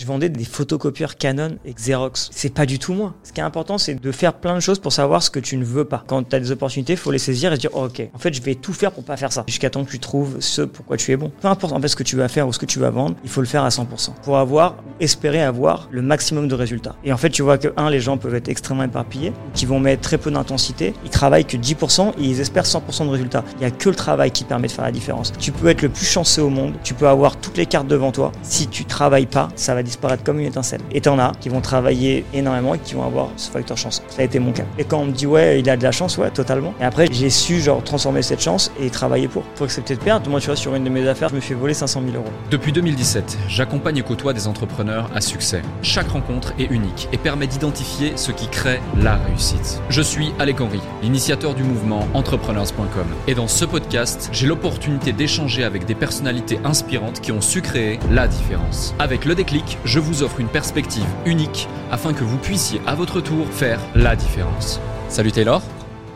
je vendais des photocopieurs Canon et Xerox. C'est pas du tout moi. Ce qui est important, c'est de faire plein de choses pour savoir ce que tu ne veux pas. Quand tu as des opportunités, il faut les saisir et se dire, oh, ok, en fait, je vais tout faire pour pas faire ça. Jusqu'à temps que tu trouves ce pourquoi tu es bon. Peu importe en fait ce que tu vas faire ou ce que tu vas vendre, il faut le faire à 100% pour avoir, espérer avoir le maximum de résultats. Et en fait, tu vois que, un, les gens peuvent être extrêmement éparpillés, qui vont mettre très peu d'intensité, ils travaillent que 10% et ils espèrent 100% de résultats. Il y a que le travail qui permet de faire la différence. Tu peux être le plus chanceux au monde, tu peux avoir toutes les cartes devant toi. Si tu travailles pas, ça va disparaître comme une étincelle. Et t'en as qui vont travailler énormément et qui vont avoir ce facteur chance. Ça a été mon cas. Et quand on me dit ouais, il a de la chance, ouais, totalement. Et après, j'ai su genre transformer cette chance et travailler pour. Faut accepter de perdre. Moi, tu vois, sur une de mes affaires, je me suis volé 500 000 euros. Depuis 2017, j'accompagne et côtoie des entrepreneurs à succès. Chaque rencontre est unique et permet d'identifier ce qui crée la réussite. Je suis Alec Henry, l'initiateur du mouvement entrepreneurs.com. Et dans ce podcast, j'ai l'opportunité d'échanger avec des personnalités inspirantes qui ont su créer la différence. Avec le déclic, je vous offre une perspective unique afin que vous puissiez à votre tour faire la différence. Salut Taylor.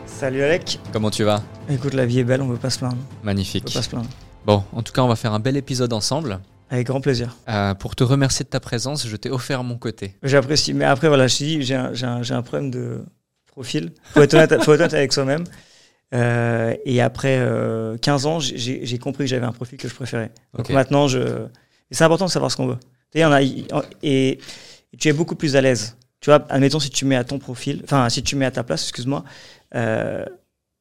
Salut Alec. Comment tu vas? Écoute, la vie est belle, on veut pas se plaindre. Magnifique. On veut pas se plaindre. Bon, en tout cas, on va faire un bel épisode ensemble. Avec grand plaisir. Euh, pour te remercier de ta présence, je t'ai offert mon côté. J'apprécie. Mais après, voilà, je te dis, j'ai un, un, un, problème de profil. Faut être honnête, faut être honnête avec soi-même. Euh, et après euh, 15 ans, j'ai compris que j'avais un profil que je préférais. Donc okay. maintenant, je... c'est important de savoir ce qu'on veut. Et, on a, et, tu es beaucoup plus à l'aise. Tu vois, admettons si tu mets à ton profil, enfin si tu mets à ta place, excuse-moi, euh,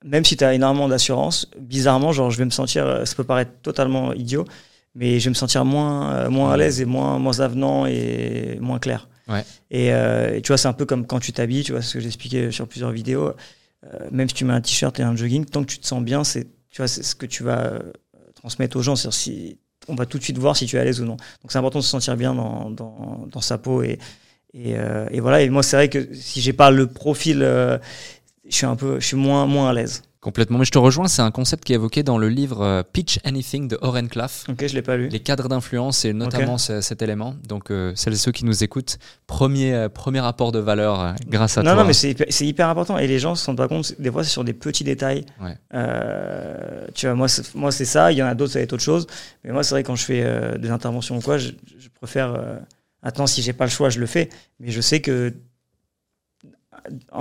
même si tu as énormément d'assurance, bizarrement, genre je vais me sentir, ça peut paraître totalement idiot, mais je vais me sentir moins, euh, moins à l'aise et moins, moins avenant et moins clair. Ouais. Et, euh, et, tu vois, c'est un peu comme quand tu t'habilles, tu vois, ce que j'expliquais sur plusieurs vidéos. Euh, même si tu mets un t-shirt et un jogging, tant que tu te sens bien, c'est tu vois, c'est ce que tu vas euh, transmettre aux gens. C'est si on va tout de suite voir si tu es à l'aise ou non. Donc c'est important de se sentir bien dans, dans, sa peau et, et, euh, et, voilà. Et moi, c'est vrai que si j'ai pas le profil, euh, je suis un peu, je suis moins moins à l'aise. Complètement, mais je te rejoins, c'est un concept qui est évoqué dans le livre euh, Pitch Anything de Oren Claff. Ok, je l'ai pas lu. Les cadres d'influence et notamment okay. cet élément. Donc, euh, celles et ceux qui nous écoutent, premier, euh, premier apport de valeur euh, grâce à non, toi. Non, mais c'est hyper, hyper, important et les gens se rendent pas compte. Des fois, c'est sur des petits détails. Ouais. tu vois, moi, moi, c'est ça. Il y en a d'autres, ça va être autre chose. Mais moi, c'est vrai quand je fais des interventions ou quoi, je, je préfère. Attends, si j'ai pas le choix, je le fais. Mais je sais que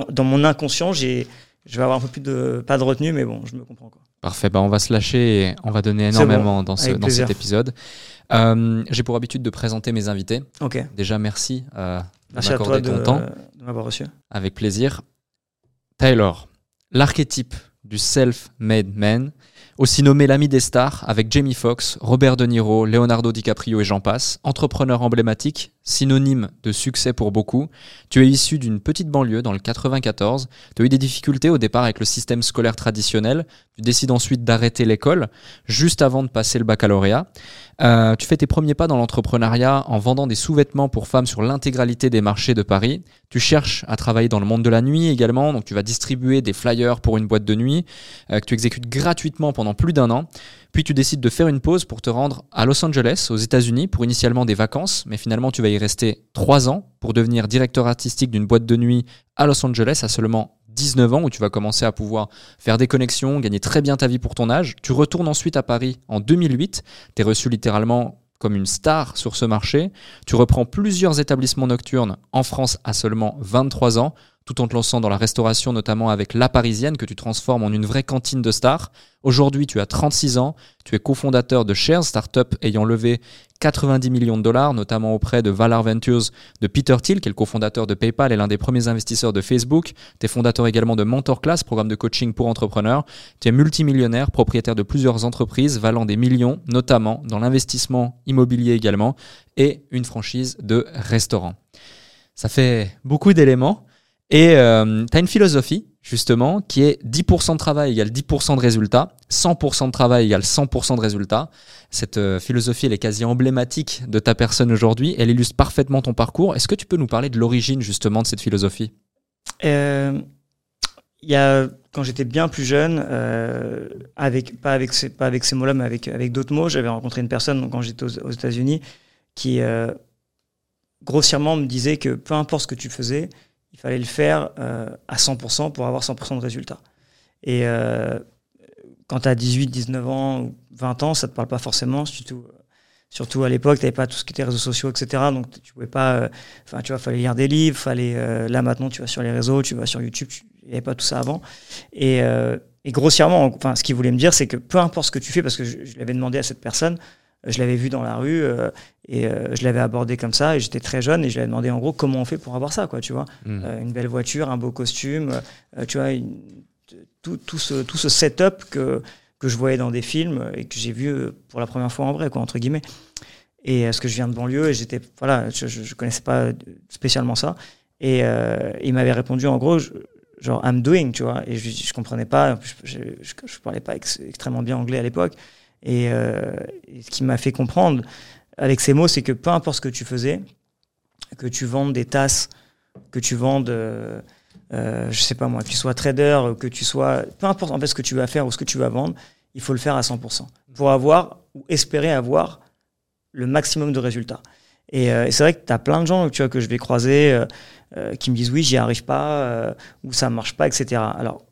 dans mon inconscient, j'ai je vais avoir un peu plus de pas de retenue, mais bon, je me comprends quoi. Parfait, bah on va se lâcher et on va donner énormément bon. dans, ce, dans cet épisode. Euh, J'ai pour habitude de présenter mes invités. Ok. Déjà, merci, euh, merci de m'accorder ton temps. De m'avoir reçu. Avec plaisir. Taylor, l'archétype du self-made man, aussi nommé l'ami des stars, avec Jamie Foxx, Robert De Niro, Leonardo DiCaprio et j'en passe, entrepreneur emblématique, synonyme de succès pour beaucoup. Tu es issu d'une petite banlieue dans le 94. Tu as eu des difficultés au départ avec le système scolaire traditionnel. Tu décides ensuite d'arrêter l'école juste avant de passer le baccalauréat. Euh, tu fais tes premiers pas dans l'entrepreneuriat en vendant des sous-vêtements pour femmes sur l'intégralité des marchés de Paris. Tu cherches à travailler dans le monde de la nuit également, donc tu vas distribuer des flyers pour une boîte de nuit euh, que tu exécutes gratuitement pendant plus d'un an. Puis tu décides de faire une pause pour te rendre à Los Angeles, aux États-Unis, pour initialement des vacances, mais finalement tu vas y rester trois ans pour devenir directeur artistique d'une boîte de nuit à Los Angeles à seulement 19 ans où tu vas commencer à pouvoir faire des connexions, gagner très bien ta vie pour ton âge. Tu retournes ensuite à Paris en 2008. Tu es reçu littéralement comme une star sur ce marché. Tu reprends plusieurs établissements nocturnes en France à seulement 23 ans, tout en te lançant dans la restauration, notamment avec La Parisienne, que tu transformes en une vraie cantine de stars. Aujourd'hui, tu as 36 ans, tu es cofondateur de Shares, startup ayant levé 90 millions de dollars, notamment auprès de Valar Ventures de Peter Thiel, qui est le cofondateur de PayPal et l'un des premiers investisseurs de Facebook. Tu es fondateur également de Mentor Class, programme de coaching pour entrepreneurs. Tu es multimillionnaire, propriétaire de plusieurs entreprises valant des millions, notamment dans l'investissement immobilier également, et une franchise de restaurants. Ça fait beaucoup d'éléments. Et euh, tu as une philosophie, justement, qui est 10% de travail égale 10% de résultats, 100% de travail égale 100% de résultats. Cette euh, philosophie, elle est quasi emblématique de ta personne aujourd'hui. Elle illustre parfaitement ton parcours. Est-ce que tu peux nous parler de l'origine, justement, de cette philosophie? Euh, y a, quand j'étais bien plus jeune, euh, avec, pas avec ces, pas avec ces mots-là, mais avec, avec d'autres mots, j'avais rencontré une personne quand j'étais aux, aux États-Unis qui, euh, grossièrement, me disait que peu importe ce que tu faisais, il fallait le faire euh, à 100% pour avoir 100% de résultats. Et euh, quand tu as 18, 19 ans ou 20 ans, ça ne te parle pas forcément, surtout, Surtout à l'époque, tu n'avais pas tout ce qui était réseaux sociaux, etc. Donc tu pouvais pas. euh, Enfin, tu vois, fallait lire des livres, fallait. euh, là maintenant, tu vas sur les réseaux, tu vas sur YouTube. tu- Il n'y avait pas tout ça avant. Et, euh, grossièrement, enfin, ce qu'il voulait me dire, c'est que peu importe ce que tu fais, parce que je, l'avais demandé à cette personne, euh, je l'avais vu dans la rue euh, et euh, je l'avais abordé comme ça. Et j'étais très jeune et je lui avais demandé en gros comment on fait pour avoir ça, quoi, tu vois. Mm. Euh, une belle voiture, un beau costume, euh, tu vois, une- tout, tout ce, tout ce setup que, que je voyais dans des films et que j'ai vu euh, pour la première fois en vrai, quoi, entre guillemets. Et parce que je viens de banlieue et j'étais, voilà, je, je connaissais pas spécialement ça. Et euh, il m'avait répondu en gros, je- genre I'm doing, tu vois. Et je, je comprenais pas, je, je, je, je parlais pas ex- extrêmement bien anglais à l'époque. Et, euh, et ce qui m'a fait comprendre avec ces mots, c'est que peu importe ce que tu faisais, que tu vendes des tasses, que tu vendes, euh, euh, je sais pas moi, que tu sois trader, que tu sois, peu importe en fait ce que tu vas faire ou ce que tu vas vendre, il faut le faire à 100% pour avoir ou espérer avoir le maximum de résultats. Et, euh, c'est vrai que tu as plein de gens que je vais croiser euh, qui me disent oui, j'y arrive pas, ou ça marche pas, etc. Alors,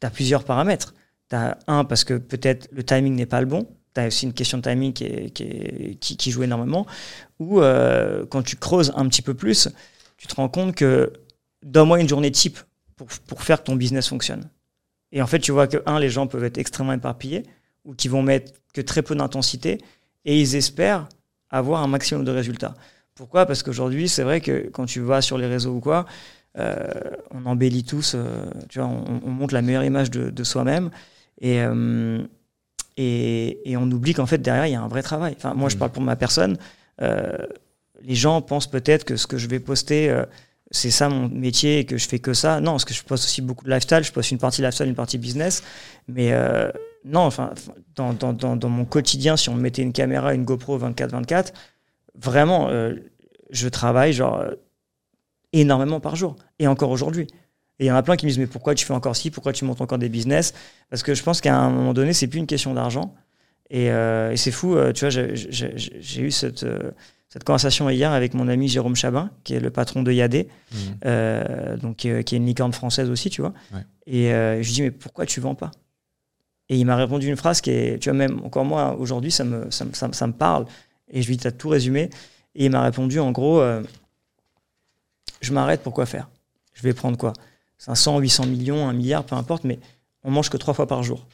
tu as plusieurs paramètres. Tu un, parce que peut-être le timing n'est pas le bon. Tu as aussi une question de timing qui, est- qui, joue énormément. Ou euh, quand tu creuses un petit peu plus, tu te rends compte que donne-moi une journée type pour, faire que ton business fonctionne. Et en fait, tu vois que, un, les gens peuvent être extrêmement éparpillés ou qui vont mettre que très peu d'intensité et ils espèrent avoir un maximum de résultats. Pourquoi? Parce qu'aujourd'hui, c'est vrai que quand tu vas sur les réseaux ou quoi, euh, on embellit tous, euh, tu vois, on, on montre la meilleure image de soi-même et, euh, et, et on oublie qu'en fait derrière il y a un vrai travail. Enfin, moi, je Mhm. parle pour ma personne. euh, les gens pensent peut-être que ce que je vais poster, euh, c'est ça mon métier et que je fais que ça. Non, parce que je poste aussi beaucoup de lifestyle. Je poste une partie lifestyle, une partie business. Mais non, enfin, dans, dans, dans, dans mon quotidien, si on me mettait une caméra, une GoPro 24-24, vraiment, je travaille genre énormément par jour. Et encore aujourd'hui. Et il y en a plein qui me disent, mais pourquoi tu fais encore ci? Pourquoi tu montes encore des business? Parce que je pense qu'à un moment donné, c'est plus une question d'argent. Et, euh, et c'est fou, euh, tu vois, j'ai- eu cette, euh, cette conversation hier avec mon ami Jérôme Chabin, qui est le patron de Yadé, Mm. euh, donc, qui est une licorne française aussi, tu vois. Ouais. Et je lui dis, mais pourquoi tu vends pas? Et il m'a répondu une phrase qui est, tu vois, même encore moi, aujourd'hui, ça me, ça, me- ça me- ça me parle. Et je lui dis, tu as tout résumé. Et il m'a répondu, en gros, je m'arrête, pourquoi faire? Je vais prendre quoi? 500, 800 millions, 1 milliard, peu importe, mais on mange que trois fois par jour.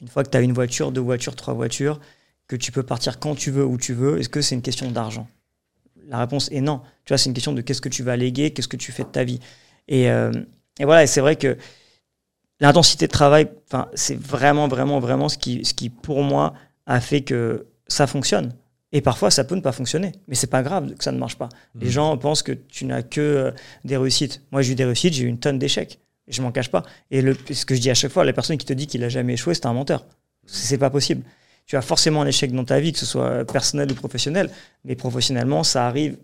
Une fois que tu as une voiture, deux voitures, trois voitures, que tu peux partir quand tu veux, où tu veux, est-ce que c'est une question d'argent? La réponse est non. Tu vois, c'est une question de qu'est-ce que tu vas léguer, qu'est-ce que tu fais de ta vie. Et, euh, et voilà, et c'est vrai que l'intensité de travail, c'est vraiment, vraiment, vraiment ce qui, pour moi, a fait que ça fonctionne. Et parfois, ça peut ne pas fonctionner. Mais c'est pas grave que ça ne marche pas. Les Mhm. gens pensent que tu n'as que euh, des réussites. Moi, j'ai eu des réussites, j'ai eu une tonne d'échecs. Je m'en cache pas. Et le, ce que je dis à chaque fois, la personne qui te dit qu'il a jamais échoué, c'est un menteur. C'est pas possible. Tu as forcément un échec dans ta vie, que ce soit personnel ou professionnel. Mais professionnellement, ça arrive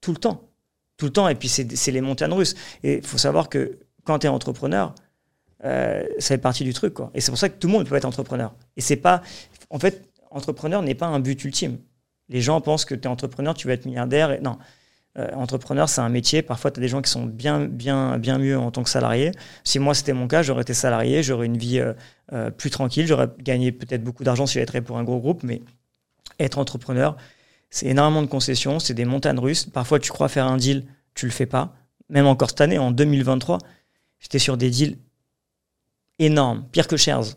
tout le temps. Tout le temps. Et puis, c'est c'est les montagnes russes. Et il faut savoir que quand tu es entrepreneur, euh, ça fait partie du truc. Quoi. Et c'est pour ça que tout le monde peut être entrepreneur. Et c'est pas. En fait, entrepreneur n'est pas un but ultime. Les gens pensent que tu es entrepreneur, tu vas être milliardaire. Non. Euh, entrepreneur, c'est un métier. Parfois, tu as des gens qui sont bien, bien, bien mieux en tant que salarié. Si moi, c'était mon cas, j'aurais été salarié, j'aurais une vie euh, euh, plus tranquille, j'aurais gagné peut-être beaucoup d'argent si travaillé pour un gros groupe, mais être entrepreneur, c'est énormément de concessions, c'est des montagnes russes. Parfois, tu crois faire un deal, tu le fais pas. Même encore cette année, en 2023, j'étais sur des deals énormes, pire que Shares,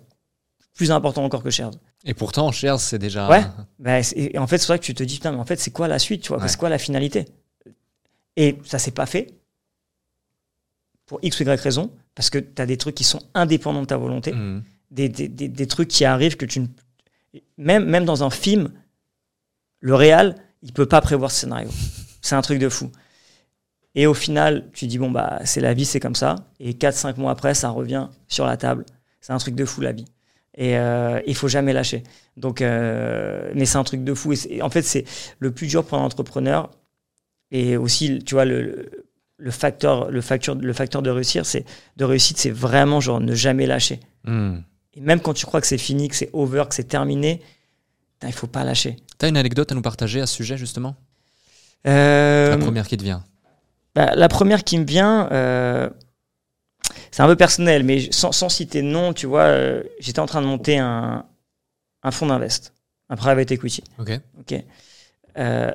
plus important encore que Shares. Et pourtant, Shares, c'est déjà. Ouais. Bah, et en fait, c'est vrai que tu te dis, putain, mais en fait, c'est quoi la suite, tu vois? Ouais. C'est quoi la finalité? Et ça s'est pas fait pour X ou Y raison, parce que tu as des trucs qui sont indépendants de ta volonté, des, des, des, des trucs qui arrivent que tu ne. Même, même dans un film, le réal, il peut pas prévoir ce scénario. C'est un truc de fou. Et au final, tu dis, bon, bah, c'est la vie, c'est comme ça. Et 4-5 mois après, ça revient sur la table. C'est un truc de fou, la vie. Et euh, il faut jamais lâcher. Donc, euh, mais c'est un truc de fou. Et en fait, c'est le plus dur pour un entrepreneur. Et aussi, tu vois, le, le, facteur, le, facteur, le facteur de réussir, c'est de réussite, c'est vraiment genre ne jamais lâcher. Mm. Et même quand tu crois que c'est fini, que c'est over, que c'est terminé, il faut pas lâcher. T'as une anecdote à nous partager à ce sujet, justement? Euh, La première qui te vient. bah, la première qui me vient, euh, c'est un peu personnel, mais sans, sans citer de nom, tu vois, euh, j'étais en train de monter un, un fonds d'invest. un private equity. Ok. Ok. Euh,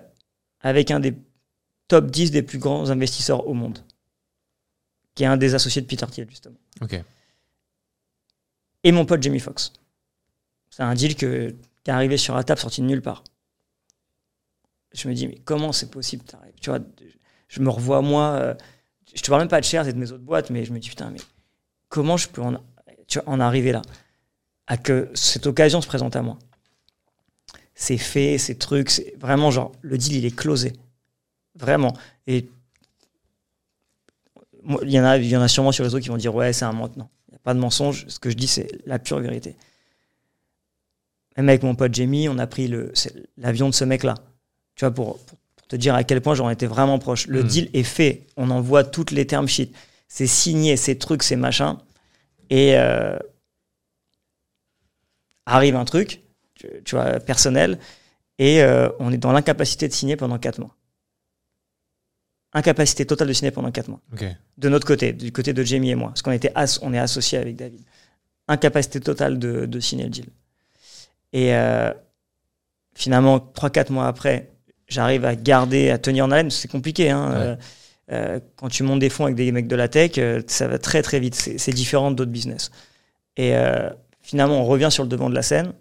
avec un des top 10 des plus grands investisseurs au monde, qui est un des associés de Peter Thiel, justement. Ok. Et mon pote Jamie Foxx. C'est un deal que, qui est arrivé sur la table, sorti de nulle part. Je me dis, mais comment c'est possible Tu vois, je me revois, moi, euh, je te parle même pas de shares et de mes autres boîtes, mais je me dis, putain, mais comment je peux en, arriver là? À que cette occasion se présente à moi. C'est fait, ces trucs, vraiment genre, le deal, il est closé. Vraiment. Et il y, en a, il y en a sûrement sur les réseaux qui vont dire, ouais, c'est un. Non, il n'y a pas de mensonge. Ce que je dis, c'est la pure vérité. Même avec mon pote Jamie, on a pris l'avion de ce mec-là. Tu vois, pour te dire à quel point j'en étais vraiment proche. Le Mm. deal est fait. On envoie toutes les term sheets. C'est signé, ces trucs, ces machins. Et euh, arrive un truc, tu, tu vois, personnel, et euh, on est dans l'incapacité de signer pendant 4 mois. Incapacité totale de signer pendant 4 mois de notre côté, du côté de Jamie et moi, parce qu'on était as- on est associés avec David. Incapacité totale de, de signer le deal. Et euh, finalement, 3-4 mois après, j'arrive à garder, à tenir en haleine. C'est compliqué. Hein, Ouais. euh, euh, quand tu montes des fonds avec des mecs de la tech, euh, ça va très très vite. C'est différent d'autres business. Et finalement, on revient sur le devant de la scène.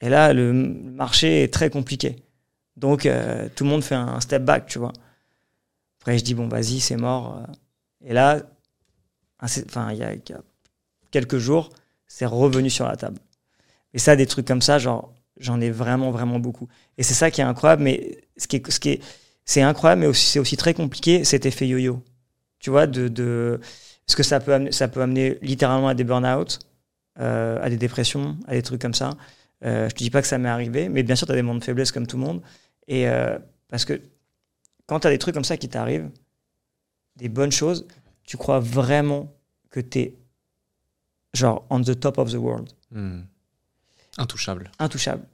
Et là, le marché est très compliqué. Donc, tout le monde fait un step back, tu vois. Après, je dis, bon, vas-y, c'est mort. Et là, enfin, il y, y a quelques jours, c'est revenu sur la table. Et ça, des trucs comme ça, genre, j'en ai vraiment, vraiment beaucoup. Et c'est ça qui est incroyable, mais ce qui est, ce qui est, c'est incroyable, mais aussi, c'est aussi très compliqué, cet effet yo-yo. Tu vois, de, de, parce que ça peut amener, ça peut amener littéralement à des burn-out, euh, à des dépressions, à des trucs comme ça. Euh, je te dis pas que ça m'est arrivé, mais bien sûr, tu as des moments de faiblesse comme tout le monde. Et euh, parce que quand tu as des trucs comme ça qui t'arrivent, des bonnes choses, tu crois vraiment que tu es genre on the top of the world, Hmm. Intouchable. intouchable.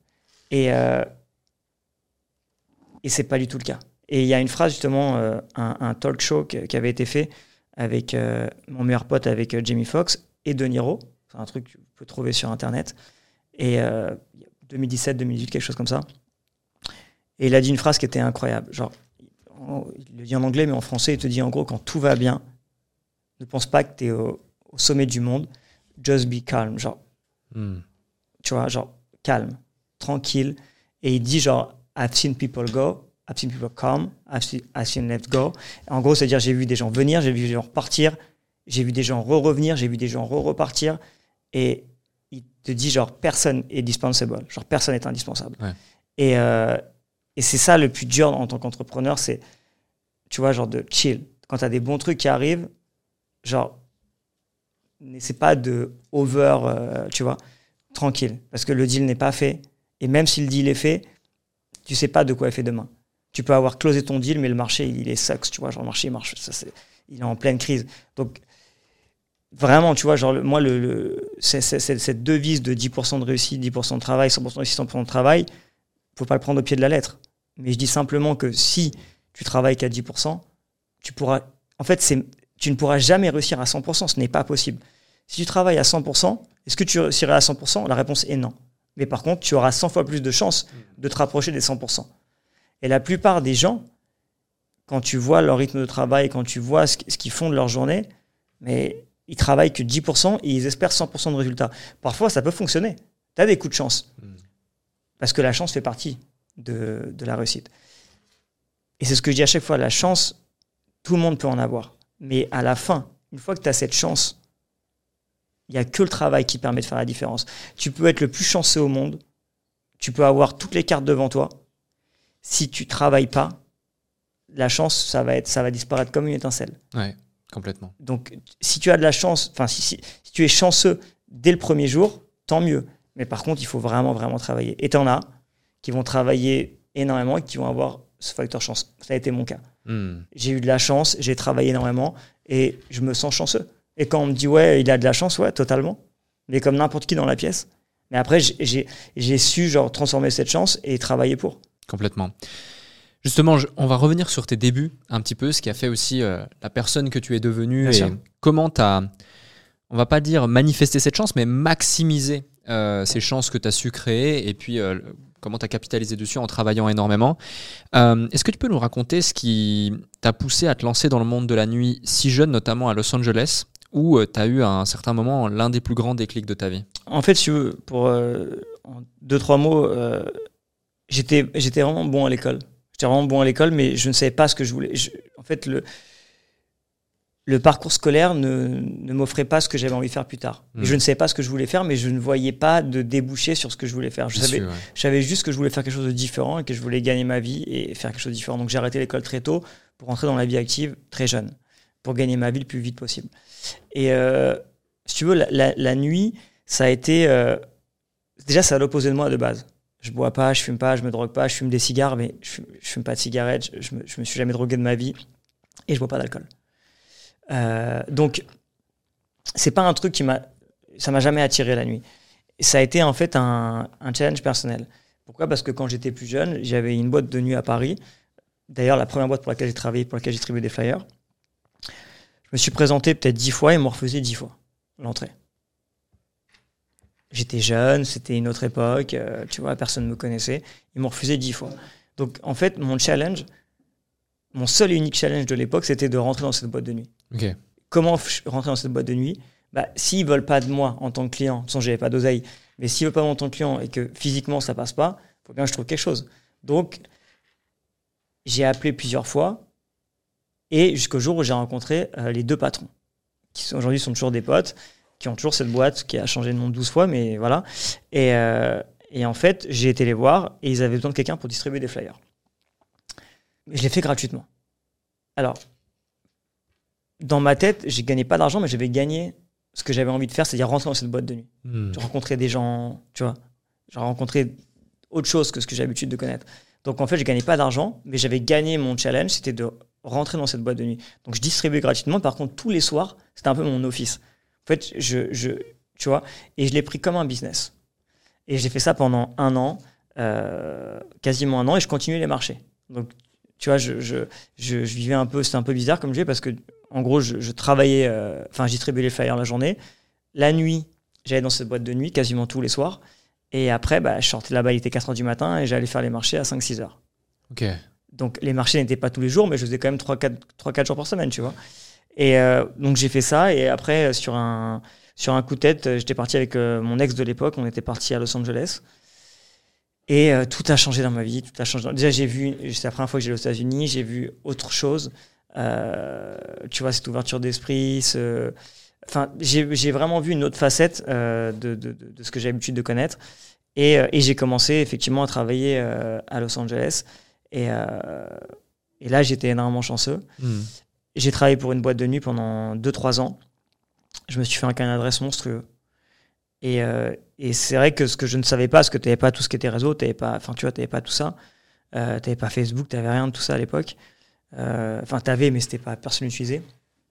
Et, euh, et c'est pas du tout le cas. Et il y a une phrase justement, euh, un, un talk show que- qui avait été fait avec euh, mon meilleur pote, avec euh, Jamie Foxx et De Niro. C'est un truc que tu peux trouver sur Internet. Et euh, 2017, 2018, quelque chose comme ça. Et il a dit une phrase qui était incroyable. Genre, en- il le dit en anglais, mais en français, il te dit en gros, quand tout va bien, ne pense pas que tu es au, au sommet du monde. Just be calm. Genre, Hmm. tu vois, genre calme, tranquille. Et il dit genre, I've seen people go, I've seen people come, I've seen, I've seen left go. En gros, c'est-à-dire, j'ai vu des gens venir, j'ai vu des gens repartir, j'ai vu des gens re-revenir, j'ai vu des gens re-repartir. Et il te dit genre, personne est dispensable, genre personne est indispensable. Ouais. Et, euh, et c'est ça le plus dur en tant qu'entrepreneur, c'est, tu vois, genre de chill. Quand tu as des bons trucs qui arrivent, genre, n'essaie pas de over, euh, tu vois, tranquille. Parce que le deal n'est pas fait. Et même si le deal est fait, tu sais pas de quoi est fait demain. Tu peux avoir closé ton deal, mais le marché, il est sucks, tu vois. Genre, le marché, il marche. Ça, c'est- il est en pleine crise. Donc, vraiment, tu vois, genre, moi, cette devise de 10% de réussite, 10% de travail, 100% de réussite, 100% de travail, faut pas le prendre au pied de la lettre. Mais je dis simplement que si tu travailles qu'à 10%, tu pourras. En fait, tu ne pourras jamais réussir à 100%. Ce n'est pas possible. Si tu travailles à 100%, est-ce que tu réussirais à 100% La réponse est non. Mais par contre, tu auras 100 fois plus de chances de te rapprocher des 100%. Et la plupart des gens, quand tu vois leur rythme de travail, quand tu vois ce, qu'ils font de leur journée, mais ils travaillent que 10% et ils espèrent 100% de résultats. Parfois, ça peut fonctionner. Tu as des coups de chance. Mm. Parce que la chance fait partie de, de la réussite. Et c'est ce que je dis à chaque fois, la chance, tout le monde peut en avoir. Mais à la fin, une fois que tu as cette chance, il n'y a que le travail qui permet de faire la différence. Tu peux être le plus chanceux au monde, tu peux avoir toutes les cartes devant toi. Si tu travailles pas, la chance, ça va, être, ça va disparaître comme une étincelle. Ouais, complètement. Donc, si tu as de la chance, enfin, si, si, si tu es chanceux dès le premier jour, tant mieux. Mais par contre, il faut vraiment, vraiment travailler. Et tu en as qui vont travailler énormément et qui vont avoir ce facteur chance. Ça a été mon cas. Hmm. J'ai eu de la chance, j'ai travaillé énormément et je me sens chanceux. Et quand on me dit, ouais, il a de la chance, ouais, totalement. Mais comme n'importe qui dans la pièce. Mais après, j'ai- su genre transformer cette chance et travailler pour. Complètement. Justement, je- on va revenir sur tes débuts un petit peu, ce qui a fait aussi euh, la personne que tu es devenue Bien et sûr. comment tu as, on va pas dire manifester cette chance, mais maximiser euh, ces chances que tu as su créer et puis euh, comment tu as capitalisé dessus en travaillant énormément. Est-ce que tu peux nous raconter ce qui t'a poussé à te lancer dans le monde de la nuit si jeune, notamment à Los Angeles, où tu as eu à un certain moment l'un des plus grands déclics de ta vie? En fait, si veux, pour en deux, trois mots, j'étais vraiment bon à l'école. J'étais vraiment bon à l'école, mais je ne savais pas ce que je voulais. en fait, le, le parcours scolaire ne, ne m'offrait pas ce que j'avais envie de faire plus tard. Et hmm. je ne savais pas ce que je voulais faire, mais je ne voyais pas de débouché sur ce que je voulais faire. Je savais, savais juste que je voulais faire quelque chose de différent et que je voulais gagner ma vie et faire quelque chose de différent. Donc j'ai arrêté l'école très tôt pour rentrer dans la vie active très jeune, pour gagner ma vie le plus vite possible. Et euh, si tu veux, la, nuit, ça a été... Euh, déjà, ça à l'opposé de moi de base. Je bois pas, je fume pas, je me drogue pas, je fume des cigares, mais je fume, fume pas de cigarettes, je, je, me, je me suis jamais drogué de ma vie et je bois pas d'alcool. Euh, donc, c'est pas un truc qui m'a. Ça m'a jamais attiré la nuit. Ça a été en fait un, challenge personnel. Pourquoi? Parce que quand j'étais plus jeune, j'avais une boîte de nuit à Paris. D'ailleurs, la première boîte pour laquelle j'ai travaillé, pour laquelle j'ai distribué des flyers. Je me suis présenté peut-être dix fois et m'ont refusé dix fois l'entrée. J'étais jeune, c'était une autre époque, euh, tu vois, personne ne me connaissait. Ils m'ont refusé dix fois. Donc, en fait, mon challenge, mon seul et unique challenge de l'époque, c'était de rentrer dans cette boîte de nuit. Comment rentrer dans cette boîte de nuit? Bah, S'ils veulent pas de moi en tant que client, de toute façon, j'avais pas d'oseille, mais s'ils veulent pas de moi en tant que client et que physiquement ça passe pas, faut bien que je trouve quelque chose. Donc, j'ai appelé plusieurs fois et jusqu'au jour où j'ai rencontré euh, les deux patrons, qui aujourd'hui sont toujours des potes, qui ont toujours cette boîte qui a changé de nom 12 fois, mais voilà. Et, euh, et en fait, j'ai été les voir et ils avaient besoin de quelqu'un pour distribuer des flyers. Je l'ai fait gratuitement. Alors, dans ma tête, j'ai gagné pas d'argent, mais j'avais gagné ce que j'avais envie de faire, c'est-à-dire rentrer dans cette boîte de nuit. Hmm. rencontrer des gens, tu vois. J'ai rencontré autre chose que ce que j'ai l'habitude de connaître. Donc en fait, je gagnais pas d'argent, mais j'avais gagné mon challenge, c'était de rentrer dans cette boîte de nuit. Donc je distribuais gratuitement. Par contre, tous les soirs, c'était un peu mon office. En fait, je, je tu vois, et je l'ai pris comme un business. Et j'ai fait ça pendant un an, euh, quasiment un an, et je continuais les marchés. Donc tu vois, je, je, je, vivais un peu, c'était un peu bizarre comme je disais, parce que, en gros, je, travaillais, euh, enfin, je distribuais les flyers la journée. La nuit, j'allais dans cette boîte de nuit quasiment tous les soirs. Et après, bah, je sortais là-bas, il était 4 h du matin et j'allais faire les marchés à 5-6 heures. Ok. Donc, les marchés n'étaient pas tous les jours, mais je faisais quand même 3-4 jours par semaine, tu vois. Et euh, donc, j'ai fait ça. Et après, sur un, sur un coup de tête, j'étais parti avec euh, mon ex de l'époque. On était parti à Los Angeles. Et euh, tout a changé dans ma vie. Tout a changé. Déjà, j'ai vu, c'est la première fois que j'ai aux États-Unis, j'ai vu autre chose. Euh, tu vois, cette ouverture d'esprit. Enfin, j'ai vraiment vu une autre facette euh, de, de, ce que j'ai l'habitude de connaître. Et j'ai commencé effectivement à travailler à Los Angeles. Et, et là, j'étais énormément chanceux. Hmm. J'ai travaillé pour une boîte de nuit pendant 2-3 ans. Je me suis fait un carnet d'adresse monstrueux. Et, euh, et c'est vrai que ce que je ne savais pas, parce que tu n'avais pas tout ce qui était réseau, tu n'avais pas, enfin, tu vois, pas tout ça. Euh, tu n'avais pas Facebook, tu n'avais rien de tout ça à l'époque. Euh, enfin, tu avais, mais c'était pas personne n'utilisait.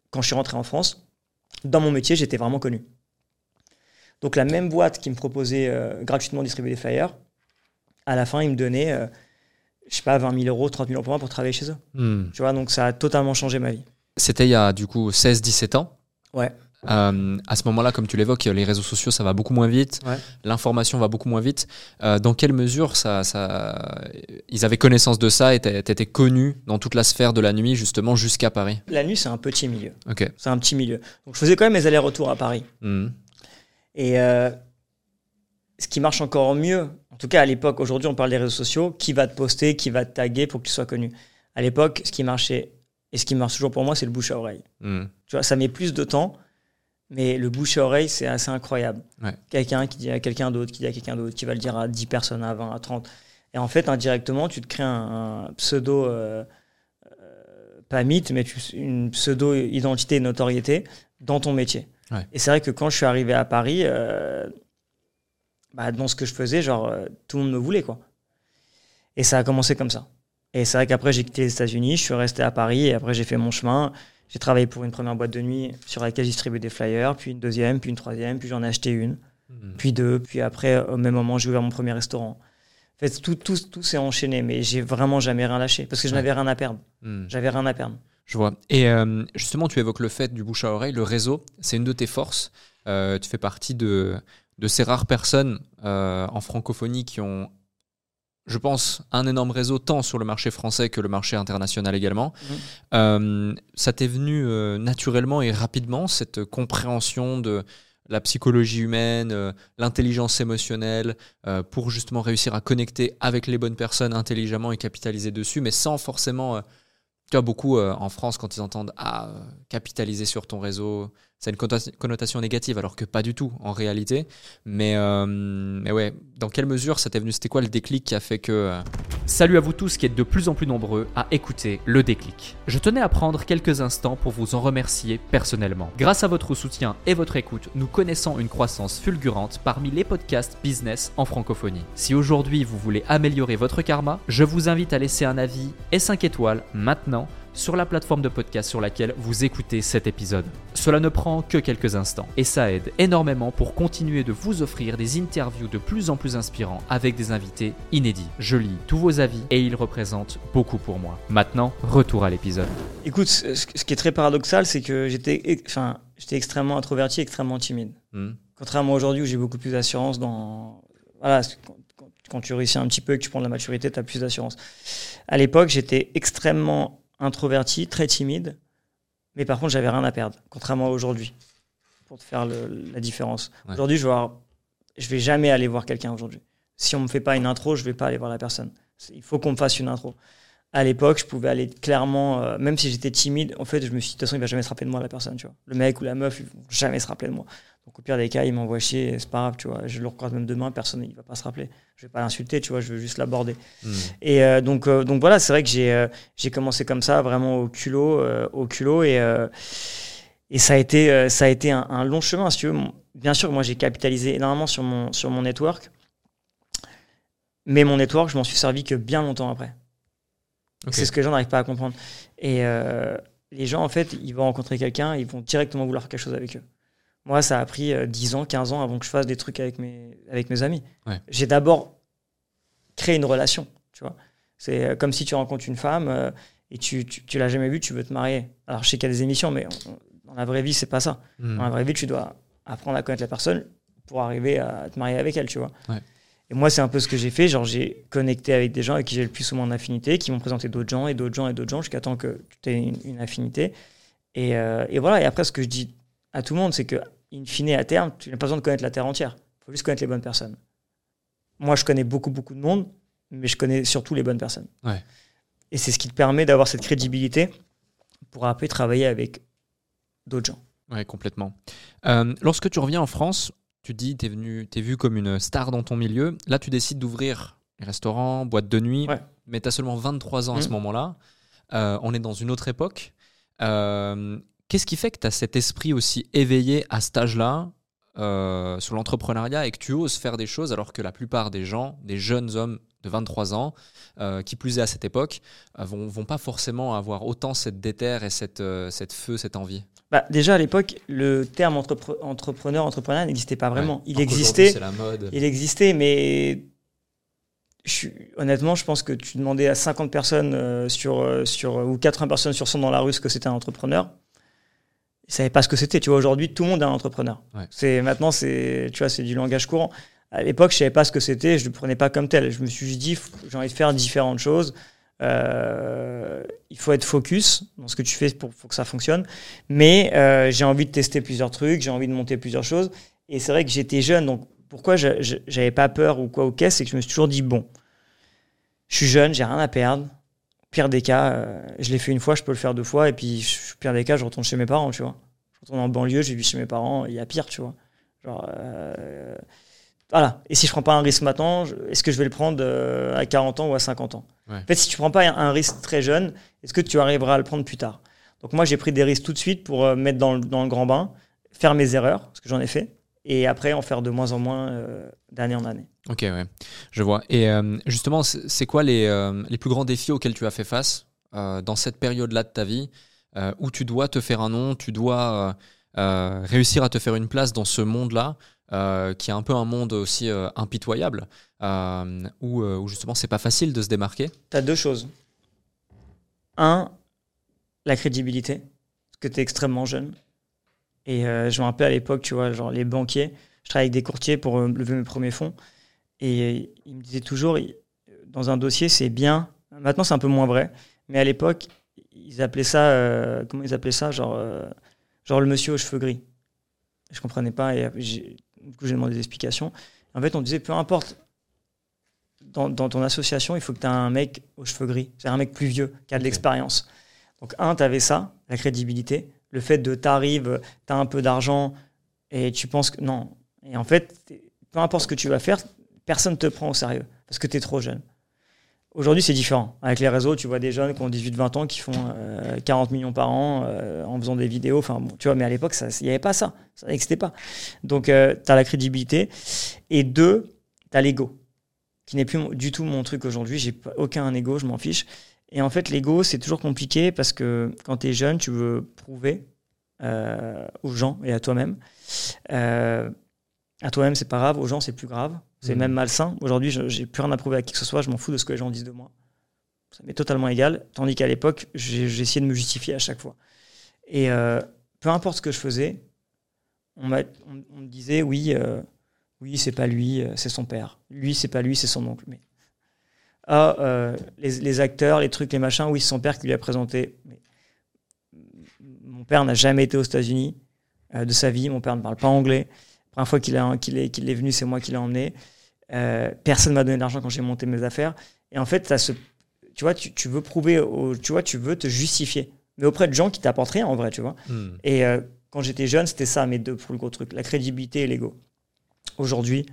Quand je suis rentré en France, dans mon métier, j'étais vraiment connu. Donc la même boîte qui me proposait euh, gratuitement de distribuer des flyers, à la fin, ils me donnaient, je sais pas, 20 000 euros, 30 000 euros pour moi pour travailler chez eux. Hmm. Tu vois, donc ça a totalement changé ma vie. C'était il y a du coup 16-17 ans. Ouais. Euh, à ce moment-là, comme tu l'évoques, les réseaux sociaux, ça va beaucoup moins vite. L'information va beaucoup moins vite. Euh, dans quelle mesure ça, ça, ils avaient connaissance de ça et t'étais connu dans toute la sphère de la nuit, justement, jusqu'à Paris? La nuit, c'est un petit milieu. Ok. C'est un petit milieu. Donc, je faisais quand même mes allers-retours à Paris. Mmh. Et euh, ce qui marche encore mieux, en tout cas à l'époque, aujourd'hui, on parle des réseaux sociaux, qui va te poster, qui va te taguer pour que tu sois connu. À l'époque, ce qui marchait et ce qui marche toujours pour moi, c'est le bouche à oreille. Mmh. Tu vois, ça met plus de temps mais le bouche à oreille, c'est assez incroyable. Quelqu'un qui dit à quelqu'un d'autre, qui dit à quelqu'un d'autre, qui va le dire à 10 personnes, à 20, à 30. Et en fait, indirectement, tu te crées un, pseudo, euh, euh, pas mythe, mais une pseudo-identité et notoriété dans ton métier. Et c'est vrai que quand je suis arrivé à Paris, euh, bah, dans ce que je faisais, genre, tout le monde me voulait, quoi. Et ça a commencé comme ça. Et c'est vrai qu'après, j'ai quitté les États-Unis, je suis resté à Paris, et après, j'ai fait mon chemin. J'ai travaillé pour une première boîte de nuit sur laquelle j'ai distribué des flyers, puis une deuxième, puis une troisième, puis j'en ai acheté une, hmm. puis deux, puis après, au même moment, j'ai ouvert mon premier restaurant. En fait, tout, tout, tout s'est enchaîné, mais j'ai vraiment jamais rien lâché parce que je n'avais rien à perdre. Hmm. J'avais rien à perdre. Je vois. Et euh, justement, tu évoques le fait du bouche à oreille, le réseau, c'est une de tes forces. Euh, tu fais partie de, de ces rares personnes euh, en francophonie qui ont je pense, un énorme réseau tant sur le marché français que le marché international également. Mhm. Euh, ça t'est venu euh, naturellement et rapidement, cette compréhension de la psychologie humaine, l'intelligence émotionnelle, pour justement réussir à connecter avec les bonnes personnes intelligemment et capitaliser dessus, mais sans forcément... tu vois, beaucoup en France, quand ils entendent ah, capitaliser sur ton réseau, ça a une connota- connotation négative, alors que pas du tout en réalité. Mais, euh, mais ouais, dans quelle mesure ça t'est venu C'était quoi le déclic qui a fait que. euh, Salut à vous tous qui êtes de plus en plus nombreux à écouter le déclic. Je tenais à prendre quelques instants pour vous en remercier personnellement. Grâce à votre soutien et votre écoute, nous connaissons une croissance fulgurante parmi les podcasts business en francophonie. Si aujourd'hui vous voulez améliorer votre karma, je vous invite à laisser un avis et 5 étoiles maintenant sur la plateforme de podcast sur laquelle vous écoutez cet épisode. Cela ne prend que quelques instants et ça aide énormément pour continuer de vous offrir des interviews de plus en plus inspirants avec des invités inédits. Je lis tous vos avis et ils représentent beaucoup pour moi. Maintenant, retour à l'épisode. Écoute, ce qui est très paradoxal, c'est que j'étais enfin, j'étais extrêmement introverti, extrêmement timide. hmm, Contrairement aujourd'hui où j'ai beaucoup plus d'assurance dans. Voilà, quand tu réussis un petit peu et que tu prends de la maturité, tu as plus d'assurance. À l'époque, j'étais extrêmement introverti, très timide, mais par contre, j'avais rien à perdre, contrairement à aujourd'hui, pour te faire le- la différence. Ouais. Aujourd'hui, je vais, je vais jamais aller voir quelqu'un aujourd'hui. Si on me fait pas une intro, je vais pas aller voir la personne. Il faut qu'on me fasse une intro. À l'époque, je pouvais aller clairement, euh, même si j'étais timide, en fait, je me suis dit, de toute façon, il va jamais se rappeler de moi, la personne, tu vois. Le mec ou la meuf, ils vont jamais se rappeler de moi. Donc, au pire des cas, il m'envoie chier, c'est pas grave, tu vois. Je le recroise même demain, personne, il va pas se rappeler. Je vais pas l'insulter, tu vois, je veux juste l'aborder. hmm. Et euh, donc, euh, donc voilà, c'est vrai que j'ai j'ai commencé comme ça, vraiment au culot, au culot, et, et ça a été, ça a été un, un long chemin, si tu veux. Bien sûr, moi, j'ai capitalisé énormément sur mon, sur mon network, mais mon network, je m'en suis servi que bien longtemps après. C'est ce que les gens n'arrivent pas à comprendre. Et euh, les gens, en fait, ils vont rencontrer quelqu'un, ils vont directement vouloir faire quelque chose avec eux. Moi, ça a pris euh, 10 ans, 15 ans avant que je fasse des trucs avec mes, avec mes amis. Ouais. J'ai d'abord créé une relation, tu vois. C'est euh, comme si tu rencontres une femme euh, et tu, tu, tu l'as jamais vue, tu veux te marier. Alors, je sais qu'il y a des émissions, mais on- dans la vraie vie, c'est pas ça. Hmm. Dans la vraie vie, tu dois apprendre à connaître la personne pour arriver à te marier avec elle, tu vois. Ouais. Et moi, c'est un peu ce que j'ai fait. Genre, j'ai connecté avec des gens avec qui j'ai le plus ou moins d'affinité, qui m'ont présenté d'autres gens et d'autres gens et d'autres gens jusqu'à temps que tu aies une, une affinité. Et, euh, et voilà. Et après, ce que je dis à tout le monde, c'est que, in fine, à terme, tu n'as pas besoin de connaître la Terre entière. Il faut juste connaître les bonnes personnes. Moi, je connais beaucoup, beaucoup de monde, mais je connais surtout les bonnes personnes. Ouais. Et c'est ce qui te permet d'avoir cette crédibilité pour après travailler avec d'autres gens. Ouais, complètement. Euh, lorsque tu reviens en France, tu dis, tu es, venu, t'es vu comme une star dans ton milieu. Là, tu décides d'ouvrir les restaurants, boîtes de nuit, Ouais. mais tu as seulement 23 ans à ce Mhm. moment-là. Euh, on est dans une autre époque. Euh, Qu'est-ce qui fait que tu as cet esprit aussi éveillé à cet âge-là euh, sur l'entrepreneuriat et que tu oses faire des choses alors que la plupart des gens, des jeunes hommes de 23 ans, qui plus est à cette époque, vont, vont pas forcément avoir autant cette déterre et cette, cette feu, cette envie? Bah, déjà à l'époque, le terme entrepre- entrepreneur, entrepreneur n'existait pas vraiment. Ouais. Il existait, la mode. il existait, mais je suis- honnêtement, je pense que tu demandais à 50 personnes euh, sur, euh, sur, ou 80 personnes sur 100 dans la rue ce que c'était un entrepreneur. Ils savaient pas ce que c'était. Tu vois, aujourd'hui, tout le monde est un entrepreneur. Ouais. C'est maintenant, c'est, tu vois, c'est du langage courant. À l'époque, je savais pas ce que c'était. Je le prenais pas comme tel. Je me suis dit, j'ai envie de faire différentes choses. Euh, il faut être focus dans ce que tu fais pour, que ça fonctionne. Mais euh, j'ai envie de tester plusieurs trucs, j'ai envie de monter plusieurs choses. Et c'est vrai que j'étais jeune, donc pourquoi je- je- j'avais pas peur ou quoi qu'est, c'est que je me suis toujours dit bon, je suis jeune, j'ai rien à perdre. Pire des cas, euh, je l'ai fait une fois, je peux le faire deux fois, et puis je- pire des cas, je retourne chez mes parents, tu vois. Je retourne en banlieue, j'ai vu chez mes parents, il y a pire, tu vois. Voilà. Et si je prends pas un risque maintenant, je- est-ce que je vais le prendre à 40 ans ou à 50 ans? Ouais. En fait, si tu prends pas un, risque très jeune, est-ce que tu arriveras à le prendre plus tard? Donc moi, j'ai pris des risques tout de suite pour euh, mettre dans le, dans le grand bain, faire mes erreurs, parce que j'en ai fait, et après en faire de moins en moins euh, d'année en année. Ok, ouais, je vois. Et euh, justement, c'est quoi les, les plus grands défis auxquels tu as fait face dans cette période-là de ta vie où tu dois te faire un nom, tu dois réussir à te faire une place dans ce monde-là, euh, qui est un peu un monde aussi euh, impitoyable, euh, où, où justement c'est pas facile de se démarquer. Tu as deux choses. Un, la crédibilité, parce que tu es extrêmement jeune. Et je me rappelle à l'époque, tu vois, genre les banquiers, je travaillais avec des courtiers pour lever mes premiers fonds. Et ils me disaient toujours, dans un dossier, c'est bien. Maintenant, c'est un peu moins vrai. Mais à l'époque, ils appelaient ça. comment ils appelaient ça genre, genre le monsieur aux cheveux gris. Je comprenais pas. Et du coup, j'ai demandé des explications. En fait, on disait peu importe. Dans, dans ton association, il faut que tu aies un mec aux cheveux gris. C'est un mec plus vieux, qui a de l'expérience. Donc, un, tu avais ça, la crédibilité. Le fait de t'arrives, tu as un peu d'argent et tu penses que. Non. Et en fait, peu importe ce que tu vas faire, personne ne te prend au sérieux parce que tu es trop jeune. Aujourd'hui, c'est différent. Avec les réseaux, tu vois des jeunes qui ont 18-20 ans qui font euh, 40 millions par an euh, en faisant des vidéos. Enfin, bon, tu vois, mais à l'époque, il n'y avait pas ça. Ça n'existait pas. Donc, tu as la crédibilité. Et deux, tu as l'ego, qui n'est plus du tout mon truc aujourd'hui. J'ai aucun ego, je m'en fiche. Et en fait, l'ego, c'est toujours compliqué parce que quand tu es jeune, tu veux prouver euh, aux gens et à toi-même. À toi-même, c'est pas grave. Aux gens, c'est plus grave. C'est Mhm. même malsain. Aujourd'hui, je- j'ai plus rien à prouver à qui que ce soit. Je m'en fous de ce que les gens disent de moi. Ça m'est totalement égal. Tandis qu'à l'époque, j'ai essayé de me justifier à chaque fois. Et euh, peu importe ce que je faisais, on, m'a- on- on me disait oui, euh, oui, c'est pas lui, euh, c'est son père. Lui, c'est pas lui, c'est son oncle. Mais ah, euh, les, les acteurs, les trucs, les machins, oui, c'est son père qui lui a présenté. Mais mon père n'a jamais été aux États-Unis de sa vie. Mon père ne parle pas anglais. Première fois qu'il est, venu, c'est moi qui l'ai emmené. Euh, personne m'a donné d'argent quand j'ai monté mes affaires. Et en fait, ce, tu vois, tu, tu veux prouver, au- tu vois, tu veux te justifier, mais auprès de gens qui t'apportent rien en vrai, tu vois. Hmm. Et euh, quand j'étais jeune, c'était ça mes deux pour le gros truc, la crédibilité et l'ego. Aujourd'hui,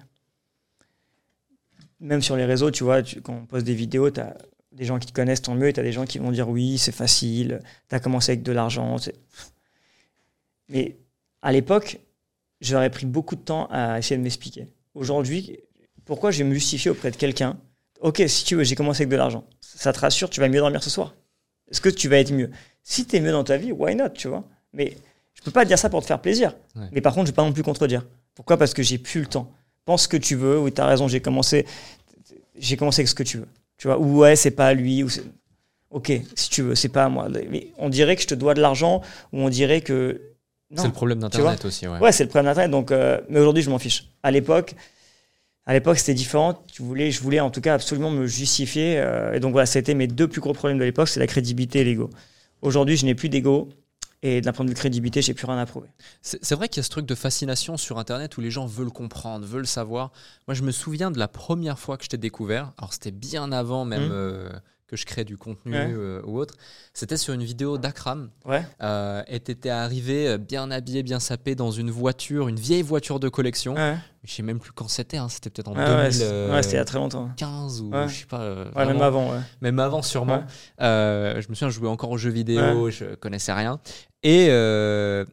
même sur les réseaux, tu vois, tu- quand on poste des vidéos, tu as des gens qui te connaissent, tant mieux, et tu as des gens qui vont dire oui, c'est facile, tu as commencé avec de l'argent. Mais à l'époque, j'aurais pris beaucoup de temps à essayer de m'expliquer. Aujourd'hui, pourquoi je vais me justifier auprès de quelqu'un Ok, si tu veux, j'ai commencé avec de l'argent. Ça te rassure, tu vas mieux dormir ce soir. Est-ce que tu vas être mieux? Si tu es mieux dans ta vie, why not, tu vois? Mais je peux pas dire ça pour te faire plaisir. Ouais. Mais par contre, je vais pas non plus contredire. Pourquoi? Parce que j'ai plus le temps. Pense ce que tu veux. Oui, tu as raison, j'ai commencé, j'ai commencé avec ce que tu veux. Tu vois Ou ouais, c'est pas à lui. Ou ok, si tu veux, c'est pas à moi. Mais on dirait que je te dois de l'argent ou on dirait que. C'est le problème d'Internet aussi, ouais. Ouais, c'est le problème d'Internet. Donc, euh, mais aujourd'hui, je m'en fiche. À l'époque, à l'époque, c'était différent. Tu voulais, je voulais en tout cas absolument me justifier. euh, et donc voilà, c'était mes deux plus gros problèmes de l'époque, c'est la crédibilité et l'ego. Aujourd'hui, je n'ai plus d'ego. Et d'un point de vue crédibilité, j'ai plus rien à prouver. C'est vrai qu'il y a ce truc de fascination sur Internet où les gens veulent comprendre, veulent savoir. Moi, je me souviens de la première fois que je t'ai découvert. Alors, c'était bien avant même Mhm. euh, que je crée du contenu Ouais. euh, ou autre. C'était sur une vidéo d'Akram. Ouais. Euh, et t'étais arrivé euh, bien habillé, bien sapé dans une voiture, une vieille voiture de collection. Ouais, Je sais même plus quand c'était. hein. C'était peut-être en ouais, ouais, 2015 c'est- ouais, c'était il y a très longtemps. ou Ouais. je sais pas. euh, même avant. Même avant, sûrement. Euh, je me souviens, je jouais encore aux jeux vidéo, je connaissais rien. Et, euh,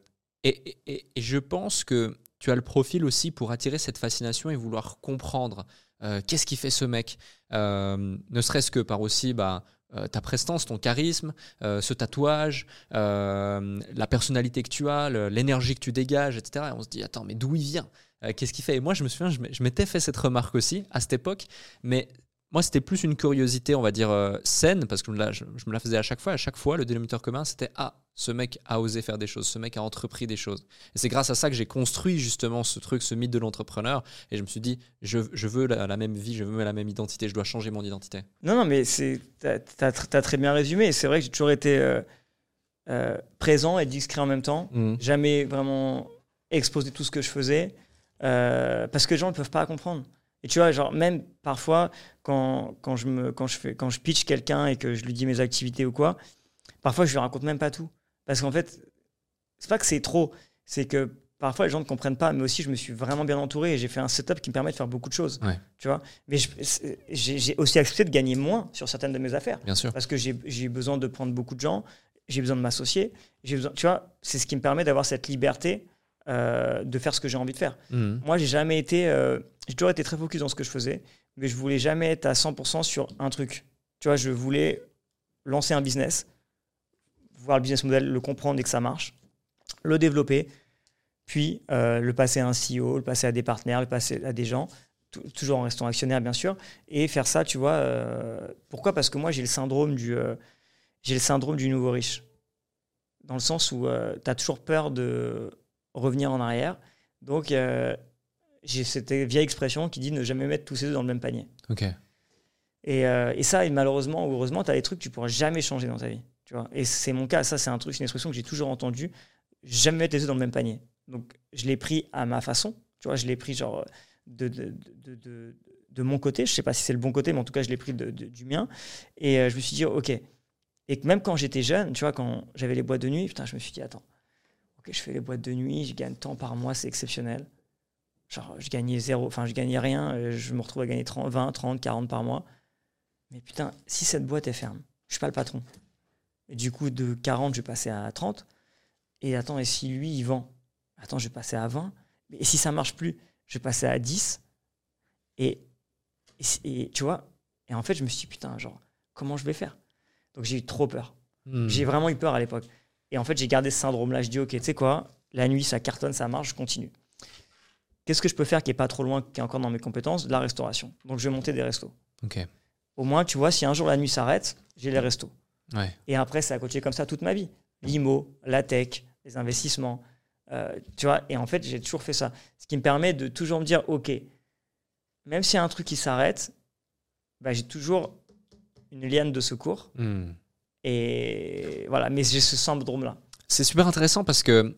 et, et- et je pense que tu as le profil aussi pour attirer cette fascination et vouloir comprendre euh, qu'est-ce qui fait ce mec. Euh, ne serait-ce que par aussi bah, euh, ta prestance, ton charisme, ce tatouage, la personnalité que tu as, l'énergie que tu dégages, etc. Et on se dit, attends, mais d'où il vient? Qu'est-ce qu'il fait? Et moi, je me souviens, je m'étais fait cette remarque aussi à cette époque, mais moi, c'était plus une curiosité, on va dire, euh, saine, parce que là, je, je me la faisais à chaque fois. À chaque fois, le dénominateur commun, c'était Ah, ce mec a osé faire des choses, ce mec a entrepris des choses. Et c'est grâce à ça que j'ai construit justement ce truc, ce mythe de l'entrepreneur. Et je me suis dit Je, je veux la, la même vie, je veux la même identité, je dois changer mon identité. Non, non, mais tr- t'as très bien résumé. C'est vrai que j'ai toujours été euh, euh, présent et discret en même temps. Jamais vraiment exposé tout ce que je faisais parce que les gens ne peuvent pas comprendre. Et tu vois, genre, même parfois, quand, quand, je, me, quand, je, fais, quand je pitch quelqu'un et que je lui dis mes activités ou quoi, parfois je lui raconte même pas tout. Parce qu'en fait, c'est pas que c'est trop, c'est que parfois les gens ne comprennent pas, mais aussi je me suis vraiment bien entouré et j'ai fait un setup qui me permet de faire beaucoup de choses. Ouais. Tu vois mais j'ai aussi accepté de gagner moins sur certaines de mes affaires Bien sûr. parce que j'ai besoin de prendre beaucoup de gens, j'ai besoin de m'associer, j'ai besoin, tu vois, c'est ce qui me permet d'avoir cette liberté euh, de faire ce que j'ai envie de faire. Mhm. Moi, j'ai jamais été, euh, j'ai toujours été très focus dans ce que je faisais, mais je voulais jamais être à 100% sur un truc. Tu vois, je voulais lancer un business, voir le business model, le comprendre et que ça marche, le développer, puis euh, le passer à un CEO, le passer à des partenaires, le passer à des gens, tou- toujours en restant actionnaire bien sûr, et faire ça, tu vois. euh, pourquoi? Parce que moi j'ai le syndrome du, euh, j'ai le syndrome du nouveau riche, dans le sens où tu as toujours peur de revenir en arrière. Donc euh, j'ai cette vieille expression qui dit ne jamais mettre tous ses œufs dans le même panier. Ok. Et, euh, et ça, et malheureusement ou heureusement, tu as des trucs que tu pourras jamais changer dans ta vie. Tu vois et c'est mon cas. Ça, c'est un truc, c'est une expression que j'ai toujours entendue. Jamais mettre les œufs dans le même panier. Donc, je l'ai pris à ma façon. Tu vois, je l'ai pris genre de, de, de, de, de mon côté. Je sais pas si c'est le bon côté, mais en tout cas, je l'ai pris du mien. Et euh, je me suis dit, ok. Et que même quand j'étais jeune, tu vois, quand j'avais les boîtes de nuit, putain, je me suis dit, attends, ok, je fais les boîtes de nuit, je gagne tant par mois, c'est exceptionnel. Genre, je gagnais zéro, enfin, je gagnais rien, euh, je me retrouve à gagner 30, 20, 30, 40 par mois. Mais putain, si cette boîte est ferme, je suis pas le patron. Et du coup, de 40, je vais passer à 30. Et attends, et si lui, il vend? Attends, je vais passer à 20. Et si ça marche plus, je vais passer à 10. Et, et tu vois, et en fait, je me suis dit, putain, genre, comment je vais faire? Donc j'ai eu trop peur. Hmm. J'ai vraiment eu peur à l'époque. Et en fait, j'ai gardé ce syndrome-là. Je dis, ok, tu sais quoi, la nuit, ça cartonne, ça marche, je continue. Qu'est-ce que je peux faire qui est pas trop loin, qui est encore dans mes compétences? De la restauration. Donc je vais monter des restos. Ok. Au moins, tu vois, si un jour la nuit s'arrête, j'ai les restos. Ouais. Et après, ça a coaché comme ça toute ma vie. L'IMO, la tech, les investissements. euh, tu vois, et en fait, j'ai toujours fait ça. Ce qui me permet de toujours me dire, OK, même s'il y a un truc qui s'arrête, bah, j'ai toujours une liane de secours. Hmm. Et voilà, mais j'ai ce syndrome-là. C'est super intéressant parce que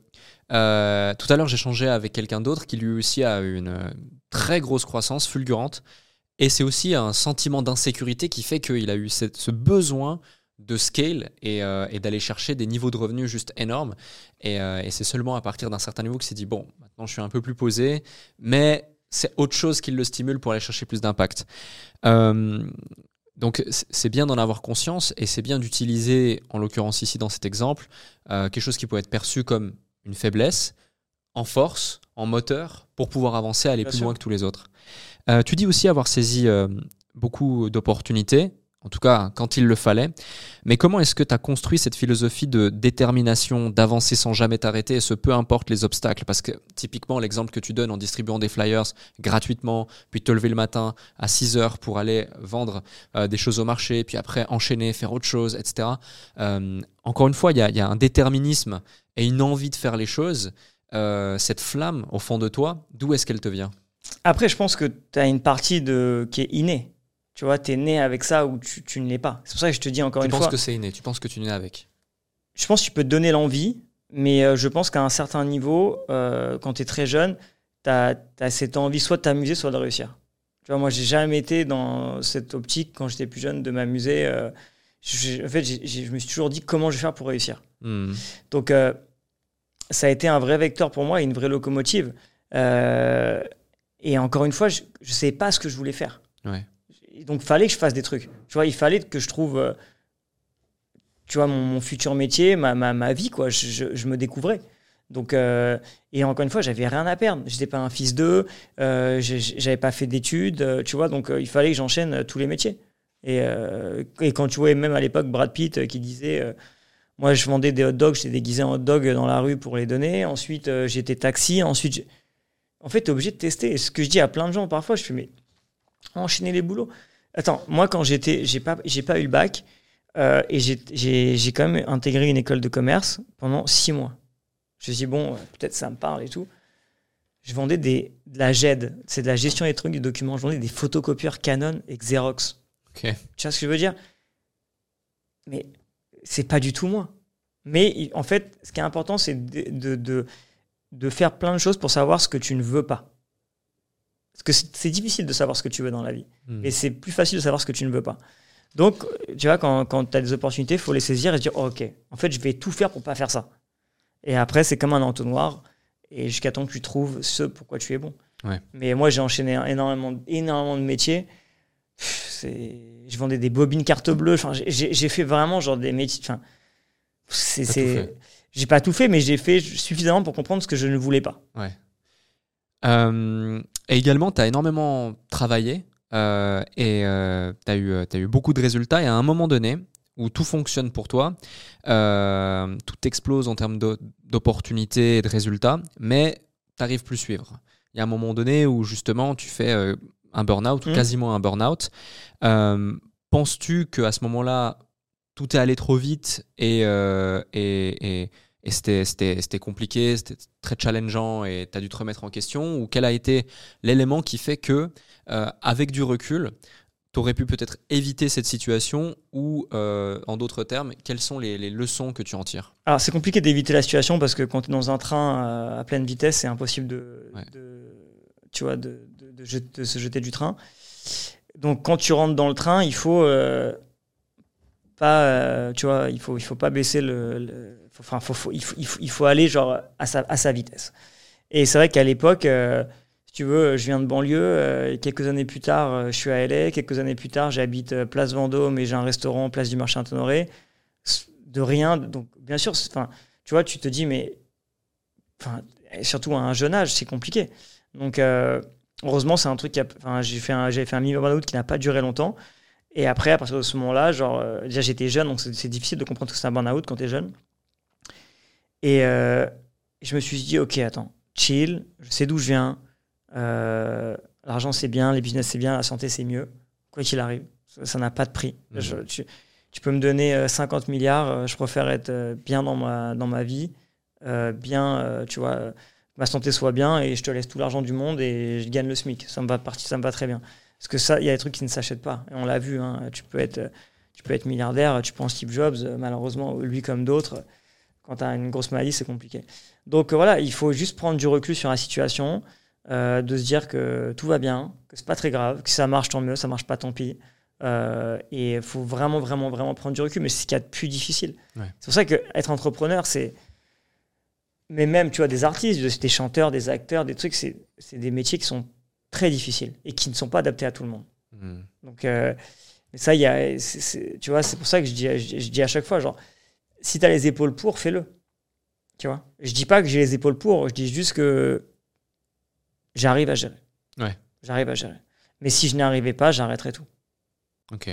euh, tout à l'heure, j'ai changé avec quelqu'un d'autre qui lui aussi a une euh, très grosse croissance fulgurante. Et c'est aussi un sentiment d'insécurité qui fait qu'il a eu ce besoin de scale et, euh, et d'aller chercher des niveaux de revenus juste énormes. Et, euh, c'est seulement à partir d'un certain niveau qu'il s'est dit, bon, maintenant je suis un peu plus posé, mais c'est autre chose qui le stimule pour aller chercher plus d'impact. Donc c'est bien d'en avoir conscience et c'est bien d'utiliser, en l'occurrence ici dans cet exemple, euh, quelque chose qui peut être perçu comme une faiblesse, en force, en moteur, pour pouvoir avancer, aller Bien plus sûr. loin que tous les autres. Euh, tu dis aussi avoir saisi euh, beaucoup d'opportunités, en tout cas quand il le fallait. Mais comment est-ce que tu as construit cette philosophie de détermination, d'avancer sans jamais t'arrêter, et ce peu importe les obstacles? Parce que typiquement, l'exemple que tu donnes en distribuant des flyers gratuitement, puis te lever le matin à 6 heures pour aller vendre euh, des choses au marché, puis après enchaîner, faire autre chose, etc. Euh, encore une fois, il y, a- un déterminisme et une envie de faire les choses. Euh, cette flamme au fond de toi, d'où est-ce qu'elle te vient? Après, je pense que tu as une partie de... qui est innée. Tu vois, tu es né avec ça ou tu, tu ne l'es pas. C'est pour ça que je te dis encore Tu une penses fois. que c'est inné, tu penses que tu nais avec. Je pense que tu peux te donner l'envie, mais euh, je pense qu'à un certain niveau, euh, quand tu es très jeune, tu as, cette envie soit de t'amuser, soit de réussir. Tu vois, moi, j'ai jamais été dans cette optique, quand j'étais plus jeune, de m'amuser. euh, en fait, je me suis toujours dit comment je vais faire pour réussir. Hmm. Donc, euh, ça a été un vrai vecteur pour moi et une vraie locomotive. Euh, et encore une fois, je ne savais pas ce que je voulais faire. Ouais. Et donc, fallait que je fasse des trucs. Tu vois, il fallait que je trouve, euh, tu vois, mon, futur métier, ma, ma, ma vie, quoi. Je, je- me découvrais. Donc, euh, et encore une fois, j'avais rien à perdre. J'étais pas un fils d'eux. Euh, j'avais pas fait d'études. euh, tu vois, donc il fallait que j'enchaîne tous les métiers. Et, et quand tu voyais même à l'époque Brad Pitt qui disait, moi je vendais des hot dogs, j'étais déguisé en hot dog dans la rue pour les donner. Ensuite, j'étais taxi. Ensuite, en fait, tu es obligé de tester. Ce que je dis à plein de gens parfois, je fais, mais enchaîner les boulots. Attends, moi quand j'étais, j'ai pas, j'ai pas eu le bac euh, et j'ai- quand même intégré une école de commerce pendant six mois. Je me suis dit, bon, euh, peut-être ça me parle et tout. Je vendais des, de la GED, c'est de la gestion électronique du document. Je vendais des photocopieurs Canon et Xerox. Ok. Tu vois ce que je veux dire? Mais c'est pas du tout moi. Mais en fait, ce qui est important, c'est de, de, de, de faire plein de choses pour savoir ce que tu ne veux pas. Parce que c'est difficile de savoir ce que tu veux dans la vie. Hmm. Et c'est plus facile de savoir ce que tu ne veux pas. Donc, tu vois, quand, quand tu as des opportunités, il faut les saisir et se dire, oh, ok, en fait, je vais tout faire pour pas faire ça. Et après, c'est comme un entonnoir, et jusqu'à temps que tu trouves ce pourquoi tu es bon. Ouais. Mais moi, j'ai enchaîné énormément, énormément de métiers. Pff, Je vendais des bobines carte bleue. Enfin, j'ai- fait vraiment genre des métiers. Enfin, c'est, j'ai pas tout fait, mais j'ai fait suffisamment pour comprendre ce que je ne voulais pas. Euh, et également, tu as énormément travaillé euh, et tu as, eu beaucoup de résultats. Et à un moment donné, où tout fonctionne pour toi, euh, tout explose en termes d'o- d'opportunités et de résultats, mais tu n'arrives plus à suivre. Il y a un moment donné où justement tu fais euh, un burn-out ou Mhm. quasiment un burn-out. Euh, Penses-tu qu'à ce moment-là, tout est allé trop vite et, euh, et, et- et c'était- c'était c'était compliqué, c'était très challengeant et tu as dû te remettre en question Ou quel a été l'élément qui fait que, euh, avec du recul, tu aurais pu peut-être éviter cette situation ou, euh, en d'autres termes, quelles sont les, les leçons que tu en tires? Alors, c'est compliqué d'éviter la situation parce que quand tu es dans un train euh, à pleine vitesse, c'est impossible de, Ouais. de- tu vois, de, se jeter du train. Donc, quand tu rentres dans le train, il faut euh, pas, tu vois, il faut, il faut pas baisser le, il, faut, aller genre à sa, à sa vitesse. Et c'est vrai qu'à l'époque, euh, si tu veux, je viens de banlieue. euh, quelques années plus tard, euh, je suis à LA. Quelques années plus tard, j'habite Place Vendôme et j'ai un restaurant Place du Marché Honoré. De rien. Donc, bien sûr, tu vois, tu te dis, mais surtout à un jeune âge, c'est compliqué. Donc, heureusement, c'est un truc qui a, enfin, j'ai fait j'avais fait un mini burn-out qui n'a pas duré longtemps. Et après, à partir de ce moment-là, genre, déjà j'étais jeune, donc c'est difficile de comprendre que c'est un burn-out quand t'es jeune. Et euh, je me suis dit, ok, attends, chill, je sais d'où je viens. Euh, L'argent c'est bien, les business c'est bien, la santé c'est mieux. Quoi qu'il arrive, ça n'a pas de prix. Mhm. Je- tu, tu peux me donner euh, 50 milliards, euh, je préfère être bien dans ma, dans ma vie, euh, bien, tu vois, ma santé soit bien et je te laisse tout l'argent du monde et je gagne le SMIC. Ça me va, ça me va très bien. Parce que ça, il y a des trucs qui ne s'achètent pas. Et on l'a vu, hein, tu, peux être, tu peux être milliardaire, tu prends Steve Jobs, malheureusement, lui comme d'autres, quand tu as une grosse maladie, c'est compliqué. Donc voilà, il faut juste prendre du recul sur la situation, euh, de se dire que tout va bien, que c'est pas très grave, que si ça marche, tant mieux, ça marche pas, tant pis. Euh, et il faut vraiment, vraiment, vraiment prendre du recul, mais c'est ce qu'il y a de plus difficile. Ouais. C'est pour ça qu'être entrepreneur, c'est. Mais même, tu vois, des artistes, des chanteurs, des acteurs, des trucs, c'est c'est des métiers qui sont très difficiles et qui ne sont pas adaptés à tout le monde. Hmm. Donc, euh, ça, il y a, tu vois, c'est pour ça que je dis, je, je dis à chaque fois, genre, si tu as les épaules pour, fais-le. Tu vois? Je dis pas que j'ai les épaules pour, je dis juste que j'arrive à gérer. Ouais. J'arrive à gérer. Mais si je n'y arrivais pas, j'arrêterais tout. Ok.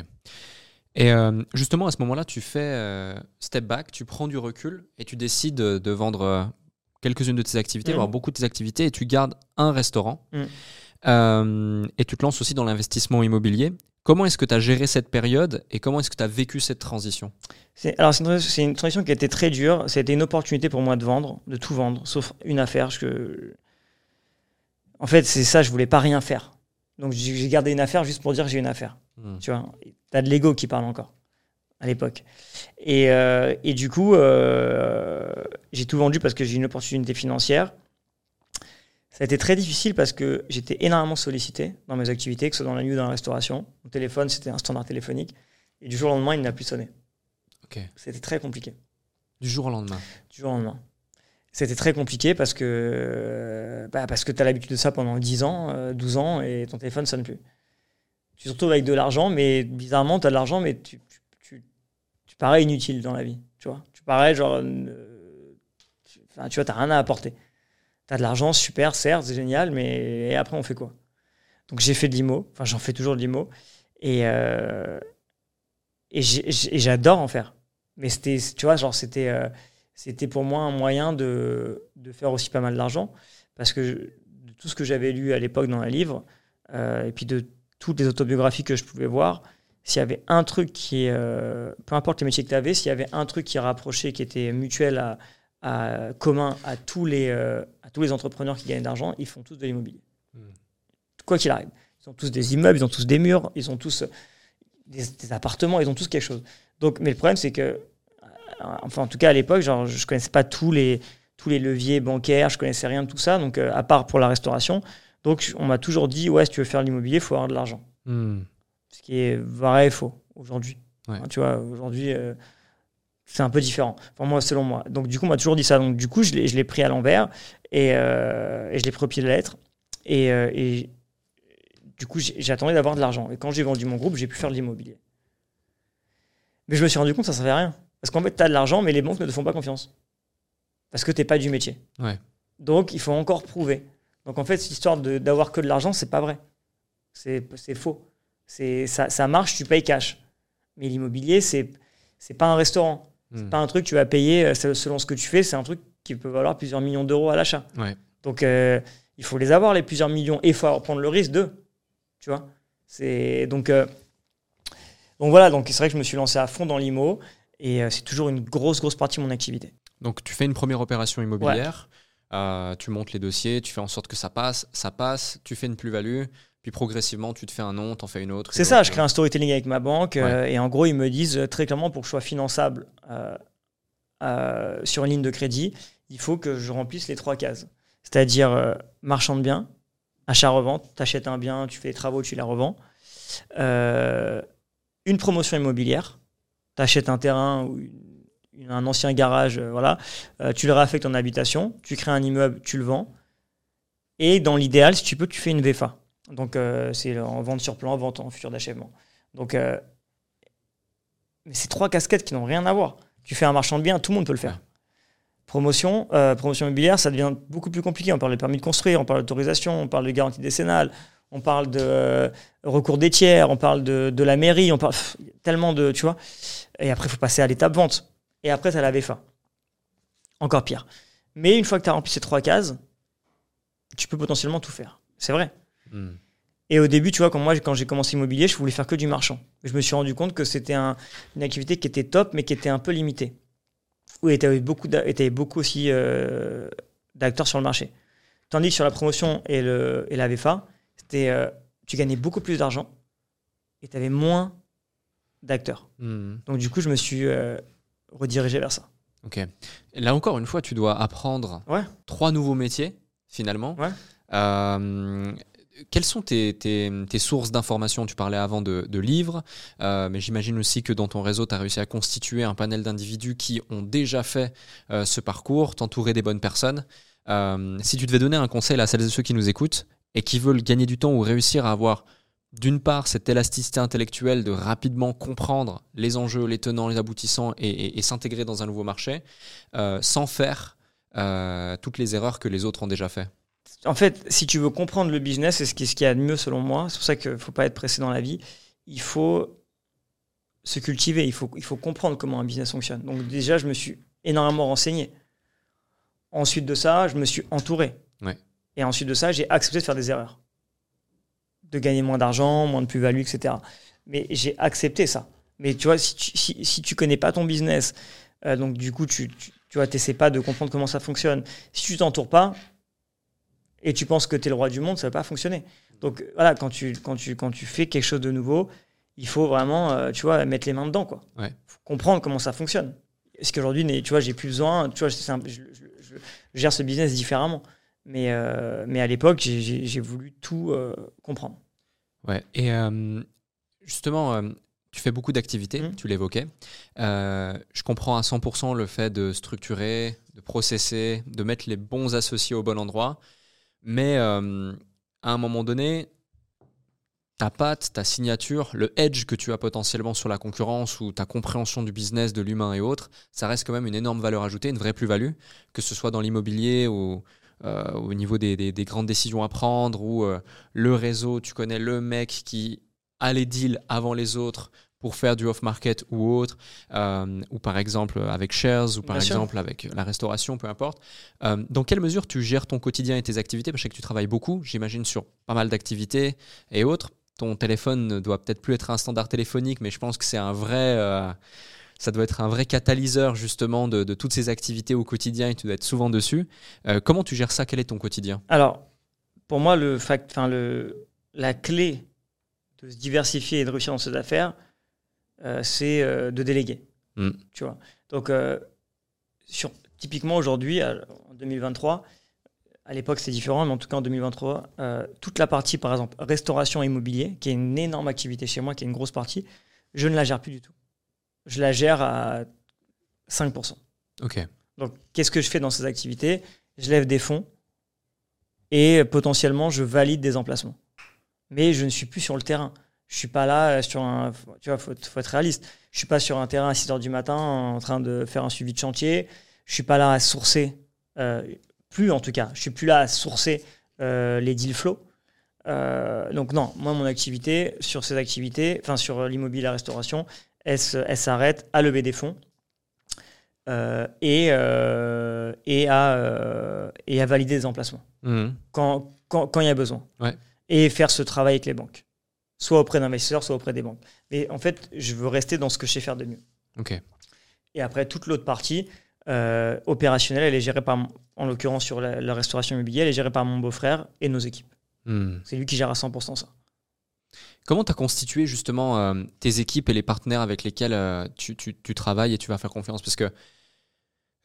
Et euh, justement, à ce moment-là, tu fais euh, step back, tu prends du recul et tu décides de, vendre euh, quelques-unes de tes activités, Mhm. voire beaucoup de tes activités, et tu gardes un restaurant. Euh, et tu te lances aussi dans l'investissement immobilier. Comment est-ce que tu as géré cette période et comment est-ce que tu as vécu cette transition? C'est- Alors, c'est une, une transition qui a été très dure. C'était une opportunité pour moi de vendre, de tout vendre, sauf une affaire. parce que- En fait, c'est ça, je voulais pas rien faire. Donc, j'ai gardé une affaire juste pour dire que j'ai une affaire. Hmm. Tu vois, t'as de l'ego qui parle encore à l'époque. Et, euh, et du coup, euh, j'ai tout vendu parce que j'ai une opportunité financière. Ça a été très difficile parce que j'étais énormément sollicité dans mes activités, que ce soit dans la nuit ou dans la restauration. Mon téléphone, c'était un standard téléphonique. Et du jour au lendemain, il n'a plus sonné. Ok. C'était très compliqué. Du jour au lendemain. Du jour au lendemain. C'était très compliqué parce que, euh, bah, parce que tu as l'habitude de ça pendant 10 ans, euh, 12 ans, et ton téléphone sonne plus. Tu te retrouves avec de l'argent, mais bizarrement, tu as de l'argent, mais tu, tu, tu, tu parais inutile dans la vie. Tu vois Tu parais genre. euh, tu, tu vois, tu rien à apporter. Tu as de l'argent, super, certes, c'est génial, mais après, on fait quoi? Donc, j'ai fait de l'IMO. Enfin, j'en fais toujours de l'IMO. Et, euh, et j'adore en faire. Mais c'était, tu vois, genre, c'était. euh, c'était pour moi un moyen de, de faire aussi pas mal d'argent. Parce que de tout ce que j'avais lu à l'époque dans un livre, euh, et puis de toutes les autobiographies que je pouvais voir, s'il y avait un truc qui, peu importe les métiers que tu avais, s'il y avait un truc qui rapprochait, qui était mutuel, à, à- commun à tous, les, euh, à tous les entrepreneurs qui gagnent de l'argent, ils font tous de l'immobilier. Hmm. Quoi qu'il arrive. Ils ont tous des immeubles, ils ont tous des murs, ils ont tous des, des appartements, ils ont tous quelque chose. Donc, mais le problème, c'est que, euh, enfin, en tout cas à l'époque, genre, je connaissais pas tous les, tous les leviers bancaires, je connaissais rien de tout ça, donc euh, à part pour la restauration. Donc, on m'a toujours dit, ouais, si tu veux faire de l'immobilier, il faut avoir de l'argent. Hmm. Ce qui est vrai et faux aujourd'hui. Ouais. Hein, tu vois, aujourd'hui, euh, c'est un peu différent. Enfin, moi, selon moi. Donc, du coup, on m'a toujours dit ça. Donc, du coup, je l'ai pris à l'envers et, euh, et je l'ai pris au pied de la lettre. Et, euh, et du coup, j'attendais d'avoir de l'argent. Et quand j'ai vendu mon groupe, j'ai pu faire de l'immobilier. Mais je me suis rendu compte que ça ne servait à rien. Parce qu'en fait, tu as de l'argent, mais les banques ne te font pas confiance. Parce que tu n'es pas du métier. Ouais. Donc, il faut encore prouver. Donc, en fait, cette histoire d'avoir que de l'argent, c'est pas vrai. C'est faux. Ça, ça marche, tu payes cash. Mais l'immobilier, c'est c'est pas un restaurant. Hmm. C'est pas un truc que tu vas payer euh, selon ce que tu fais. C'est un truc qui peut valoir plusieurs millions d'euros à l'achat. Ouais. Donc, euh, il faut les avoir, les plusieurs millions. Et il faut prendre le risque de. Tu vois C'est donc. euh, donc voilà, donc c'est vrai que je me suis lancé à fond dans l'IMO. Et euh, c'est toujours une grosse, grosse partie de mon activité. Donc tu fais une première opération immobilière, tu montes les dossiers, tu fais en sorte que ça passe, ça passe, tu fais une plus-value, puis progressivement, tu te fais un nom, t'en fais une autre. C'est ça, autre, je crée un storytelling avec ma banque euh, et en gros, ils me disent euh, très clairement pour que je sois finançable euh, sur une ligne de crédit, il faut que je remplisse les trois cases. C'est-à-dire marchand de biens, achat-revente, tu achètes un bien, tu fais les travaux, tu la revends. Une promotion immobilière, tu achètes un terrain ou un ancien garage, euh, voilà, euh, tu le réaffectes en habitation, tu crées un immeuble, tu le vends. Et dans l'idéal, si tu peux, tu fais une VFA. Donc, euh, c'est en vente sur plan, vente en futur d'achèvement. Donc, euh, mais c'est trois casquettes qui n'ont rien à voir. Tu fais un marchand de biens, tout le monde peut le faire. Promotion, euh, promotion immobilière, ça devient beaucoup plus compliqué. On parle de permis de construire, on parle d'autorisation, on parle de garantie décennale, on parle de recours des tiers, on parle de, de la mairie, on parle pff, tellement de, tu vois. Et après, il faut passer à l'étape vente. Et après, tu as la VFA. Encore pire. Mais une fois que tu as rempli ces trois cases, tu peux potentiellement tout faire. C'est vrai. Hmm. Et au début, tu vois, quand moi, quand j'ai commencé l'immobilier, je voulais faire que du marchand. Je me suis rendu compte que c'était un- une activité qui était top, mais qui était un peu limitée. Où il y avait beaucoup, beaucoup aussi euh, d'acteurs sur le marché. Tandis que sur la promotion et, le, et la VFA, c'était, euh, tu gagnais beaucoup plus d'argent et tu avais moins d'acteurs. Hmm. Donc du coup, je me suis euh, redirigé vers ça. Ok. Là encore une fois, tu dois apprendre Ouais. trois nouveaux métiers finalement. Ouais. Quelles sont tes, sources d'informations? Tu parlais avant de, livres, euh, mais j'imagine aussi que dans ton réseau, tu as réussi à constituer un panel d'individus qui ont déjà fait euh, ce parcours, t'entourer des bonnes personnes. Euh, si tu devais donner un conseil à celles et ceux qui nous écoutent et qui veulent gagner du temps ou réussir à avoir d'une part cette élasticité intellectuelle de rapidement comprendre les enjeux, les tenants, les aboutissants et, et- s'intégrer dans un nouveau marché, sans faire toutes les erreurs que les autres ont déjà fait. En fait, si tu veux comprendre le business, c'est ce qui, ce qu'il y a de mieux selon moi. C'est pour ça qu'il ne faut pas être pressé dans la vie. Il faut se cultiver. Il faut, il faut comprendre comment un business fonctionne. Donc déjà, je me suis énormément renseigné. Ensuite de ça, je me suis entouré. Ouais. Et ensuite de ça, j'ai accepté de faire des erreurs. De gagner moins d'argent, moins de plus-value, etc. Mais j'ai accepté ça. Mais tu vois, si tu, si, si tu connais pas ton business, euh, donc du coup, tu, tu, tu vois, pas de comprendre comment ça fonctionne. Si tu t'entoures pas, et tu penses que tu es le roi du monde, ça va pas fonctionner. Donc voilà, quand tu, quand tu, quand tu fais quelque chose de nouveau, il faut vraiment, euh, tu vois, mettre les mains dedans, quoi. Ouais. Faut comprendre comment ça fonctionne. Est-ce qu'aujourd'hui, tu vois, j'ai plus besoin, tu vois, un- je, je- je- je gère ce business différemment. Mais, euh, mais à l'époque, j'ai- voulu tout euh, comprendre. Ouais. Et justement, tu fais beaucoup d'activités, Mhm. tu l'évoquais. Je comprends à 100% le fait de structurer, de processer, de mettre les bons associés au bon endroit. Mais euh, à un moment donné, ta patte, ta signature, le edge que tu as potentiellement sur la concurrence ou ta compréhension du business, de l'humain et autres, ça reste quand même une énorme valeur ajoutée, une vraie plus-value, que ce soit dans l'immobilier ou euh, au niveau des, des- des grandes décisions à prendre ou euh, le réseau, tu connais le mec qui a les deals avant les autres pour faire du off-market ou autre, euh, ou par exemple avec shares, ou par Bien sûr. exemple avec la restauration, peu importe. Euh, dans quelle mesure tu gères ton quotidien et tes activités? Parce que je sais que tu travailles beaucoup, j'imagine, sur pas mal d'activités et autres. Ton téléphone ne doit peut-être plus être un standard téléphonique, mais je pense que c'est un vrai... euh, ça doit être un vrai catalyseur justement de, de toutes ces activités au quotidien et tu dois être souvent dessus. Comment tu gères ça? Quel est ton quotidien? Alors, pour moi, le fact, le, la clé de se diversifier et de réussir dans ses affaires, c'est euh, de déléguer. Mm. Tu vois. Donc, euh, sur, typiquement aujourd'hui, en 2023, à l'époque c'était différent, mais en tout cas en 2023, euh, toute la partie, par exemple, restauration immobilier, qui est une énorme activité chez moi, qui est une grosse partie, je ne la gère plus du tout. Je la gère à 5%. Ok. Donc, qu'est-ce que je fais dans ces activités? Je lève des fonds et potentiellement, je valide des emplacements. Mais je ne suis plus sur le terrain. Je suis pas là euh, sur un. Tu vois, faut, faut être réaliste. Je suis pas sur un terrain à 6 heures du matin en train de faire un suivi de chantier. Je suis pas là à sourcer. euh, plus en tout cas. Je suis plus là à sourcer euh, les deal flow. Euh, donc non, moi mon activité sur ces activités, enfin sur l'immobilier et la restauration, elle, s'arrête à lever des fonds et, et, à, et à valider des emplacements Mhm. quand quand- quand il y a besoin. Ouais. Et faire ce travail avec les banques, soit auprès d'investisseurs, soit auprès des banques. Mais en fait, je veux rester dans ce que je sais faire de mieux. Ok. Et après, toute l'autre partie euh, opérationnelle, elle est gérée par, en l'occurrence sur la, la restauration immobilière, elle est gérée par mon beau-frère et nos équipes. Hmm. C'est lui qui gère à 100% ça. Comment tu as constitué justement euh, tes équipes et les partenaires avec lesquels euh, tu, tu- tu travailles et tu vas faire confiance? Parce que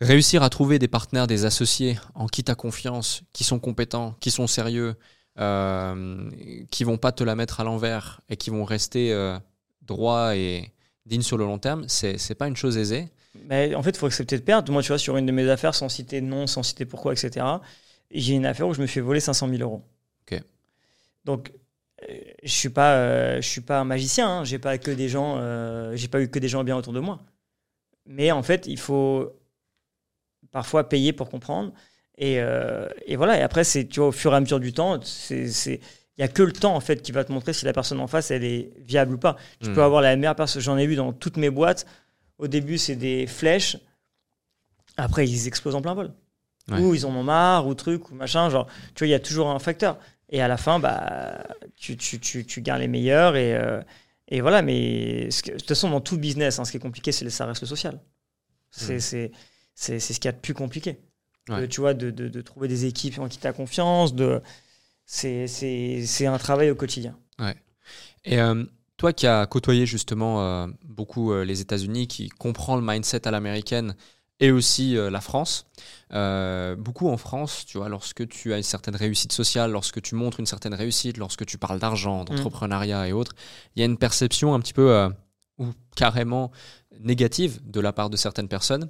réussir à trouver des partenaires, des associés en qui tu as confiance, qui sont compétents, qui sont sérieux, euh, qui vont pas te la mettre à l'envers et qui vont rester euh, droits et dignes sur le long terme, c'est pas une chose aisée. Mais en fait, il faut accepter de perdre. Moi, tu vois, sur une de mes affaires, sans citer nom, sans citer pourquoi, etc., j'ai une affaire où je me fais voler 500 000 euros. Ok. Donc, euh, je suis pas, euh, je suis pas un magicien. Hein. J'ai pas que des gens, euh, j'ai pas eu que des gens bien autour de moi. Mais en fait, il faut parfois payer pour comprendre. Et, euh, et voilà. Et après, c'est, tu vois, au fur et à mesure du temps, c'est, il y a que le temps en fait qui va te montrer si la personne en face elle est viable ou pas. Tu Hmm. peux avoir la meilleure personne. J'en ai vu dans toutes mes boîtes. Au début, c'est des flèches. Après, ils explosent en plein vol. Ouais. Ou ils en ont marre, ou truc, ou machin. Genre, tu vois, il y a toujours un facteur. Et à la fin, bah, tu, tu, tu, tu gardes les meilleurs. Et, euh, et voilà, mais que- de toute façon, dans tout business, hein, ce qui est compliqué, c'est le- ça reste le social. C'est Mm. c'est- c'est ce qu'il y a de plus compliqué. Ouais. De, tu vois, de, de, de trouver des équipes en qui tu as confiance. De, c'est un travail au quotidien. Et euh, toi qui as côtoyé justement euh, beaucoup euh, les États-Unis, qui comprend le mindset à l'américaine et aussi la France, beaucoup en France, tu vois, lorsque tu as une certaine réussite sociale, lorsque tu montres une certaine réussite, lorsque tu parles d'argent, d'entrepreneuriat et autres, il y a une perception un petit peu ou carrément négative de la part de certaines personnes.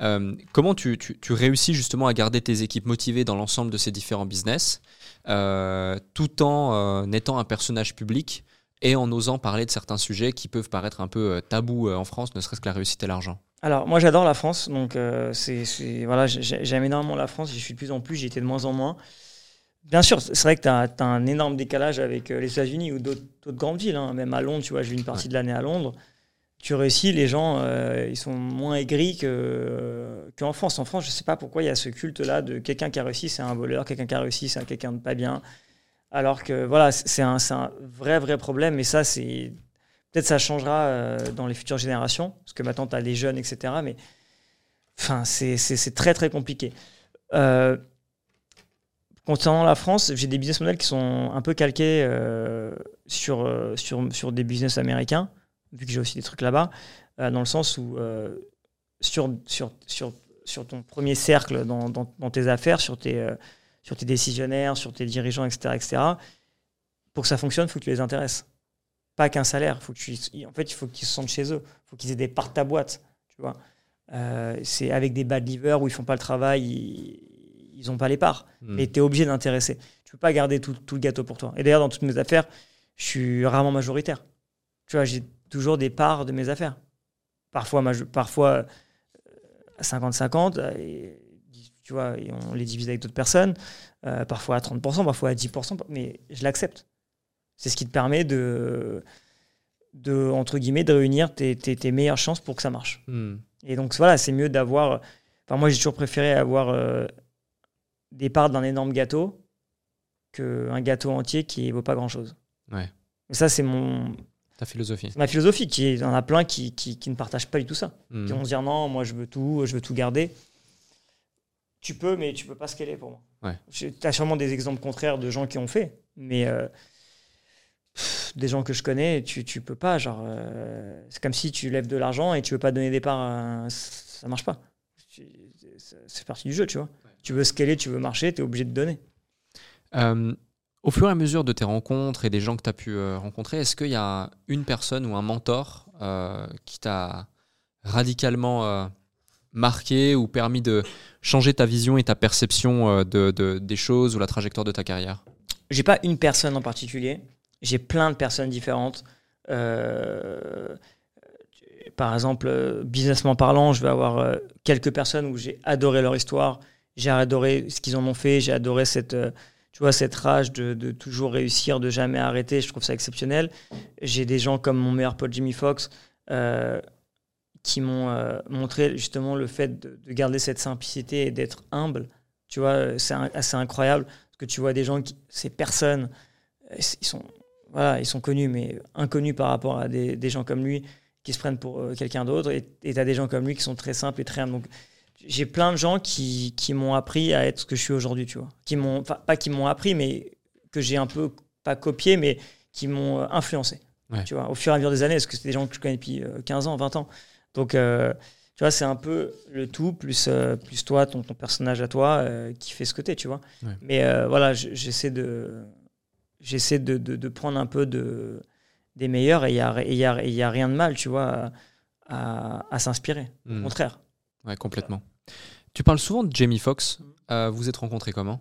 Euh, comment tu, réussis justement à garder tes équipes motivées dans l'ensemble de ces différents business, euh, tout en euh, étant un personnage public et en osant parler de certains sujets qui peuvent paraître un peu tabous en France, ne serait-ce que la réussite et l'argent? Alors, moi, j'adore la France. Donc, c'est, voilà, j'ai- j'aime énormément la France. J'y suis de plus en plus. J'y étais de moins en moins. Bien sûr, c'est vrai que tu as, un énorme décalage avec euh, les États-Unis ou d'autres, grandes villes. hein. Même à Londres, tu vois, j'ai une partie de l'année à Londres. Tu réussis, les gens, euh, ils sont moins aigris euh, qu'en France. En France, je sais pas pourquoi il y a ce culte-là de quelqu'un qui a réussi, c'est un voleur, quelqu'un qui a réussi, c'est quelqu'un de pas bien. Alors que voilà, c'est un, vrai, vrai problème. Et ça, c'est. Peut-être ça changera euh, dans les futures générations, parce que maintenant, tu as les jeunes, etc. Mais enfin, c'est très, très compliqué. Euh, concernant la France, j'ai des business models qui sont un peu calqués euh, sur, euh, sur, sur des business américains, vu que j'ai aussi des trucs là-bas, euh, dans le sens où sur, sur, sur, sur ton premier cercle dans, dans, dans tes affaires, sur tes, sur tes décisionnaires, sur tes dirigeants, etc., etc., pour que ça fonctionne, il faut que tu les intéresses. Pas qu'un salaire. Faut que tu, en fait, il faut qu'ils se sentent chez eux. Il faut qu'ils aient des parts de ta boîte. C'est avec des bad liver où ils font pas le travail, n'ont pas les parts. Hmm. Et tu es obligé d'intéresser. Tu peux pas garder tout, tout le gâteau pour toi. Et d'ailleurs, dans toutes mes affaires, je suis rarement majoritaire. Tu vois, j'ai toujours des parts de mes affaires. Parfois, parfois euh, à 50-50, euh, et, tu vois, et on les divise avec d'autres personnes, euh, parfois à 30%, parfois à 10%, mais je l'accepte. C'est ce qui te permet de, de entre guillemets, de réunir tes, tes- tes meilleures chances pour que ça marche. Hmm. Et donc voilà, c'est mieux d'avoir. Enfin, moi, j'ai toujours préféré avoir euh, des parts d'un énorme gâteau qu'un gâteau entier qui ne vaut pas grand-chose. Ouais. Et ça, c'est mon Ta philosophie. ma philosophie. Qui est, il y en a plein qui, qui, qui ne partagent pas du tout ça. Hmm. Qui vont se dire non, moi, je veux tout, je veux tout garder. Tu peux, mais tu peux pas scaler pour moi. Ouais. Tu as sûrement des exemples contraires de gens qui ont fait, mais euh, pff, des gens que je connais, tu, tu peux pas. Genre, euh, c'est comme si tu lèves de l'argent et tu veux pas donner des parts, à ça marche pas. C'est partie du jeu, tu vois. Tu veux scaler, tu veux marcher, tu es obligé de donner. Euh, au fur et à mesure de tes rencontres et des gens que tu as pu euh, rencontrer, est-ce qu'il y a une personne ou un mentor euh, qui t'a radicalement euh, marqué ou permis de changer ta vision et ta perception de, de- des choses ou la trajectoire de ta carrière? J'ai pas une personne en particulier. J'ai plein de personnes différentes. Euh, par exemple, businessment parlant, je vais avoir quelques personnes où j'ai adoré leur histoire, j'ai adoré ce qu'ils en ont fait, j'ai adoré cette, euh, tu vois, cette rage de, toujours réussir, de jamais arrêter. Je trouve ça exceptionnel. J'ai des gens comme mon meilleur pote Jimmy Fox euh, qui m'ont euh, montré justement le fait de, de garder cette simplicité et d'être humble. Tu vois, c'est assez incroyable parce que tu vois des gens, ces personnes, ils sont, ils sont connus, mais inconnus par rapport à des, gens comme lui qui se prennent pour quelqu'un d'autre. Et tu as des gens comme lui qui sont très simples et très humbles. J'ai plein de gens qui, qui m'ont appris à être ce que je suis aujourd'hui, tu vois. Qui m'ont, pas qui m'ont appris, mais que j'ai un peu, pas copié, mais qui m'ont influencé. Tu vois, au fur et à mesure des années, parce que c'est des gens que je connais depuis 15 ans, 20 ans. Donc, tu vois, c'est un peu le tout, plus, plus toi, ton, ton, personnage à toi, qui fait ce que tu es, tu vois. Mais voilà, j'essaie de, j'essaie de, de, prendre un peu de, des meilleurs et il n'y a, y a, y a, rien de mal, tu vois, à, à, s'inspirer. Au hmm. contraire. Ouais, complètement. Tu parles souvent de Jamie Foxx. Euh, vous êtes rencontrés comment?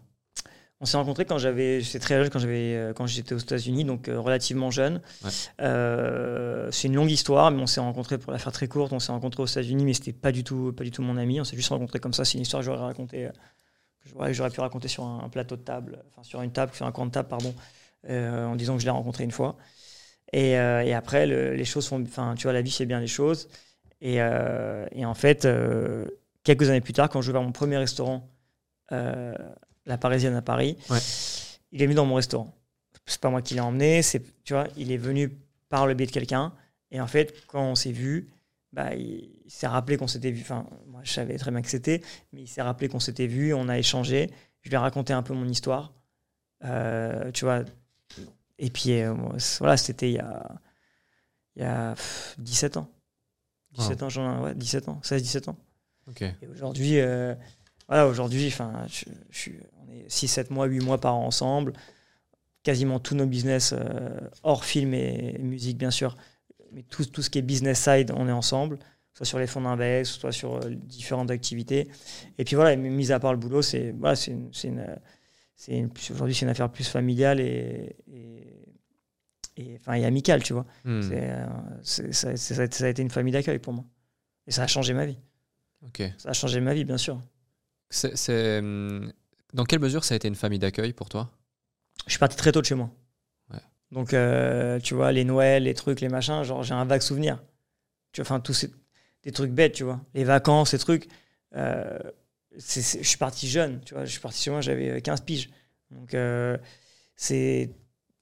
On s'est rencontrés quand j'avais, j'étais très jeune quand j'avais, euh, quand j'étais aux États-Unis, donc euh, relativement jeune. c'est une longue histoire, mais on s'est rencontrés pour la faire très courte. On s'est rencontrés aux États-Unis, mais c'était pas du tout, pas du tout mon ami. On s'est juste rencontrés comme ça. C'est une histoire que j'aurais raconté, que j'aurais pu raconter sur un, plateau de table, enfin sur une table, sur un coin de table, pardon, en disant que je l'ai rencontré une fois. Et, et après, les choses font, enfin, tu vois, la vie c'est bien les choses. Et, et en fait, quelques années plus tard, quand je vais mon premier restaurant, euh, la Parisienne à Paris, il est venu dans mon restaurant. C'est pas moi qui l'ai emmené, c'est, tu vois, il est venu par le biais de quelqu'un. Et en fait, quand on s'est vu, bah, il, s'est rappelé qu'on s'était vu. Enfin, moi, je savais très bien que c'était, mais il s'est rappelé qu'on s'était vu, on a échangé. Je lui ai raconté un peu mon histoire. Euh, tu vois. Et puis, euh, voilà, c'était il y a, il y a 17 ans. 17 ans, j'en ouais, 17 ans, 16-17 ans. Et aujourd'hui, euh, voilà, aujourd'hui, enfin, je, on est 6, 7 mois, 8 mois par an ensemble. Quasiment tous nos business, euh, hors film et musique, bien sûr, mais tout, tout, ce qui est business side, on est ensemble, soit sur les fonds d'invest, soit sur euh, différentes activités. Et puis voilà, mis à part le boulot, c'est voilà, c'est une, une, aujourd'hui c'est une affaire plus familiale et, et, enfin, et amicale, tu vois. Hmm. ça, ça, a été une famille d'accueil pour moi. Et ça a changé ma vie. Ça a changé ma vie, bien sûr. C'est, hum, Dans quelle mesure ça a été une famille d'accueil pour toi? Je suis parti très tôt de chez moi. Donc, euh, tu vois, les Noëls, les trucs, les machins, genre, j'ai un vague souvenir. Tu vois, enfin, tous ces des trucs bêtes, tu vois. Les vacances, ces trucs. Euh, je suis parti jeune, tu vois. Je suis parti chez moi, j'avais 15 piges. Donc, euh, c'est.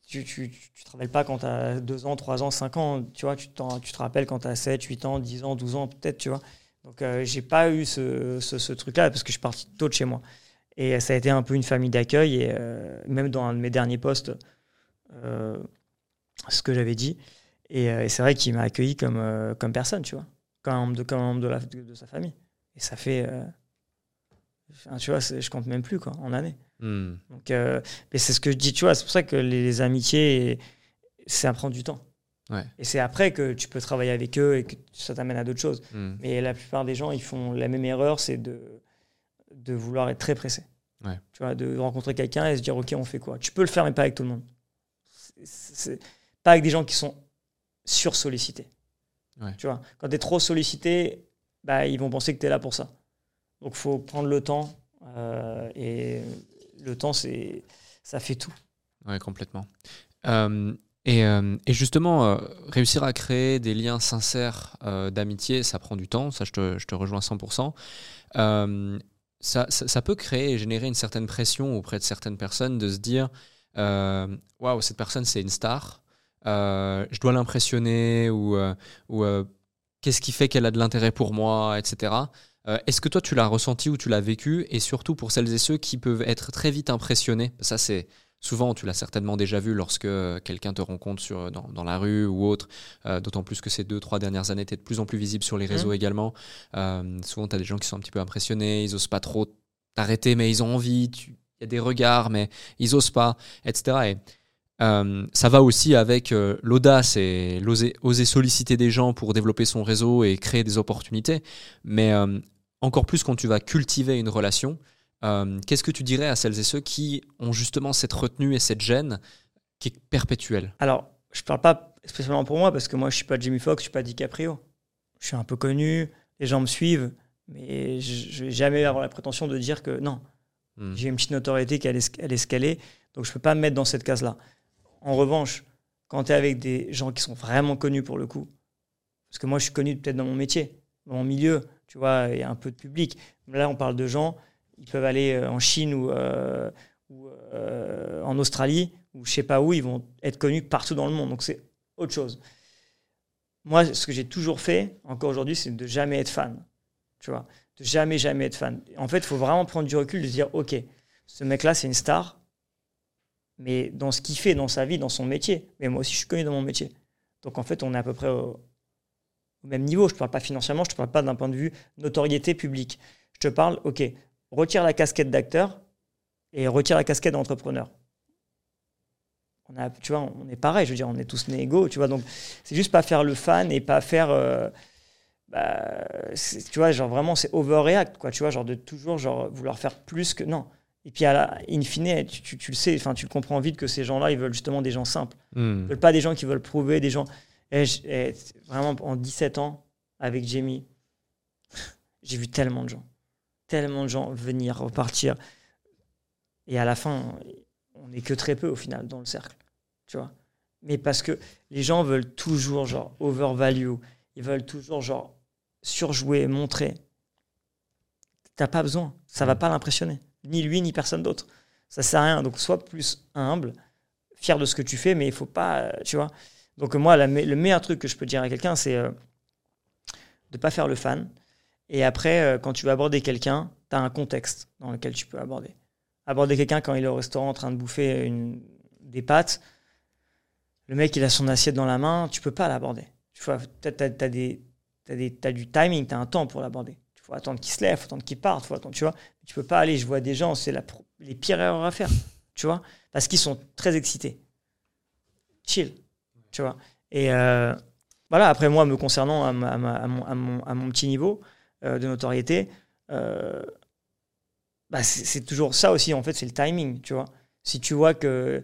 Tu, tu, tu, te rappelles pas quand tu as 2 ans, 3 ans, 5 ans, tu vois. Tu, tu te rappelles quand tu as 7, 8 ans, 10 ans, 12 ans, peut-être, tu vois. Donc, euh, j'ai pas eu ce, ce, truc-là parce que je suis parti tôt de chez moi. Et ça a été un peu une famille d'accueil. Et euh, même dans un de mes derniers postes, euh, ce que j'avais dit. Et, c'est vrai qu'il m'a accueilli comme, comme personne, tu vois, comme un membre de, comme un membre de, la, de, sa famille. Et ça fait. tu vois, je compte même plus, quoi, en années. Hmm. Donc, mais c'est ce que je dis, tu vois, c'est pour ça que les, les amitiés, ça prend du temps. Et c'est après que tu peux travailler avec eux et que ça t'amène à d'autres choses. Hmm. Mais la plupart des gens, ils font la même erreur, c'est de, de vouloir être très pressé. Tu vois, de rencontrer quelqu'un et se dire, OK, on fait quoi? Tu peux le faire, mais pas avec tout le monde. C'est, pas avec des gens qui sont sursollicités. Tu vois, quand tu es trop sollicité, bah, ils vont penser que tu es là pour ça. Donc, il faut prendre le temps. Euh, et le temps, c'est, ça fait tout. Oui, complètement. Euh, euh, et, justement, euh, réussir à créer des liens sincères euh, d'amitié, ça prend du temps, ça je te, je te rejoins 100%. Ça, ça, peut créer et générer une certaine pression auprès de certaines personnes de se dire Waouh, cette personne c'est une star, je dois l'impressionner ou qu'est-ce qui fait qu'elle a de l'intérêt pour moi, etc. Est-ce que toi tu l'as ressenti ou tu l'as vécu? Et surtout pour celles et ceux qui peuvent être très vite impressionnés, ça c'est Souvent, tu l'as certainement déjà vu lorsque euh, quelqu'un te rencontre sur, dans, la rue ou autre, euh, d'autant plus que ces deux, trois dernières années, tu es de plus en plus visible sur les réseaux mmh. également. Euh, souvent, tu as des gens qui sont un petit peu impressionnés, ils osent pas trop t'arrêter, mais ils ont envie, il y a des regards, mais ils osent pas, etc. Et ça va aussi avec l'audace et oser solliciter des gens pour développer son réseau et créer des opportunités. Mais encore plus quand tu vas cultiver une relation, euh, qu'est-ce que tu dirais à celles et ceux qui ont justement cette retenue et cette gêne qui est perpétuelle? Alors, je ne parle pas spécialement pour moi parce que moi, je ne suis pas Jimmy Fox, je ne suis pas DiCaprio. Je suis un peu connu, les gens me suivent, mais je ne vais jamais avoir la prétention de dire que non. Hmm. J'ai une petite notoriété qui est escalée, donc je ne peux pas me mettre dans cette case-là. En revanche, quand tu es avec des gens qui sont vraiment connus pour le coup, parce que moi, je suis connu peut-être dans mon métier, dans mon milieu, tu vois, il y a un peu de public. Là, on parle de gens ils peuvent aller euh, en Chine ou, euh, euh, en Australie ou je sais pas où, ils vont être connus partout dans le monde. Donc c'est autre chose. Moi, ce que j'ai toujours fait, encore aujourd'hui, c'est de jamais être fan. Tu vois, de jamais, jamais être fan. En fait, il faut vraiment prendre du recul, de se dire, ok, ce mec-là, c'est une star. mais dans ce qu'il fait, dans sa vie, dans son métier. Mais moi aussi, je suis connu dans mon métier. Donc en fait, on est à peu près au, même niveau. Je ne parle pas financièrement, je ne te parle pas d'un point de vue notoriété publique. Je te parle, ok, retire la casquette d'acteur et retire la casquette d'entrepreneur. On a, tu vois, on est pareil, je veux dire, on est tous nés égaux, tu vois. Donc, c'est juste pas faire le fan et pas faire, euh, bah, tu vois, genre vraiment, c'est overreact, quoi, tu vois, genre de toujours, genre vouloir faire plus que non. Et puis, à la, in fine, tu, tu- tu le sais, enfin, tu le comprends vite que ces gens-là, ils veulent justement des gens simples. Hmm. Ils veulent pas des gens qui veulent prouver, des gens. Et je- et vraiment, en 17 ans, avec Jamie, j'ai vu tellement de gens. Tellement de gens venir, repartir. Et à la fin, on n'est que très peu au final dans le cercle. Tu vois Mais parce que les gens veulent toujours, genre, overvalue. Ils veulent toujours, genre, surjouer, montrer. T'as pas besoin. Ça va pas l'impressionner. Ni lui, ni personne d'autre. Ça sert à rien. Donc, sois plus humble, fier de ce que tu fais, mais il faut pas, euh, tu vois. Donc moi, le meilleur truc que je peux dire à quelqu'un, c'est euh, de pas faire le fan. Et après, euh, quand tu vas aborder quelqu'un, tu as un contexte dans lequel tu peux aborder. Aborder quelqu'un quand il est au restaurant en train de bouffer une- des pâtes, le mec, il a son assiette dans la main, tu peux pas l'aborder. Tu des, t'as du timing, tu as un temps pour l'aborder. Il faut attendre qu'il se lève, faut attendre qu'il parte, faut attendre, tu vois. Tu peux pas aller, je vois des gens, c'est les pires erreurs à faire, tu vois, parce qu'ils sont très excités. Chill, tu vois. Et euh, voilà, après moi, me concernant à, ma- à ma- à mon- à mon petit niveau euh, de notoriété, euh, bah, c'est toujours ça aussi, en fait, c'est le timing, tu vois. Si tu vois que,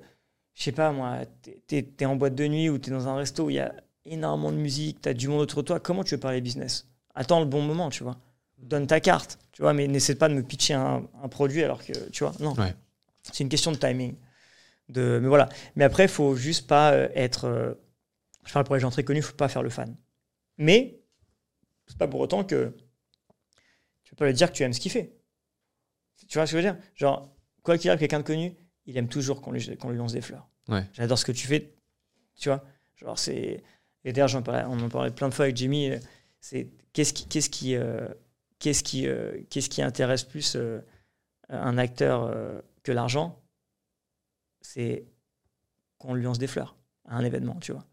je sais pas moi, t'es es, en boîte de nuit ou t'es dans un resto où il y a énormément de musique, t'as du monde autour de toi, comment tu veux parler business? Attends le bon moment, tu vois. Donne ta carte, tu vois, mais n'essaie pas de me pitcher un, un produit alors que, tu vois, non. Ouais. C'est une question de timing. De, mais voilà. Mais après, il faut juste pas euh, être. euh, je parle pour les gens très connus, il faut pas faire le fan. Mais c'est pas pour autant que tu peux pas lui dire que tu aimes ce qu'il fait. Tu vois ce que je veux dire? Genre, quoi qu'il arrive, quelqu'un de connu, il aime toujours qu'on lui, qu'on lui lance des fleurs. Ouais. J'adore ce que tu fais. Tu vois Genre, c'est. Et d'ailleurs, j'en on en parlait plein de fois avec Jimmy. C'est qu'est-ce qui, qu'est-ce qui, euh, qu'est-ce qui, euh, qu'est-ce qui intéresse plus euh, un acteur que l'argent? C'est qu'on lui lance des fleurs à un événement, tu vois.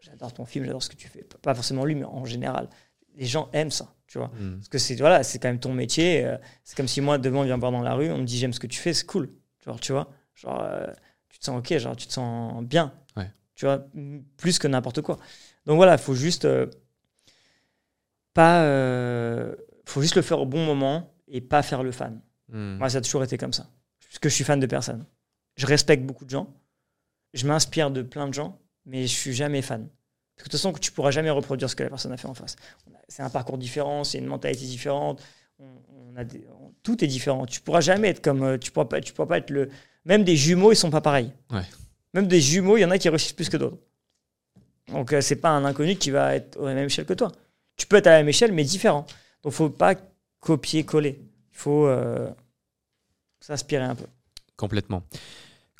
J'adore ton film, j'adore ce que tu fais. Pas forcément lui, mais en général. Les gens aiment ça, tu vois. Hmm. Parce que c'est voilà, c'est quand même ton métier. euh, c'est comme si moi, demain, on vient me voir dans la rue, on me dit j'aime ce que tu fais, c'est cool. Genre, tu vois, genre, euh, tu te sens ok, genre, tu te sens bien. Ouais. Tu vois, plus que n'importe quoi. Donc voilà, il faut juste euh, pas. euh, faut juste le faire au bon moment et pas faire le fan. Hmm. Moi, ça a toujours été comme ça. Parce que je suis fan de personne. Je respecte beaucoup de gens. Je m'inspire de plein de gens, mais je suis jamais fan. Parce que de toute façon, tu pourras jamais reproduire ce que la personne a fait en face. C'est un parcours différent, c'est une mentalité différente. On, on a des- on- tout est différent. Tu pourras jamais être comme. euh, Tu pourras pas, tu pourras pas être le. Même des jumeaux, ils sont pas pareils. Ouais. Même des jumeaux, il y en a qui réussissent plus que d'autres. Donc, euh, c'est pas un inconnu qui va être à la même échelle que toi. Tu peux être à la même échelle, mais différent. Donc, faut pas copier-coller. Il faut euh, s'inspirer un peu. Complètement.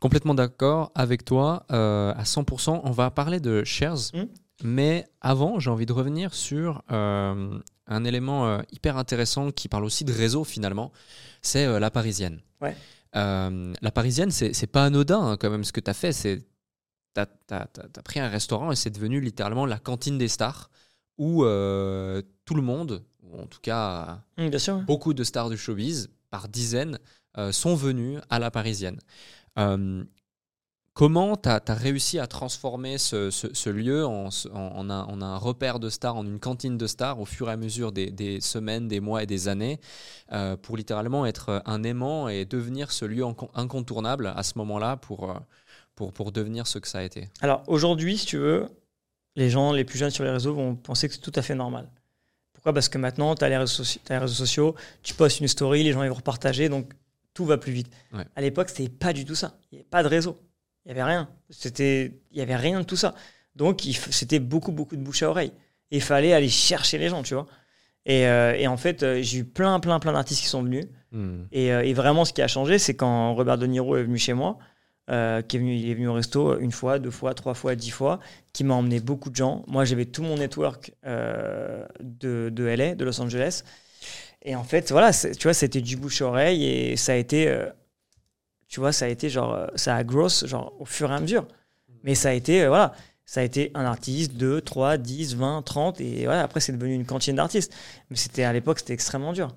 Complètement d'accord avec toi euh, à 100%. On va parler de shares, Mm. Mais avant, j'ai envie de revenir sur euh, un élément euh, hyper intéressant qui parle aussi de réseau finalement. C'est euh, la parisienne. Ouais. La parisienne, c'est pas anodin hein, quand même ce que tu as fait. C'est T'as as, pris un restaurant et c'est devenu littéralement la cantine des stars où tout le monde, ou en tout cas bien sûr. beaucoup de stars du showbiz, par dizaines, sont venus à la parisienne. Comment tu as, réussi à transformer ce, ce- ce lieu en, en- en un, en un repère de stars, en une cantine de stars au fur et à mesure des, des semaines, des mois et des années, euh, pour littéralement être un aimant et devenir ce lieu inco- incontournable à ce moment-là pour, euh, pour, pour devenir ce que ça a été? Alors aujourd'hui, si tu veux, les gens les plus jeunes sur les réseaux vont penser que c'est tout à fait normal. Pourquoi? Parce que maintenant, tu as, les réseaux les sociaux, tu postes une story, les gens ils vont repartager, donc tout va plus vite. Ouais. À l'époque, c'était pas du tout ça. Il n'y avait pas de réseau. Il n'y avait rien. C'était, Il n'y avait rien de tout ça. Donc c'était beaucoup, beaucoup de bouche à oreille. Et il fallait aller chercher les gens, tu vois. Et, euh, et en fait, euh, j'ai eu plein, plein, plein d'artistes qui sont venus. Hmm. Et, euh, et vraiment, ce qui a changé, c'est quand Robert De Niro est venu chez moi, euh, qui est venu, il est venu au resto une fois, deux fois, trois fois, dix fois, qui m'a emmené beaucoup de gens. Moi, j'avais tout mon network euh, de, de LA, de Los Angeles. Et en fait, voilà, tu vois, c'était du bouche-oreille et ça a été. Tu vois, ça a été genre, euh, ça a gross, genre, au fur et à mesure. Mais ça a été, euh, voilà, ça a été un artiste, 2, 3, 10, 20, 30, et voilà, après, c'est devenu une cantine d'artistes. Mais c'était, à l'époque, c'était extrêmement dur.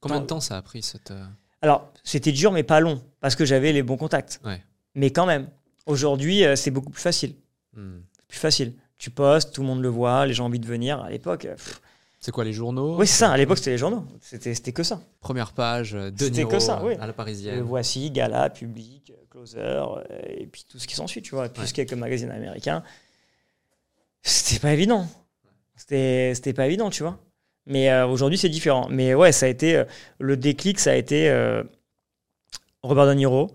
Combien de temps ça a pris cette. euh, Alors, c'était dur, mais pas long, parce que j'avais les bons contacts. Ouais. Mais quand même, aujourd'hui, euh, c'est beaucoup plus facile. hmm. Plus facile. Tu postes, tout le monde le voit, les gens ont envie de venir. À l'époque, pff, C'est quoi les journaux oui, c'est ça. À l'époque, c'était les journaux. C'était que ça. Première page, euh, De C'était que ça, oui. à la Le parisienne. voici, Gala, Public, euh, Closer, euh, et puis tout ce qui s'ensuit, tu vois. Plus Ouais. quelques magazines américains. C'était pas évident. C'était pas évident, tu vois. Mais euh, aujourd'hui, c'est différent. Mais ouais, ça a été. euh, le déclic, ça a été euh, Robert De Niro.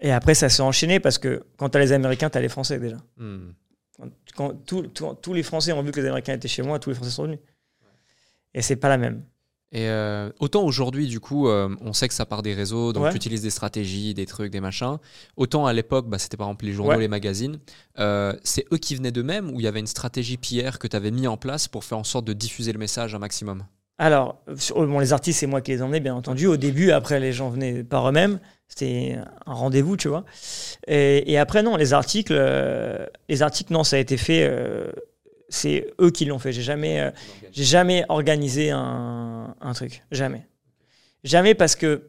Et après, ça s'est enchaîné parce que quand t'as les Américains, t'as les Français déjà. Hmm. Quand, quand tout- tout- tous les Français ont vu que les Américains étaient chez moi, tous les Français sont venus. Et c'est pas la même. Et euh, autant aujourd'hui, du coup, euh, on sait que ça part des réseaux, donc Ouais. tu utilises des stratégies, des trucs, des machins. Autant à l'époque, bah, c'était par exemple les journaux, Ouais. les magazines. Euh, c'est eux qui venaient d'eux-mêmes ou il y avait une stratégie PR que tu avais mis en place pour faire en sorte de diffuser le message un maximum? Alors, sur- bon, les artistes, c'est moi qui les emmenais, bien entendu. Au début, après, les gens venaient par eux-mêmes. C'était un rendez-vous, tu vois. Et, et après, non, les articles, les articles, non, ça a été fait. C'est eux qui l'ont fait. J'ai jamais, euh, j'ai jamais organisé un, un truc. Jamais. Jamais parce que.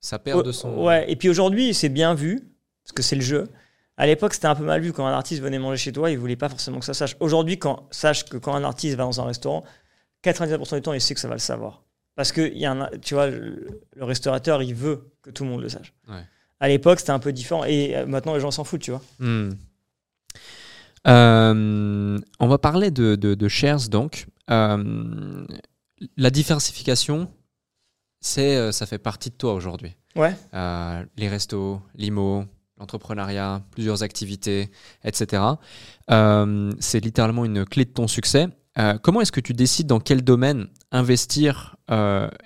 Ça perd de son. Ouais. Et puis aujourd'hui, c'est bien vu parce que c'est le jeu. À l'époque, c'était un peu mal vu quand un artiste venait manger chez toi. Il voulait pas forcément que ça sache. Aujourd'hui, quand sache que quand un artiste va dans un restaurant, 99% du temps, il sait que ça va le savoir. Parce que y a un, tu vois, le, le restaurateur, il veut que tout le monde le sache. Ouais. À l'époque, c'était un peu différent. Et euh, maintenant, les gens s'en foutent, tu vois. Hmm. Euh, on va parler de, de, de shares donc. Euh, la diversification, c'est, euh, ça fait partie de toi aujourd'hui. Ouais. Euh, les restos, l'IMO, l'entrepreneuriat, plusieurs activités, etc. C'est littéralement une clé de ton succès. Comment est-ce que tu décides dans quel domaine investir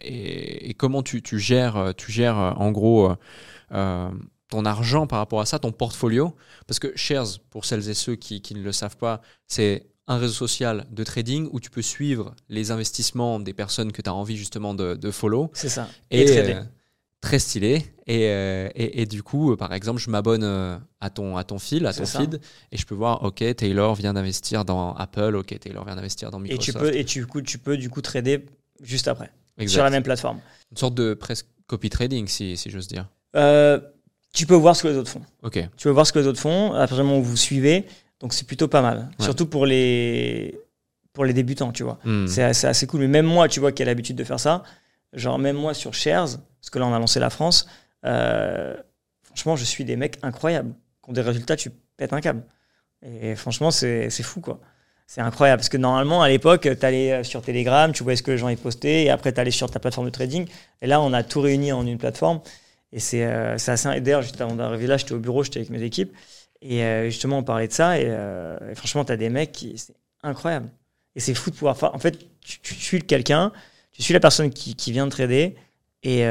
et, et comment tu, tu gères, tu gères en gros ton argent par rapport à ça, ton portfolio Parce que Shares, pour celles et ceux qui, qui ne le savent pas, c'est un réseau social de trading où tu peux suivre les investissements des personnes que tu as envie justement de, de follow. C'est ça. Et, trader. euh, très stylé. Et, euh, et, et du coup, euh, par exemple, je m'abonne à, ton, à ton fil, à ton ça. feed, et je peux voir, OK, Taylor vient d'investir dans Apple, OK, Taylor vient d'investir dans et Microsoft. tu peux, et tu, coup, tu peux du coup trader juste après Exact. sur la même plateforme. Une sorte de presque copy trading, si, si j'ose dire. Euh, tu peux voir ce que les autres font. OK. Tu peux voir ce que les autres font à partir du moment où vous suivez. Donc c'est plutôt pas mal. Ouais. Surtout pour les, pour les débutants, tu vois. Hmm. C'est assez, assez cool. Mais même moi, tu vois, qui a l'habitude de faire ça, genre même moi sur Shares, parce que là on a lancé la France, euh, franchement, je suis des mecs incroyables. Qui ont des résultats, tu pètes un câble. Et franchement, c'est c'est fou, quoi. C'est incroyable. Parce que normalement, à l'époque, tu allais sur Telegram, tu voyais ce que les gens y postaient, et après, tu allais sur ta plateforme de trading. Et là, on a tout réuni en une plateforme. Et c'est euh, c'est assez. D'ailleurs, juste avant d'arriver là, j'étais au bureau, j'étais avec mes équipes. Et euh, justement, on parlait de ça. Et, euh, et franchement, tu as des mecs qui. C'est incroyable. Et c'est fou de pouvoir faire. En fait, tu, tu suis quelqu'un, tu suis la personne qui, qui vient de trader, et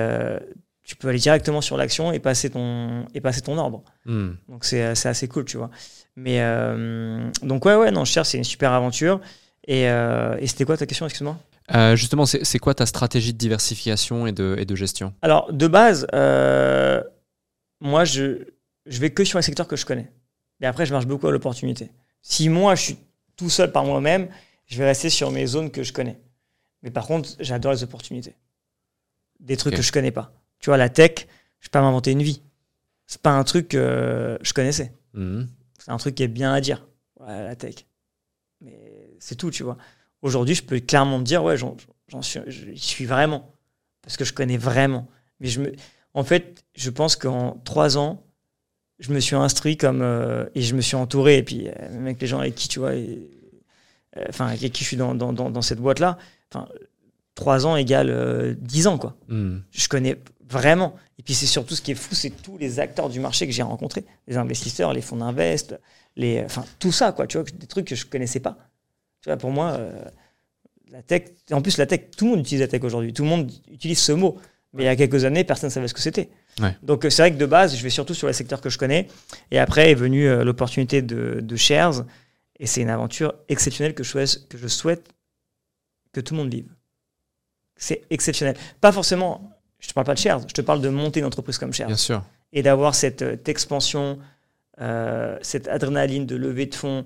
tu peux aller directement sur l'action et passer ton, et passer ton ordre. Hmm. Donc c'est c'est assez cool, tu vois. Mais euh, donc ouais, ouais, non, cher, c'est une super aventure. Et, euh, et c'était quoi ta question, excuse-moi? Euh, justement, c'est quoi ta stratégie de diversification et de, et de gestion? Alors, de base, euh, moi, je, je vais que sur les secteurs que je connais. Et après, je marche beaucoup à l'opportunité. Si moi, je suis tout seul par moi-même, je vais rester sur mes zones que je connais. Mais par contre, j'adore les opportunités. Des trucs que je connais pas. Tu vois, la tech, je peux pas m'inventer une vie. C'est pas un truc que je connaissais. Hmm. C'est un truc qui est bien à dire. La tech. Mais c'est tout, tu vois. Aujourd'hui, je peux clairement me dire, ouais, j'en suis, j'y suis vraiment. Parce que je connais vraiment. Mais je me, en fait, je pense qu'en trois ans, je me suis instruit comme, euh, et je me suis entouré. Et puis, euh, avec les gens avec qui, tu vois, euh, enfin, avec qui je suis dans, dans, dans, dans cette boîte-là, enfin, trois ans égale dix ans, quoi Hmm. je connais vraiment. Et puis c'est surtout ce qui est fou, c'est tous les acteurs du marché que j'ai rencontrés, les investisseurs, les fonds d'invest, les, enfin tout ça quoi, tu vois, des trucs que je connaissais pas. Tu vois, pour moi, euh, la tech, en plus la tech, tout le monde utilise la tech aujourd'hui, tout le monde utilise ce mot. Mais il y a quelques années, personne ne savait ce que c'était. Ouais. Donc euh, c'est vrai que de base, je vais surtout sur les secteurs que je connais. Et après est venue euh, l'opportunité de, de shares. Et c'est une aventure exceptionnelle que je souhaite, que je souhaite que tout le monde vive. C'est exceptionnel. Pas forcément, je te parle pas de shares, je te parle de monter une entreprise comme shares. Bien sûr. et d'avoir cette euh, expansion, euh, cette adrénaline de levée de fonds,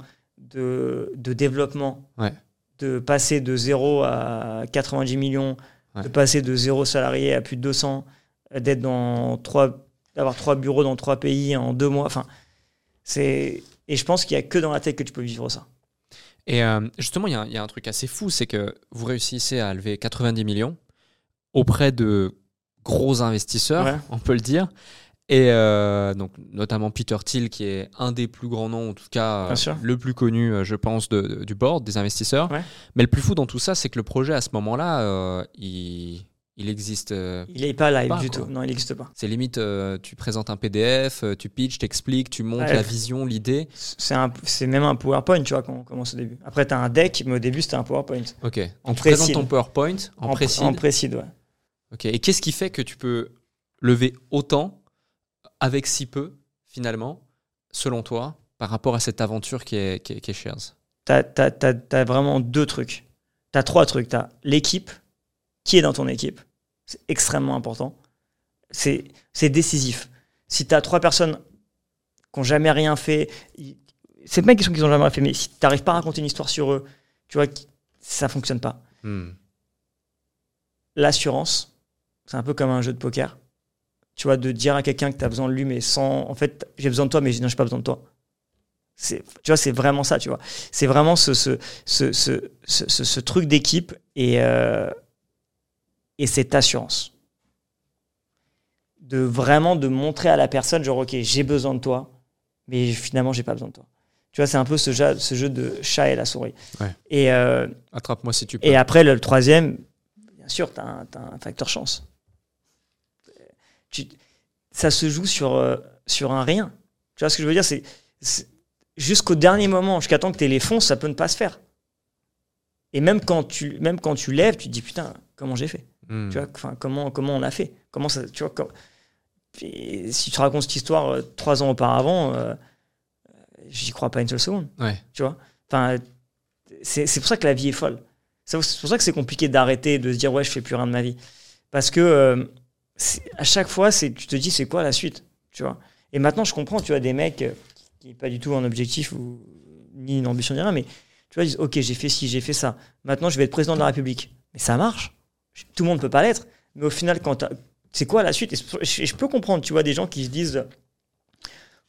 de, de développement, Ouais. de passer de 0 à 90 millions, Ouais. de passer de 0 salarié à plus de 200, euh, d'être dans trois, d'avoir trois bureaux dans trois pays en deux mois. Enfin, c'est et je pense qu'il y a que dans la tech que tu peux vivre ça. Et euh, justement, il y, a un- il y a un truc assez fou, c'est que vous réussissez à lever 90 millions auprès de gros investisseurs, Ouais. on peut le dire. Et euh, donc, notamment Peter Thiel, qui est un des plus grands noms, en tout cas euh, le plus connu, euh, je pense, de- de- du board, des investisseurs. Ouais. Mais le plus fou dans tout ça, c'est que le projet, à ce moment-là, il, il existe. Il n'est pas live Pas, du quoi. tout. Non, il n'existe pas. c'est limite, tu présentes un PDF, tu pitches, t'expliques, tu montres Ouais. la vision, l'idée. C'est un- c'est même un PowerPoint, tu vois, quand on commence au début. Après, tu as un deck, mais au début, c'était un PowerPoint. Ok. En tu présentes précide. ton PowerPoint en, En, précise. en précide, ouais. Ok. Et qu'est-ce qui fait que tu peux lever autant avec si peu, finalement, selon toi, par rapport à cette aventure qui est, qui est, qui est Shares Tu as, vraiment deux trucs. Tu as trois trucs. Tu as l'équipe, qui est dans ton équipe. C'est extrêmement important. C'est c'est décisif. Si tu as trois personnes qui n'ont jamais rien fait, c'est pas une question qu'ils n'ont jamais rien fait, mais si tu n'arrives pas à raconter une histoire sur eux, tu vois, ça fonctionne pas. Hmm. L'assurance, c'est un peu comme un jeu de poker. Tu vois, de dire à quelqu'un que tu as besoin de lui, mais sans. En fait, j'ai besoin de toi, mais non, j'ai pas besoin de toi. C'est, tu vois, c'est vraiment ça, tu vois. C'est vraiment ce, ce, ce, ce, ce, ce- ce truc d'équipe et, euh, et cette assurance. De vraiment de montrer à la personne, genre, OK, j'ai besoin de toi, mais finalement, j'ai pas besoin de toi. Tu vois, c'est un peu ce jeu, ce jeu de chat et la souris. Ouais. Et, euh, Attrape-moi si tu peux. et après, le, le troisième, bien sûr, tu as, un facteur chance. Tu- ça se joue sur, euh, sur un rien. Tu vois ce que je veux dire? C'est jusqu'au dernier moment, jusqu'à temps que tu aies les fonds, ça peut ne pas se faire. Et même quand tu, même quand tu lèves, tu te dis putain, comment j'ai fait? Hmm. tu vois, enfin, comment, comment on a fait? Comment ça, tu vois, comme- si tu racontes cette histoire euh, trois ans auparavant, euh, j'y crois pas une seule seconde Ouais. tu vois? Enfin, c'est pour ça que la vie est folle. C'est pour ça que c'est compliqué d'arrêter, de se dire ouais, je fais plus rien de ma vie. Parce que euh, à chaque fois, c'est tu te dis c'est quoi la suite, tu vois? Et maintenant, je comprends, tu vois, des mecs euh, qui n'est pas du tout un objectif ou ni une ambition ni rien, mais tu vois, ils disent ok, j'ai fait ci, j'ai fait ça. Maintenant, je vais être président de la République. Mais ça marche. Tout le monde peut pas l'être. Mais au final, c'est quoi la suite? Et je peux comprendre, tu vois, des gens qui se disent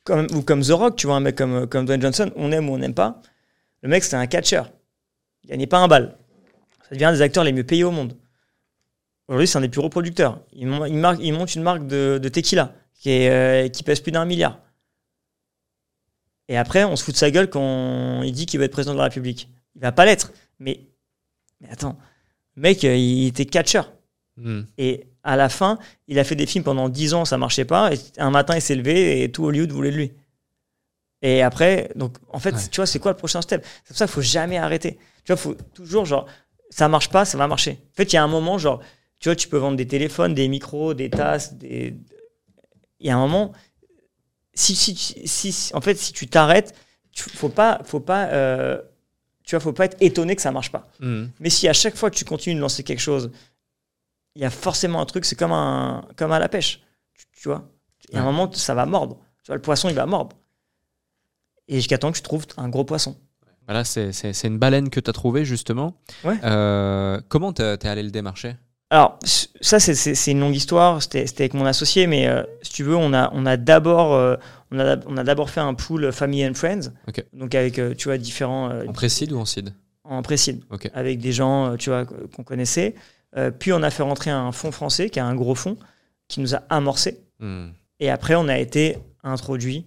comme, ou comme The Rock, tu vois, un mec comme, comme Dwayne Johnson, on aime ou on n'aime pas. Le mec, c'était un catcheur. Il gagnait pas un bal. Ça devient un des acteurs les mieux payés au monde. Aujourd'hui, c'est un des plus gros producteurs. Il, il monte une marque de, de tequila qui, est, euh, qui pèse plus d'un milliard. Et après, on se fout de sa gueule quand il dit qu'il va être président de la République. Il va pas l'être. Mais, mais attends, le mec, euh, il était catcheur. Hmm. Et à la fin, il a fait des films pendant 10 ans, ça marchait pas. Et un matin, il s'est levé et tout Hollywood voulait de lui. Et après, donc en fait, Ouais. tu vois, c'est quoi le prochain step? C'est pour ça qu'il faut jamais arrêter. Tu vois, faut toujours genre, ça marche pas, ça va marcher. En fait, il y a un moment, genre, tu vois, tu peux vendre des téléphones, des micros, des tasses, des. Il y a un moment, si, si, si, en fait, si tu t'arrêtes, tu- faut pas, faut pas, euh, tu vois, faut pas être étonné que ça marche pas. Hmm. Mais si à chaque fois que tu continues de lancer quelque chose, il y a forcément un truc, c'est comme, un, comme à la pêche. Tu, tu vois Il y a un moment, ça va mordre. Tu vois, le poisson, il va mordre. Et jusqu'à temps que tu trouves un gros poisson. Voilà, c'est- une baleine que tu as trouvée, justement. Ouais. Euh, comment t'es t'es allé le démarcher? Alors, ça, c'est- c'est c'est une longue histoire. C'était c'était avec mon associé, mais euh, si tu veux, on a, on a d'abord euh, on a, on a d'abord fait un pool Family and Friends. Ok. Donc, avec, euh, tu vois, différents. En précide ou en seed? En précide. Ok. Avec des gens, tu vois, qu'on connaissait. Puis, on a fait rentrer un fonds français, qui est un gros fonds, qui nous a amorcé. Hmm. Et après, on a été introduit.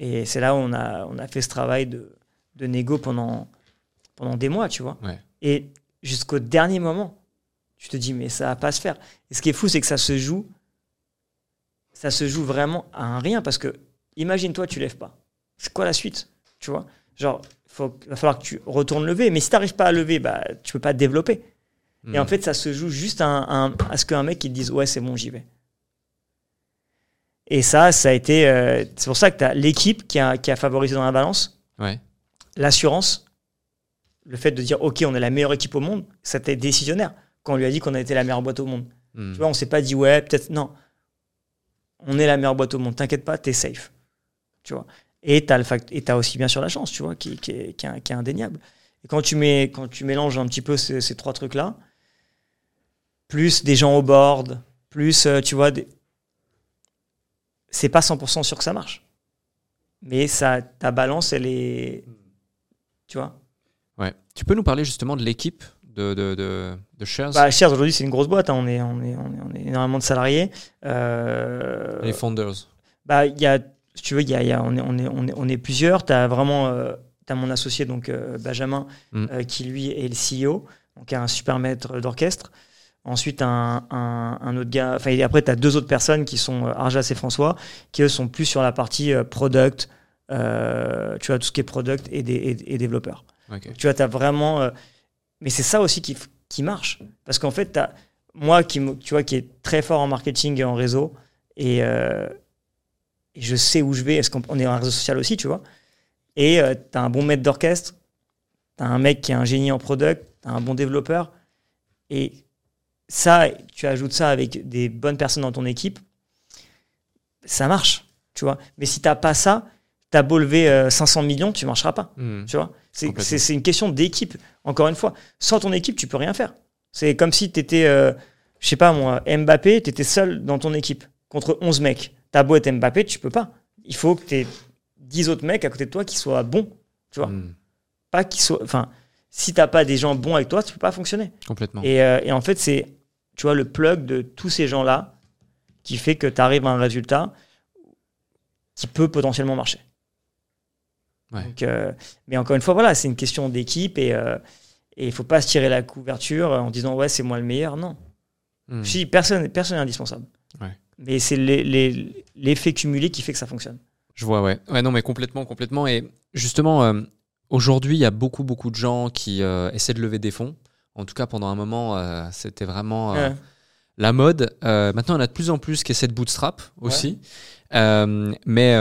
Et c'est là où on a, on a fait ce travail de, de négo pendant, pendant des mois, tu vois. Ouais. Et jusqu'au dernier moment, tu te dis, mais ça va pas se faire. Et ce qui est fou, c'est que ça se joue. Ça se joue vraiment à un rien. Parce que, imagine-toi, tu lèves pas. C'est quoi la suite Tu vois? Genre, faut, il va falloir que tu retournes lever. Mais si tu n'arrives pas à lever, bah, tu peux pas te développer. Et Hmm. en fait, ça se joue juste à, un- à ce qu'un mec il te dise Ouais, c'est bon, j'y vais. Et ça, ça a été. euh, c'est pour ça que tu as l'équipe qui a, qui a favorisé dans la balance, Ouais. l'assurance, le fait de dire Ok, on est la meilleure équipe au monde, ça a été décisionnaire. Quand on lui a dit qu'on a été la meilleure boîte au monde. Hmm. Tu vois, on s'est pas dit Ouais, peut-être. Non. on est la meilleure boîte au monde, t'inquiète pas, t'es safe. Tu vois. Et t'as le fact et t'as aussi bien sûr la chance, tu vois, qui, qui, est, qui, est, qui est indéniable. Et quand tu mets, quand tu mélanges un petit peu ces, ces trois trucs là, plus des gens au board, plus euh, tu vois, des... c'est pas 100% sûr que ça marche, mais ça, ta balance, elle est, tu vois. Ouais. Tu peux nous parler justement de l'équipe? De, de, de, de Shares Bah, Shares aujourd'hui c'est une grosse boîte, hein. on, est, on, est, on, est, on est énormément de salariés. Euh, Les founders. Bah, y a, si tu veux, y a, y a, on, est, on, est, on, est, on est plusieurs. Tu as vraiment euh, as mon associé, donc euh, Benjamin, Mm. euh, qui lui est le CEO, donc un super maître d'orchestre. Ensuite, un, un, un autre gars. Enfin, après, tu as deux autres personnes qui sont Arjas et François, qui eux sont plus sur la partie product, tu vois, tout ce qui est product et, des, et, et développeurs. Tu vois, tu as vraiment. Euh, mais c'est ça aussi qui, qui marche. Parce qu'en fait, t'as- moi, qui, tu vois, qui est très fort en marketing et en réseau, et, euh, je sais où je vais, est-ce qu'on on est en réseau social aussi, tu vois. Et tu as un bon maître d'orchestre, tu as un mec qui est un génie en product, tu as un bon développeur. Et ça, tu ajoutes ça avec des bonnes personnes dans ton équipe, ça marche, tu vois. Mais si t'as pas ça, t'as beau lever euh, 500 millions, tu marcheras pas. Hmm. Tu vois? C'est- une question d'équipe. Encore une fois, sans ton équipe, tu peux rien faire. C'est comme si tu étais, euh, je sais pas moi, Mbappé, tu étais seul dans ton équipe contre 11 mecs. T'as beau être Mbappé, tu peux pas. Il faut que tu aies 10 autres mecs à côté de toi qui soient bons. Tu vois? Hmm. Pas qu'ils soient. Enfin, si t'as pas des gens bons avec toi, tu peux pas fonctionner. Complètement. Et, euh, et en fait, c'est, tu vois, le plug de tous ces gens-là qui fait que tu arrives à un résultat qui peut potentiellement marcher. Ouais. Donc, euh, mais encore une fois, voilà, c'est une question d'équipe et euh, il faut pas se tirer la couverture en disant ouais, c'est moi le meilleur. Non. Hmm. Si, personne personne n'est indispensable. Ouais. Mais c'est l'effet cumulé qui fait que ça fonctionne. Je vois, ouais. Ouais, non, mais complètement, complètement. Et justement, euh, aujourd'hui, il y a beaucoup, beaucoup de gens qui essaient de lever des fonds. En tout cas, pendant un moment, c'était vraiment Ouais. la mode. Maintenant, en a de plus en plus qui essaient de bootstrap aussi. Mais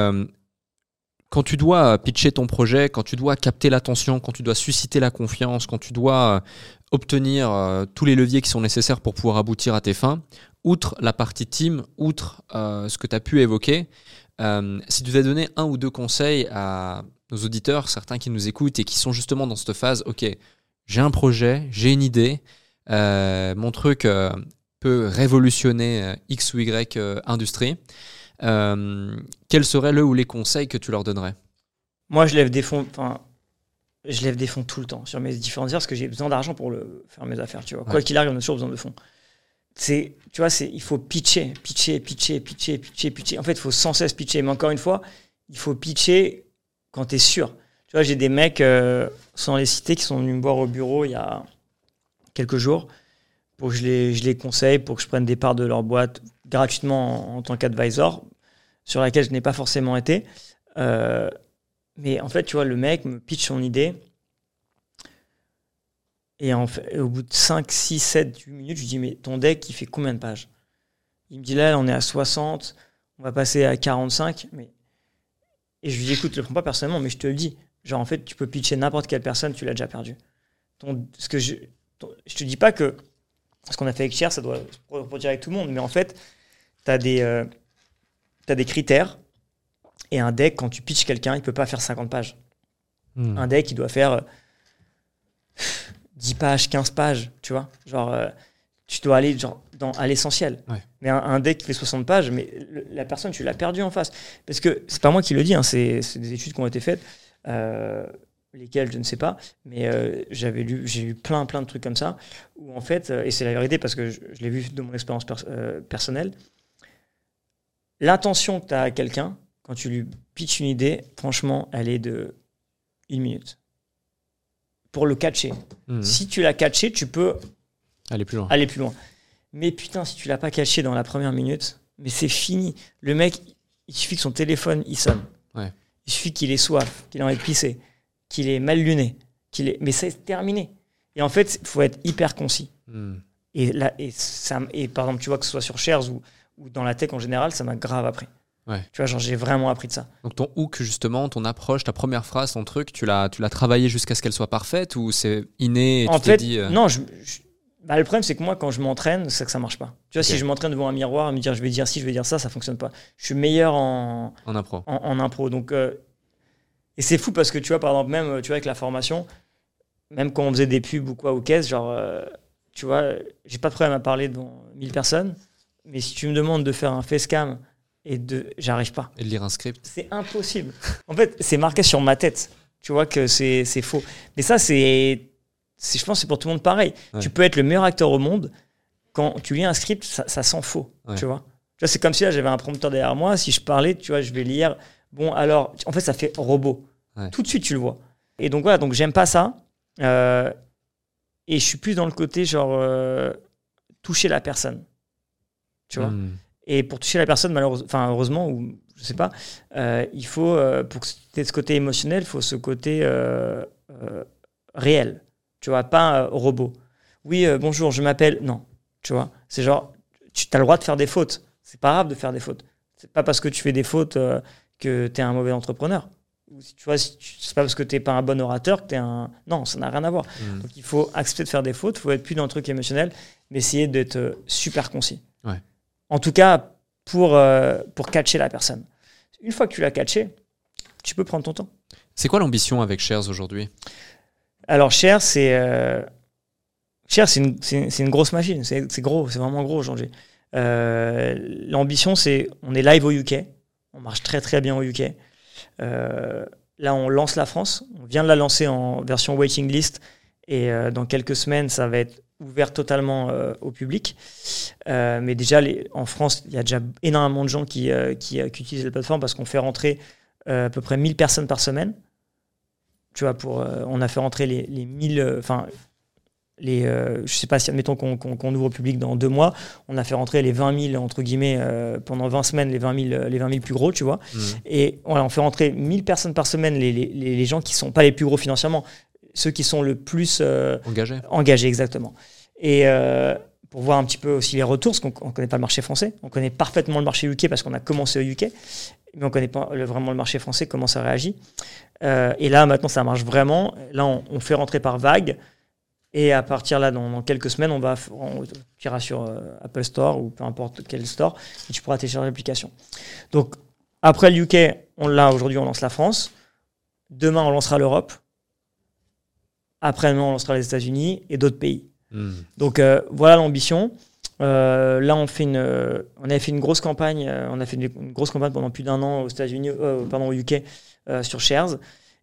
quand tu dois pitcher ton projet, quand tu dois capter l'attention, quand tu dois susciter la confiance, quand tu dois euh, obtenir euh, tous les leviers qui sont nécessaires pour pouvoir aboutir à tes fins, outre la partie team, outre euh, ce que tu as pu évoquer, euh, si tu devais donner un ou deux conseils à nos auditeurs, certains qui nous écoutent et qui sont justement dans cette phase, ok, j'ai un projet, j'ai une idée, euh, mon truc euh, peut révolutionner euh, X ou Y euh, industrie, euh, quels seraient le ou les conseils que tu leur donnerais? Moi, je lève des fonds. Enfin, je lève des fonds tout le temps sur mes différentes heures parce que j'ai besoin d'argent pour le, faire mes affaires. Tu vois, quoi qu'il arrive, on a toujours besoin de fonds. C'est, tu vois, c'est, il faut pitcher, pitcher, pitcher, pitcher, pitcher, pitcher. En fait, il faut sans cesse pitcher. Mais encore une fois, il faut pitcher quand tu es sûr. Tu vois, j'ai des mecs, euh, sans les citer, qui sont venus me voir au bureau il y a quelques jours pour que je les, je les conseille, pour que je prenne des parts de leur boîte gratuitement en, en tant qu'advisor, sur laquelle je n'ai pas forcément été. Euh, mais en fait, tu vois, le mec me pitch son idée. Et, au bout de 5, 6, 7, 8 minutes, je lui dis, mais ton deck, il fait combien de pages? Il me dit, là, on est à 60, on va passer à 45. Mais... Et je lui dis, écoute, je le prends pas personnellement, mais je te le dis. Genre, en fait, tu peux pitcher n'importe quelle personne, tu l'as déjà perdu. Ce que je, ton- je te dis pas que ce qu'on a fait avec Cher, ça doit se reproduire avec tout le monde, mais en fait, tu as, euh, as des critères. Et un deck, quand tu pitches quelqu'un, il peut pas faire 50 pages. Un deck, il doit faire euh, 10 pages, 15 pages, tu vois. Genre, euh, tu dois aller genre, dans, à l'essentiel. Ouais. Mais un, un deck qui fait 60 pages, mais le- la personne, tu l'as perdu en face. Parce que c'est pas moi qui le dis, hein, c'est des études qui ont été faites, euh, lesquelles je ne sais pas, mais euh, j'avais lu, j'ai lu plein, plein de trucs comme ça, où en fait, euh, et c'est la vérité parce que je, je l'ai vu de mon expérience pers- euh, personnelle, l'intention que tu as à quelqu'un, quand tu lui pitches une idée, franchement, elle est de une minute. Pour le catcher. Mhm. Si tu l'as catché, tu peux Allez plus loin. aller plus loin. Mais putain, si tu l'as pas catché dans la première minute, mais c'est fini. Le mec, il suffit que son téléphone, il sonne. Ouais. Il suffit qu'il ait soif, qu'il ait envie de pisser, qu'il ait mal luné, qu'il ait... mais c'est terminé. Et en fait, il faut être hyper concis. Mhm. Et, là, et, ça, et par exemple, tu vois, que ce soit sur Shares ou, ou dans la tech en général, ça m'a grave appris. Ouais. Tu vois, genre, j'ai vraiment appris de ça. Donc ton hook, justement, ton approche, ta première phrase, ton truc, tu l'as, tu l'as travaillé jusqu'à ce qu'elle soit parfaite ou c'est inné et en tu fait, dit... euh, non, je, je- Bah, le problème, c'est que moi, quand je m'entraîne, c'est que ça marche pas. Tu vois, si je m'entraîne devant un miroir, me dire je vais dire ci, je vais dire ça, ça fonctionne pas. Je suis meilleur en, En impro. en, en impro. Donc, euh, et c'est fou parce que tu vois, par exemple, même euh, tu vois, avec la formation, même quand on faisait des pubs ou quoi ou caisse, genre, euh, tu vois, j'ai pas de problème à parler devant 1000 personnes, mais si tu me demandes de faire un facecam et de. J'arrive pas. Et de lire un script. C'est impossible. En fait, c'est marqué sur ma tête. Tu vois que c'est faux. Mais ça, c'est. Je pense que c'est pour tout le monde pareil. Ouais. Tu peux être le meilleur acteur au monde. Quand tu lis un script, ça, ça sent faux. Ouais. Tu vois Tu vois, c'est comme si là, j'avais un prompteur derrière moi. Si je parlais, tu vois, je vais lire. Bon, alors, en fait, ça fait robot. Ouais. Tout de suite, tu le vois. Et donc, voilà, donc j'aime pas ça. Euh, et je suis plus dans le côté, genre, euh, toucher la personne. Tu vois Hmm. et pour toucher la personne, malheureusement, enfin heureusement, ou je sais pas, euh, il faut, euh, pour que tu aies ce côté émotionnel, il faut ce côté euh, réel. Tu vois, pas robot. Oui, bonjour, je m'appelle. Non, tu vois, c'est genre, tu as le droit de faire des fautes. C'est pas grave de faire des fautes. C'est pas parce que tu fais des fautes que tu es un mauvais entrepreneur. Tu vois, c'est pas parce que tu pas un bon orateur que tu es un. Non, ça n'a rien à voir. Hmm. Donc il faut accepter de faire des fautes, il faut être plus dans le truc émotionnel, mais essayer d'être super concis. Ouais. En tout cas, pour, euh, pour catcher la personne. Une fois que tu l'as catché, tu peux prendre ton temps. C'est quoi l'ambition avec Shares aujourd'hui? Alors, Cher, c'est. euh, une, c'est une grosse machine. C'est c'est gros, c'est vraiment gros aujourd'hui. Euh, L'ambition, c'est. On est live au UK. On marche très très bien au UK. Euh, là, on lance la France. On vient de la lancer en version waiting list. Et euh, dans quelques semaines, ça va être ouvert totalement euh, au public. Euh, mais déjà, les- en France, il y a déjà énormément de gens qui, euh, qui, qui utilisent la plateforme parce qu'on fait rentrer à peu près 1000 personnes par semaine. Tu vois, pour, on a fait rentrer les, les 1000. euh, Enfin, les, je sais pas si, admettons qu'on ouvre au public dans deux mois, on a fait rentrer les 20 000, entre guillemets, pendant 20 semaines, les 20 000, les 20 000 plus gros, tu vois. Hmm. Et voilà, on fait rentrer 1000 personnes par semaine, les, les, les les gens qui sont pas les plus gros financièrement, ceux qui sont le plus euh, Engagé engagés, exactement. Et euh, pour voir un petit peu aussi les retours, parce qu'on ne connaît pas le marché français, on connaît parfaitement le marché UK parce qu'on a commencé au UK, mais on ne connaît pas le- vraiment le marché français, comment ça réagit. Euh, et là, maintenant, ça marche vraiment. Là, on, on fait rentrer par vague. Et à partir là, dans, dans quelques semaines, on va on, sur euh, Apple Store ou peu importe quel store et tu pourras télécharger l'application. Donc, après le UK, on l'a aujourd'hui, on lance la France. Demain, on lancera l'Europe. Après-demain, on lancera les États-Unis et d'autres pays. Hmm. Donc euh, voilà l'ambition. Euh, là, on fait une, euh, on avait fait une grosse campagne. on a fait une, une grosse campagne pendant plus d'un an aux États-Unis, pardon, au UK sur Shares.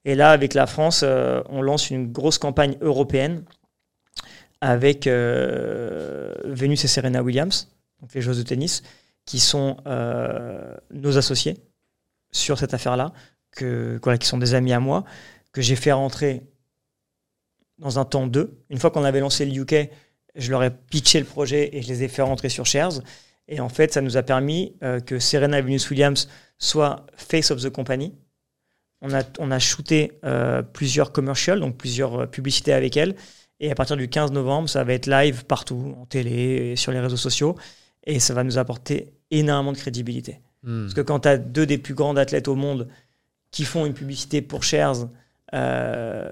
Et là, avec la France, on lance une grosse campagne européenne avec Venus et Serena Williams, donc les joueuses de tennis, qui sont nos associés sur cette affaire-là, que voilà, qui sont des amis à moi, que j'ai fait rentrer dans un temps 2. Une fois qu'on avait lancé le UK, je leur ai pitché le projet et je les ai fait rentrer sur Shares. Et en fait, ça nous a permis euh, que Serena Venus Williams soit face of the company. On a, on a shooté euh, plusieurs commercials, donc plusieurs euh, publicités avec elle. Et à partir du 15 novembre, ça va être live partout, en télé et sur les réseaux sociaux. Et ça va nous apporter énormément de crédibilité. Hmm. Parce que quand tu as deux des plus grands athlètes au monde qui font une publicité pour Shares, euh,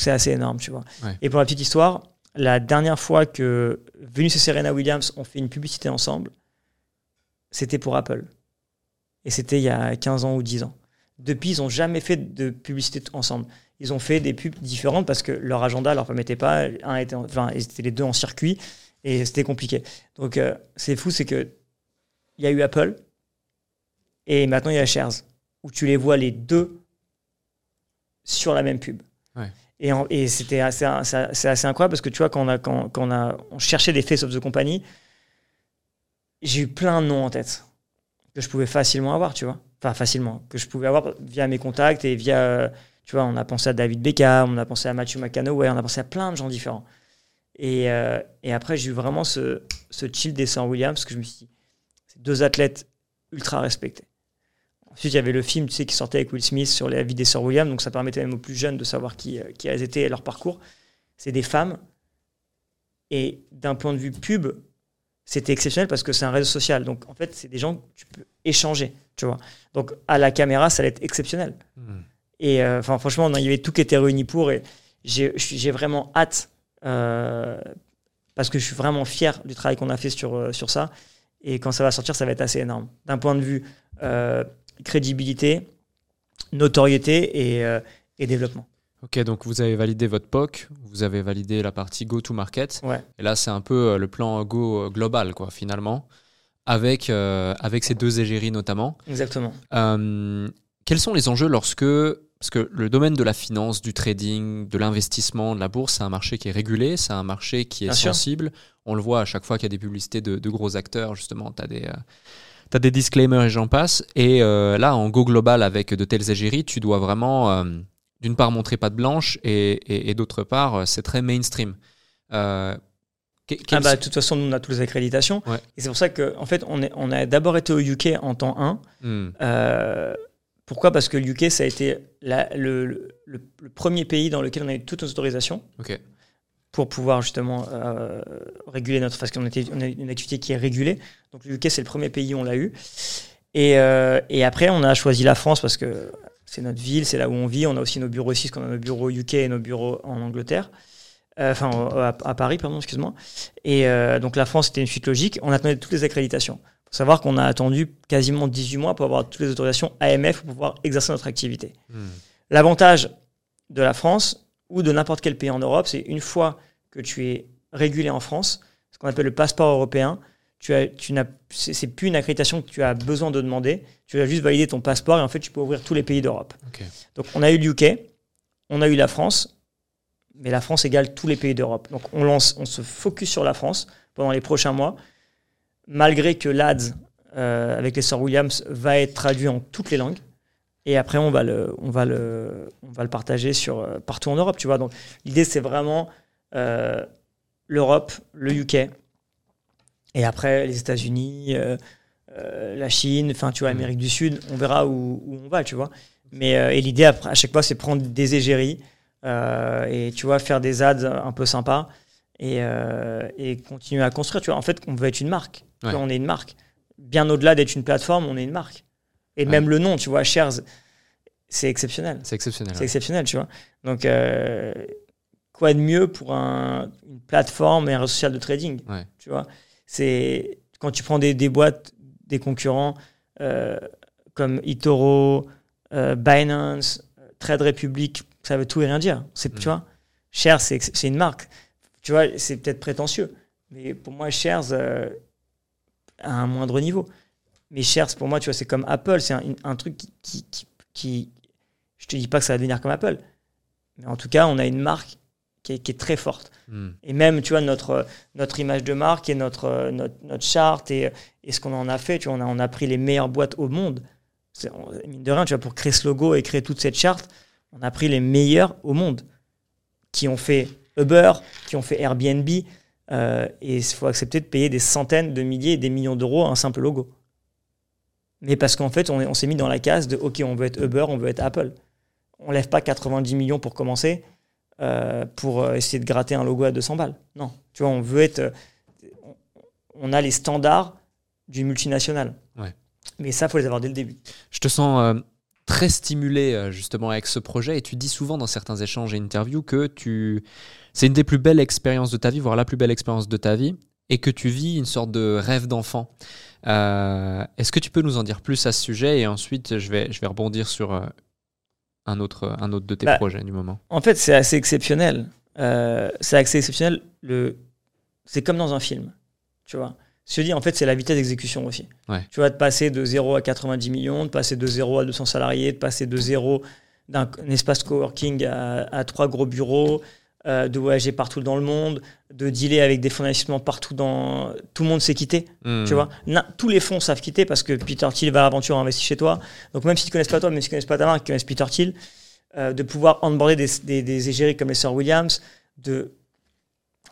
c'est assez énorme, tu vois. Ouais. Et pour la petite histoire, la dernière fois que Venus et Serena Williams ont fait une publicité ensemble, c'était pour Apple. Et c'était il y a 15 ans ou 10 ans. Depuis, ils n'ont jamais fait de publicité ensemble. Ils ont fait des pubs différentes parce que leur agenda leur permettait pas. Un était, en- enfin, ils étaient les deux en circuit et c'était compliqué. Donc, euh, c'est fou, c'est que il y a eu Apple et maintenant il y a Shares où tu les vois les deux sur la même pub. Ouais. Et, c'était assez, assez incroyable parce que tu vois, quand on, a, quand, on, a, on cherchait des face of the company, j'ai eu plein de noms en tête que je pouvais facilement avoir, tu vois. Enfin, facilement, que je pouvais avoir via mes contacts et via, tu vois, on a pensé à David Beckham, on a pensé à Matthew McConaughey, on a pensé à plein de gens différents. Et, euh, après, j'ai eu vraiment ce, chill des Sir Williams parce que je me suis dit, c'est deux athlètes ultra respectés. Ensuite, il y avait le film tu sais, qui sortait avec Will Smith sur la vie des Sir Williams, donc ça permettait même aux plus jeunes de savoir qui, euh, qui elles étaient et leur parcours. C'est des femmes. Et d'un point de vue pub, c'était exceptionnel parce que c'est un réseau social. Donc en fait, c'est des gens que tu peux échanger, tu vois. Donc à la caméra, ça allait être exceptionnel. Hmm. Et euh, franchement, il y avait tout qui était réuni pour. Et j'ai j'ai vraiment hâte. euh, parce que je suis vraiment fier du travail qu'on a fait sur, euh, sur ça. Et quand ça va sortir, ça va être assez énorme. D'un point de vue euh, crédibilité, notoriété et, euh, et développement. Ok, donc vous avez validé votre POC, vous avez validé la partie go-to-market. Ouais. Et là, c'est un peu euh, le plan Go euh, global, quoi, finalement, avec, euh, avec ces deux égéries notamment. Exactement. Euh, quels sont les enjeux lorsque. Parce que le domaine de la finance, du trading, de l'investissement, de la bourse, c'est un marché qui est régulé, c'est un marché qui est Bien sûr. sensible. On le voit à chaque fois qu'il y a des publicités de, de gros acteurs, justement, tu as des. Euh, T'as des disclaimers et j'en passe. Et euh, là, en Go Global, avec de telles égéries, tu dois vraiment, euh, d'une part, montrer patte blanche et, et, et d'autre part, euh, c'est très mainstream. Euh, Ah bah, de toute façon, nous, on a toutes les accréditations. Ouais. Et c'est pour ça qu'en en fait, on, est, on a d'abord été au UK en temps 1. Hmm, pourquoi? Parce que le UK, ça a été la- le, le- le- le premier pays dans lequel on a eu toutes nos autorisations ok. Pour pouvoir justement euh, réguler notre. Parce qu'on était, on a une activité qui est régulée. Donc le UK, c'est le premier pays où on l'a eu. Et, euh, et après, on a choisi la France parce que c'est notre ville, c'est là où on vit. On a aussi nos bureaux ici, parce qu'on a nos bureaux UK et nos bureaux en Angleterre. Euh, Enfin, à, à Paris, pardon, excuse-moi. Et donc la France, c'était une suite logique. On attendait toutes les accréditations. Il faut savoir qu'on a attendu quasiment 18 mois pour avoir toutes les autorisations AMF pour pouvoir exercer notre activité. Hmm, L'avantage de la France ou de n'importe quel pays en Europe, c'est une fois que tu es régulé en France, ce qu'on appelle le passeport européen, tu as, tu n'as, c'est, plus une accréditation que tu as besoin de demander. Tu as juste validé ton passeport et en fait, tu peux ouvrir tous les pays d'Europe. Donc, on a eu le UK, on a eu la France, mais la France égale tous les pays d'Europe. Donc, on, lance, on se focus sur la France pendant les prochains mois, malgré que l'ADS euh, avec les Sœurs Williams va être traduit en toutes les langues. Et après, on va le, on va le, on va le partager sur, euh, partout en Europe, tu vois. Donc, l'idée, c'est vraiment euh, l'Europe, le UK, et après les États-Unis, euh, euh, la Chine, enfin, tu vois, Mhm. Amérique du Sud, on verra où, où on va, tu vois. Mais, et l'idée, à chaque fois, c'est prendre des égéries et, tu vois, faire des ads un peu sympas et, et continuer à construire, tu vois. En fait, on veut être une marque. Tu Ouais. vois, on est une marque. Bien au-delà d'être une plateforme, on est une marque. Et Ouais. même le nom, tu vois, Shares, c'est exceptionnel. C'est exceptionnel. C'est ouais. exceptionnel, tu vois. Donc, euh, quoi de mieux pour un- une plateforme et un réseau social de trading Ouais. Tu vois, c'est quand tu prends des, des boîtes, des concurrents euh, comme eToro, euh, Binance, Trade Republic, ça veut tout et rien dire. C'est, Mm. Tu vois, Shares, c'est, une marque. Tu vois, c'est peut-être prétentieux, mais pour moi, Shares, à un moindre niveau. Mais Shares, pour moi, tu vois, c'est comme Apple, c'est un, un truc qui, qui, qui, qui- Je te dis pas que ça va devenir comme Apple, mais en tout cas, on a une marque qui est, qui est très forte. Hmm, Et même, tu vois, notre, notre image de marque et notre, notre, notre charte et, et ce qu'on en a fait, tu vois, on a, on a pris les meilleures boîtes au monde. On- mine de rien, tu vois, pour créer ce logo et créer toute cette charte, on a pris les meilleurs au monde qui ont fait Uber, qui ont fait Airbnb. euh, et il faut accepter de payer des centaines de milliers et des millions d'euros à un simple logo. Mais parce qu'en fait, on, est- on s'est mis dans la case de OK, on veut être Uber, on veut être Apple. On lève pas 90 millions pour commencer euh, pour euh, essayer de gratter un logo à 200 balles. Non, tu vois, on veut être. euh, on- a les standards du multinational. Ouais. Mais ça, faut les avoir dès le début. Je te sens euh, très stimulé justement avec ce projet et tu dis souvent dans certains échanges et interviews que tu c'est une des plus belles expériences de ta vie, voire la plus belle expérience de ta vie, et que tu vis une sorte de rêve d'enfant. Euh, Est-ce que tu peux nous en dire plus à ce sujet et ensuite je vais, je vais rebondir sur euh, un, autre, un autre de tes Bah, projets du moment. En fait, c'est assez exceptionnel. Euh, c'est assez exceptionnel. Le... C'est comme dans un film. Tu vois. Je te dis, en fait, c'est la vitesse d'exécution aussi. Ouais. Tu vois, de passer de 0 à 90 millions, de passer de 0 à 200 salariés, de passer de 0 d'un un espace coworking à, à trois gros bureaux, euh, de voyager partout dans le monde, de dealer avec des fonds d'investissement partout dans. Tout le monde s'est quitté. Hmm. Tu vois, Na- tous les fonds savent quitter parce que Peter Thiel va à l'aventure investit chez toi. Donc même s'ils ne connaissent pas toi, même s'ils ne connaissent pas ta marque, ils connaissent Peter Thiel, euh, de pouvoir onboarder des, des, des égéries comme les Sœurs Williams, de...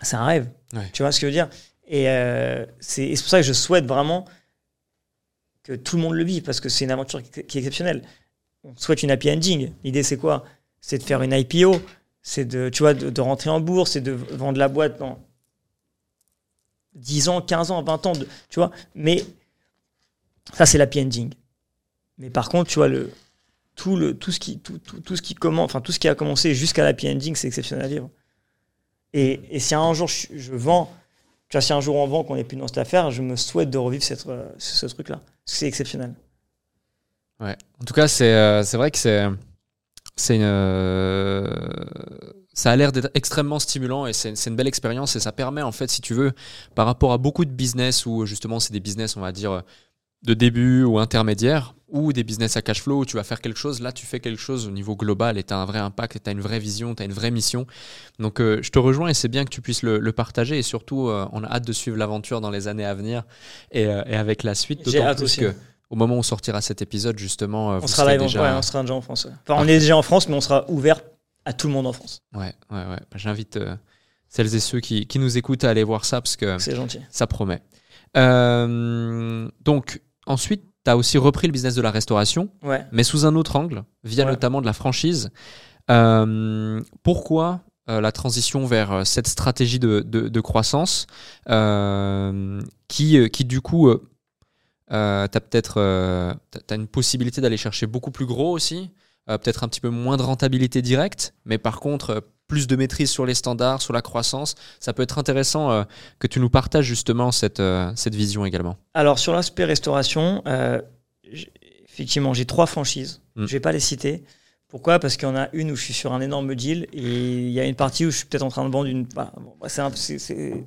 c'est un rêve. Ouais. Tu vois ce que je veux dire Et euh, c'est et c'est pour ça que je souhaite vraiment que tout le monde le vive parce que c'est une aventure qui, qui est exceptionnelle. On souhaite une happy ending. L'idée c'est quoi? C'est de faire une IPO, c'est de, tu vois, de, rentrer en bourse, c'est de vendre la boîte dans 10 ans, 15 ans, 20 ans, tu vois. Mais ça, c'est l'happy ending. Mais par contre, tu vois, le, tout, le, tout, ce qui, tout, tout, tout ce qui commence, enfin, tout ce qui a commencé jusqu'à l'happy ending, c'est exceptionnel à vivre. Et, et si un jour je, vends Tu vois, si un jour on vend qu'on n'est plus dans cette affaire, je me souhaite de revivre cette, euh, ce, truc-là. C'est exceptionnel. Ouais. En tout cas, c'est euh, vrai que c'est c'est une euh, ça a l'air d'être extrêmement stimulant et c'est une belle expérience et ça permet en fait, si tu veux, par rapport à beaucoup de business où justement c'est des business, on va dire de début ou intermédiaire ou des business à cash flow où tu vas faire quelque chose, là tu fais quelque chose au niveau global et tu as un vrai impact, tu as une vraie vision, tu as une vraie mission. Donc euh, je te rejoins et c'est bien que tu puisses le, le partager et surtout euh, on a hâte de suivre l'aventure dans les années à venir et, euh, et avec la suite. J'ai hâte plus aussi. que au moment où sortira cet épisode justement, euh, On vous sera live, en- déjà... ouais, on sera déjà en France. ouais. Enfin, on Parfait. est déjà en France, mais on sera ouvert à tout le monde en France. Ouais, ouais, ouais. Bah, J'invite euh, celles et ceux qui, qui nous écoutent à aller voir ça parce que C'est gentil. ça promet. Euh, donc, ensuite, tu as aussi repris le business de la restauration, Ouais. mais sous un autre angle, via Ouais. notamment de la franchise. Euh, pourquoi euh, la transition vers cette stratégie de, de- de croissance euh, qui, qui, du coup, euh, tu as peut-être euh, une possibilité d'aller chercher beaucoup plus gros aussi, euh, peut-être un petit peu moins de rentabilité directe, mais par contre, euh, plus de maîtrise sur les standards, sur la croissance. Ça peut être intéressant euh, que tu nous partages justement cette, cette vision également. Alors, sur l'aspect restauration, effectivement, j'ai trois franchises. Mm. Je vais pas les citer. Pourquoi? Parce qu'il y en a une où je suis sur un énorme deal et il y a une partie où je suis peut-être en train de vendre une. bah, bon, c'est-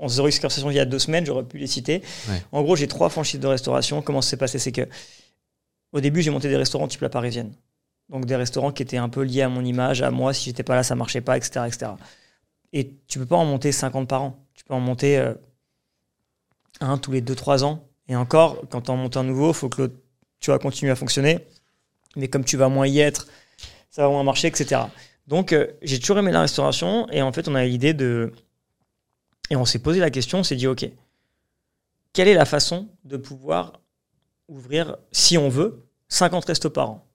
On se cette conversation il y a deux semaines, j'aurais pu les citer. Ouais. En gros, j'ai trois franchises de restauration. Comment ça s'est passé? C'est que au début, j'ai monté des restaurants type la parisienne. Donc des restaurants qui étaient un peu liés à mon image, à moi. Si j'étais pas là, ça marchait pas, etc., etc. Et tu peux pas en monter 50 par an. Tu peux en monter euh, un tous les 2-3 ans. Et encore, quand tu en montes un nouveau, faut que l'autre, tu vas continuer à fonctionner. Mais comme tu vas moins y être, ça va moins marcher, etc. Donc, euh, j'ai toujours aimé la restauration. Et en fait, on a l'idée de. Et on s'est posé la question, on s'est dit, OK, quelle est la façon de pouvoir ouvrir, si on veut, 50 restos par an?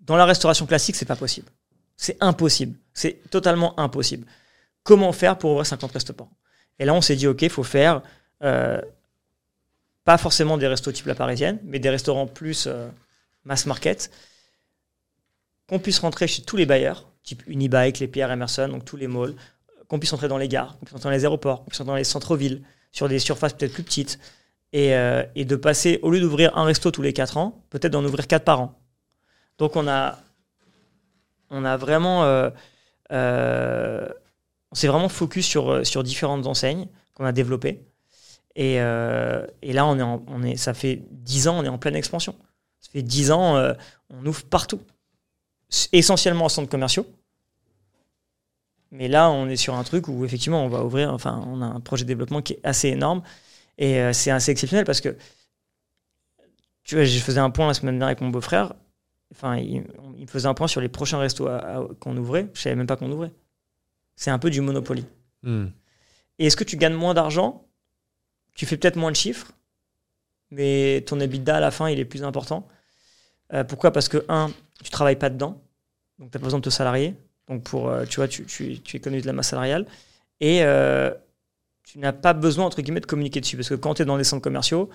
Dans la restauration classique, c'est pas possible. C'est impossible. C'est totalement impossible. Comment faire pour ouvrir 50 restos par an? Et là, on s'est dit, OK, il faut faire euh, pas forcément des restos type la parisienne, mais des restaurants plus euh, mass market, qu'on puisse rentrer chez tous les bailleurs, type Unibike, les Pierre Emerson, donc tous les malls, qu'on puisse entrer dans les gares, qu'on puisse entrer dans les aéroports, qu'on puisse entrer dans les centres-villes, sur des surfaces peut-être plus petites, et, euh, de passer, au lieu d'ouvrir un resto tous les 4 ans, peut-être d'en ouvrir 4 par an. Donc on a, on a vraiment... euh, euh, on s'est vraiment focus sur, euh, sur différentes enseignes qu'on a développées. Et, là, on est en- on est, ça fait 10 ans, on est en pleine expansion. Ça fait 10 ans, on ouvre partout. Essentiellement en centres commerciaux. Mais là, on est sur un truc où effectivement, on va ouvrir, enfin, on a un projet de développement qui est assez énorme. Et euh, c'est assez exceptionnel parce que, tu vois, je faisais un point la semaine dernière avec mon beau-frère. Enfin, il, me faisait un point sur les prochains restos qu'on ouvrait. Je savais même pas qu'on ouvrait. C'est un peu du Monopoly. Hmm. Et est-ce que tu gagnes moins d'argent? Tu fais peut-être moins de chiffres, mais ton EBITDA à la fin, il est plus important. Euh, pourquoi? Parce que, un, tu travailles pas dedans, donc tu n'as pas besoin de te salarier. Donc, pour, euh, tu vois, tu, tu, tu économises de la masse salariale. Et euh, tu n'as pas besoin, entre guillemets, de communiquer dessus. Parce que quand tu es dans des centres commerciaux,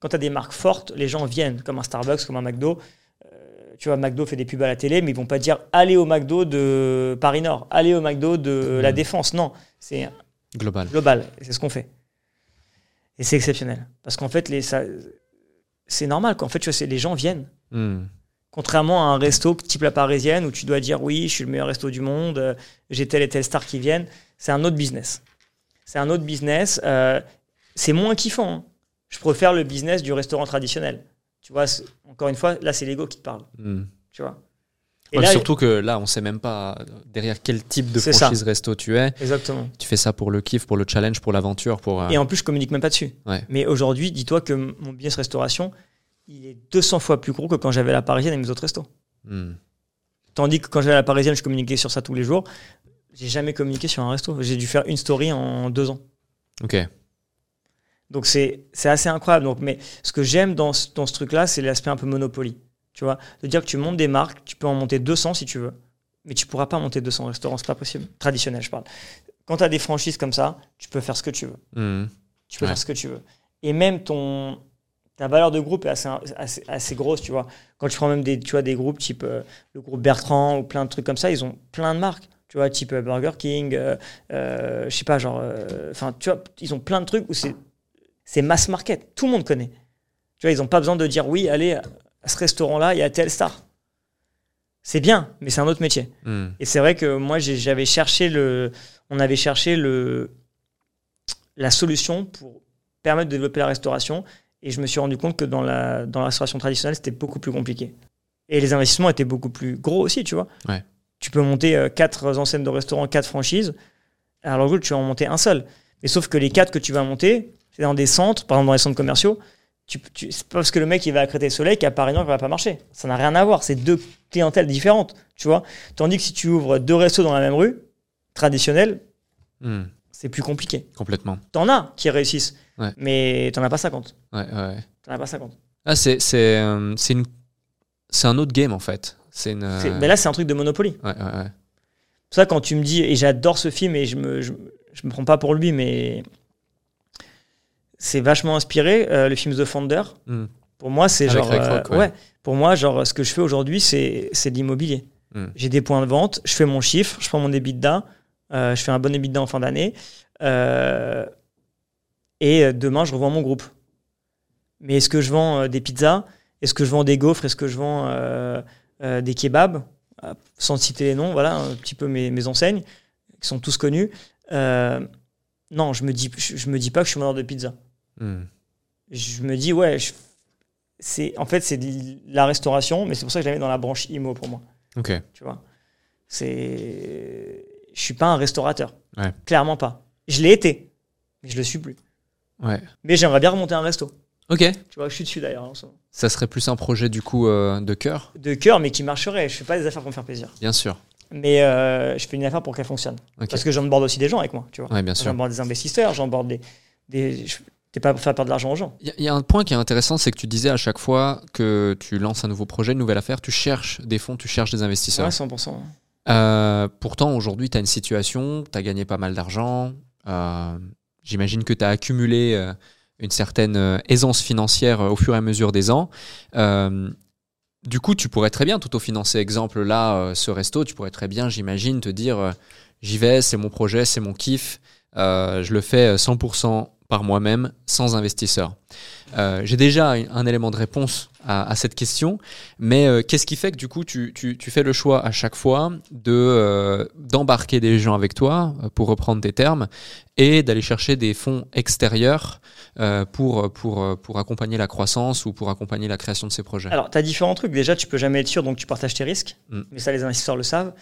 quand, tu as des marques fortes, les gens viennent, comme un Starbucks, comme un McDo. Euh, tu vois, McDo fait des pubs à la télé, mais ils vont pas dire allez au McDo de Paris Nord, allez au McDo de la Mhm. Défense. Non, c'est Global. global. C'est ce qu'on fait. Et c'est exceptionnel. Parce qu'en fait, les, ça, c'est normal. Qu'en fait, tu vois, c'est- les gens viennent. Hmm. Contrairement à un resto type la parisienne où tu dois dire oui, je suis le meilleur resto du monde, euh, j'ai telle et telle star qui viennent. C'est un autre business. C'est un autre business. euh, c'est moins kiffant. hein. Je préfère le business du restaurant traditionnel. Tu vois, encore une fois, là, c'est l'ego qui te parle. Hmm. Tu vois. Et Ouais, là, surtout que là, on sait même pas derrière quel type de ça. franchise resto tu es. Exactement. Tu fais ça pour le kiff, pour le challenge, pour l'aventure, pour. euh, Et en plus, je communique même pas dessus. Ouais. Mais aujourd'hui, dis-toi que mon business restauration, il est 200 fois plus gros que quand j'avais la parisienne et mes autres restos. hmm. Tandis que quand j'avais la parisienne, je communiquais sur ça tous les jours. J'ai jamais communiqué sur un resto. J'ai dû faire une story en deux ans. Ok. Donc c'est assez incroyable. Donc, mais ce que j'aime dans, ce- dans ce truc-là, c'est l'aspect un peu Monopoly. Tu vois, de dire que tu montes des marques, tu peux en monter 200 si tu veux, mais tu pourras pas monter 200 restaurants, c'est pas possible. Traditionnel, je parle. Quand tu as des franchises comme ça, tu peux faire ce que tu veux. Hmm. Tu peux Ouais. faire ce que tu veux. Et même ton ta valeur de groupe est assez, assez, assez grosse, tu vois. Quand tu prends même des, tu vois, des groupes type euh, le groupe Bertrand ou plein de trucs comme ça, ils ont plein de marques. Tu vois, type euh, Burger King, euh, euh, je sais pas, genre. Enfin, tu vois, ils ont plein de trucs où c'est c'est mass market. Tout le monde connaît. Tu vois, ils n'ont pas besoin de dire oui, allez, à ce restaurant-là, il y a telle star. C'est bien, mais c'est un autre métier. Hmm. Et c'est vrai que moi, j'avais cherché le. On avait cherché le, la solution pour permettre de développer la restauration. Et je me suis rendu compte que dans la, dans la restauration traditionnelle, c'était beaucoup plus compliqué. Et les investissements étaient beaucoup plus gros aussi, tu vois. Ouais. Tu peux monter euh, quatre enseignes de restaurants, quatre franchises. Alors que tu vas en monter un seul. Mais sauf que les quatre que tu vas monter, c'est dans des centres, par exemple dans les centres commerciaux. Tu, tu, c'est pas parce que le mec il va à Créteil-Soleil qu'à Paris Nord il va pas marcher. Ça n'a rien à voir. C'est deux clientèles différentes, tu vois. Tandis que si tu ouvres deux restos dans la même rue, traditionnels, Hmm. C'est plus compliqué. Complètement. T'en as qui réussissent, Ouais. mais t'en as pas 50. Ouais, ouais. T'en as pas 50. Ah, c'est c'est euh, c'est une c'est un autre game en fait. C'est une. Mais là, c'est un truc de Monopoly. ouais, ouais, ouais. Ça, quand tu me dis, et j'adore ce film, et je me, je, je me prends pas pour lui, mais c'est vachement inspiré, euh, le film The Founder. Hmm. Pour moi, c'est genre. Euh, ouais. ouais. Pour moi, genre, ce que je fais aujourd'hui, c'est c'est de l'immobilier. Hmm. J'ai des points de vente, je fais mon chiffre, je prends mon EBITDA, euh, je fais un bon EBITDA en fin d'année, euh, et euh, demain, je revends mon groupe. Mais est-ce que je vends euh, des pizzas? Est-ce que je vends des gaufres? Est-ce que je vends euh, euh, des kebabs? Euh, Sans citer les noms, voilà, un petit peu mes, mes enseignes, qui sont tous connus. Euh, non, je me dis, je, je me dis pas que je suis vendeur de pizza Hmm. je me dis ouais je- c'est en fait c'est de la restauration mais c'est pour ça que je la mets dans la branche IMO pour moi Ok. tu vois? C'est je suis pas un restaurateur Ouais. clairement pas je l'ai été mais je le suis plus Ouais. mais j'aimerais bien remonter un resto Ok. tu vois je suis dessus d'ailleurs en ce moment. Ça serait plus un projet du coup euh, de cœur, de cœur mais qui marcherait je fais pas des affaires pour me faire plaisir bien sûr. mais euh, je fais une affaire pour qu'elle fonctionne Ok. parce que j'emborde aussi des gens avec moi tu vois Ouais, bien sûr. j'emborde des investisseurs j'emborde des des je- t'es pas pour faire perdre de l'argent aux gens Il y, a- il y a un point qui est intéressant, c'est que tu disais à chaque fois que tu lances un nouveau projet, une nouvelle affaire, tu cherches des fonds, tu cherches des investisseurs. ouais 100% Euh, pourtant, aujourd'hui, tu as une situation, tu as gagné pas mal d'argent. euh, J'imagine que tu as accumulé euh, une certaine aisance financière au fur et à mesure des ans. Du coup, tu pourrais très bien t'autofinancer. Exemple, là, ce resto, tu pourrais très bien, j'imagine, te dire j'y vais, c'est mon projet, c'est mon kiff, je le fais euh, 100% par moi-même, sans investisseur. Euh, J'ai déjà un, élément de réponse à, à cette question, mais euh, qu'est-ce qui fait que du coup tu, tu- tu fais le choix à chaque fois de euh, d'embarquer des gens avec toi, pour reprendre tes termes, et d'aller chercher des fonds extérieurs pour, pour, pour accompagner la croissance ou pour accompagner la création de ces projets? Alors, tu as différents trucs. Déjà, tu peux jamais être sûr, donc tu partages tes risques. Mm. Mais ça, les investisseurs le savent.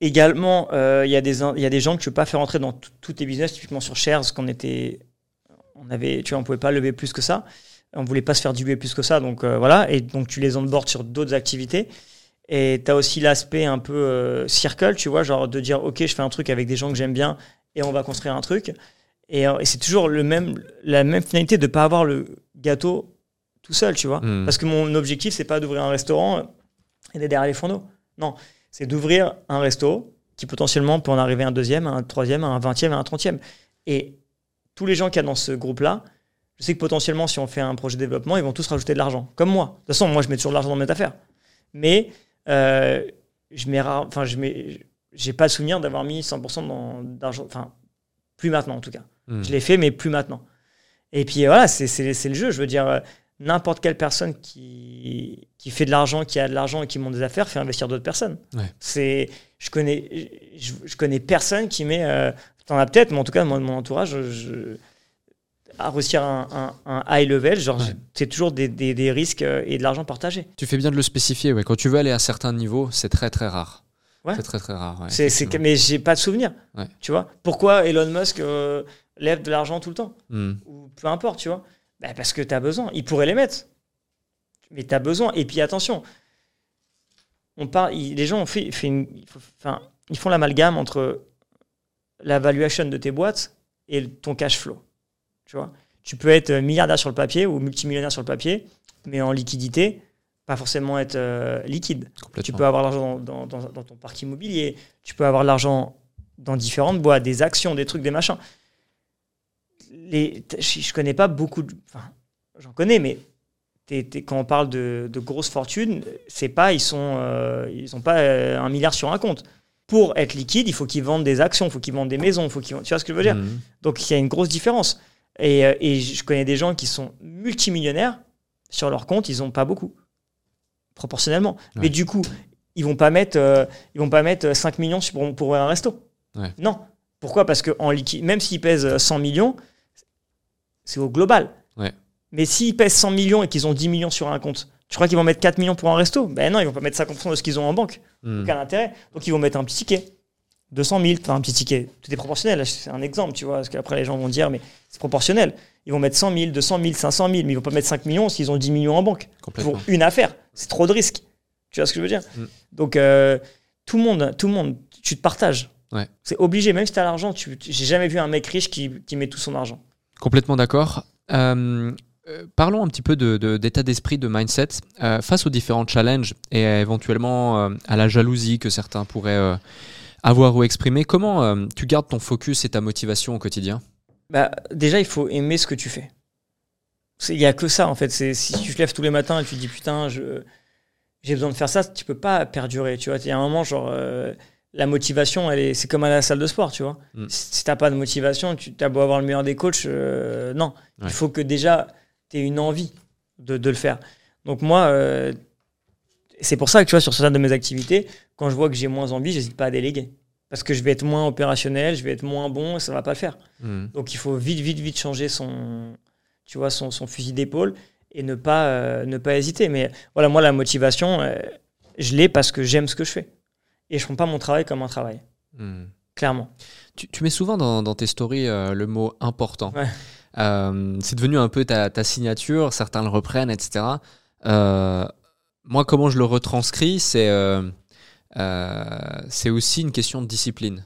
Également, euh, il y, a des y a des gens que tu peux pas faire entrer dans tous tes business, typiquement sur Shares, qu'on était. On avait, tu vois, on pouvait pas lever plus que ça. On voulait pas se faire diluer plus que ça. Donc, euh, voilà. Et donc, tu les onboards sur d'autres activités. Et tu as aussi l'aspect un peu euh, circle, tu vois, genre de dire, OK, je fais un truc avec des gens que j'aime bien et on va construire un truc. Et, euh, et c'est toujours le même, la même finalité de pas avoir le gâteau tout seul, tu vois. Mm. Parce que mon objectif, c'est pas d'ouvrir un restaurant et d'être derrière les fourneaux. Non, c'est d'ouvrir un resto qui potentiellement peut en arriver à un deuxième, à un troisième, à un vingtième, à un trentième. Et tous les gens qu'il y a dans ce groupe-là, je sais que potentiellement, si on fait un projet de développement, ils vont tous rajouter de l'argent. Comme moi. De toute façon, moi, je mets toujours de l'argent dans mes affaires. Mais euh, je mets rare- enfin, je mets, j'ai pas le souvenir d'avoir mis 100% dans- d'argent. Enfin, plus maintenant en tout cas. Mm. Je l'ai fait, mais plus maintenant. Et puis voilà, c'est c'est- c'est le jeu. Je veux dire, euh, n'importe quelle personne qui, qui fait de l'argent, qui a de l'argent et qui monte des affaires, fait investir d'autres personnes. Ouais. C'est, je connais, je, je connais personne qui met. Euh, T'en as peut-être, mais en tout cas, moi, de mon entourage, je, je- à réussir un, un- un high level, genre, Ouais. c'est toujours des, des- des risques euh, et de l'argent partagé. Tu fais bien de le spécifier, ouais. Quand tu veux aller à certains niveaux, c'est très très rare. Ouais. C'est très très rare. ouais, C'est- c'est mais j'ai pas de souvenir. Tu vois Pourquoi Elon Musk euh, lève de l'argent tout le temps Mm. ou peu importe, tu vois. Bah, parce que tu as besoin. Il pourrait les mettre. Mais tu as besoin. Et puis attention, on parle, les gens ont fait, fait une- il faut- enfin, ils font l'amalgame entre la valuation de tes boîtes et ton cash flow. Tu vois? Tu peux être milliardaire sur le papier ou multimillionnaire sur le papier, mais en liquidité, pas forcément être euh, liquide. Tu peux avoir l'argent dans, dans- dans- dans ton parc immobilier, tu peux avoir l'argent dans différentes boîtes, des actions, des trucs, des machins. Les, je, connais pas beaucoup de. Enfin, j'en connais, mais quand on parle de, de grosses fortunes, c'est pas, ils sont, euh, ils ont pas euh, un milliard sur un compte. pour être liquide, il faut qu'ils vendent des actions, il faut qu'ils vendent des maisons, il faut qu'ils vendent- tu vois ce que je veux dire? Mhm. Donc il y a une grosse différence. Et, euh, et je connais des gens qui sont multimillionnaires sur leur compte, ils n'ont pas beaucoup, proportionnellement. Ouais. Mais du coup, ils vont pas mettre, euh, ils vont pas mettre 5 millions pour, pour un resto. Ouais. Non. Pourquoi? Parce que en liquide, même s'ils pèsent euh, 100 millions, c'est au global. Ouais. Mais s'ils pèsent 100 millions et qu'ils ont 10 millions sur un compte, tu crois qu'ils vont mettre 4 millions pour un resto? Ben non, ils vont pas mettre 50% de ce qu'ils ont en banque. Mhm. Aucun intérêt. Donc ils vont mettre un petit ticket. 200 000, enfin un petit ticket. Tout est proportionnel. C'est un exemple, tu vois. Parce qu'après, les gens vont dire, mais c'est proportionnel. Ils vont mettre 100 000, 200 000, 500 000, mais ils vont pas mettre 5 millions s'ils ont 10 millions en banque. Pour une affaire. C'est trop de risques. Tu vois ce que je veux dire? Mm. Donc, euh, tout le monde, tout le monde, tu te partages. Ouais. C'est obligé, même si tu as l'argent. J'ai jamais vu un mec riche qui, qui met tout son argent. Complètement d'accord. Euh, euh, parlons un petit peu d'état d'esprit, de mindset. Euh, face aux différents challenges et éventuellement à la jalousie que certains pourraient avoir ou exprimer, comment tu gardes ton focus et ta motivation au quotidien? Bah, déjà, il faut aimer ce que tu fais. Il y a que ça, en fait. Si tu te lèves tous les matins et tu te dis, putain, j'ai besoin de faire ça, tu peux pas perdurer. Tu vois, il y a un moment, genre, la motivation, elle est, c'est comme à la salle de sport, tu vois. Mm. Si, t'as pas de motivation, tu as beau avoir le meilleur des coachs, euh, non. Ouais. Il faut que déjà, tu aies une envie de, de le faire. Donc, moi, euh, c'est pour ça que, tu vois, sur certaines de mes activités, quand je vois que j'ai moins envie, j'hésite pas à déléguer. Parce que je vais être moins opérationnel, je vais être moins bon et ça va pas le faire. Hmm. Donc il faut vite, vite, vite changer son, tu vois, son, son fusil d'épaule et ne pas, euh, ne pas hésiter. Mais voilà, moi, la motivation, je l'ai parce que j'aime ce que je fais. Et je ne prends pas mon travail comme un travail, Hmm. clairement. Tu, tu mets souvent dans, dans tes stories euh, le mot important. Ouais. Euh, c'est devenu un peu ta, ta signature, certains le reprennent, etc. Euh, moi, comment je le retranscris, c'est c'est aussi une question de discipline.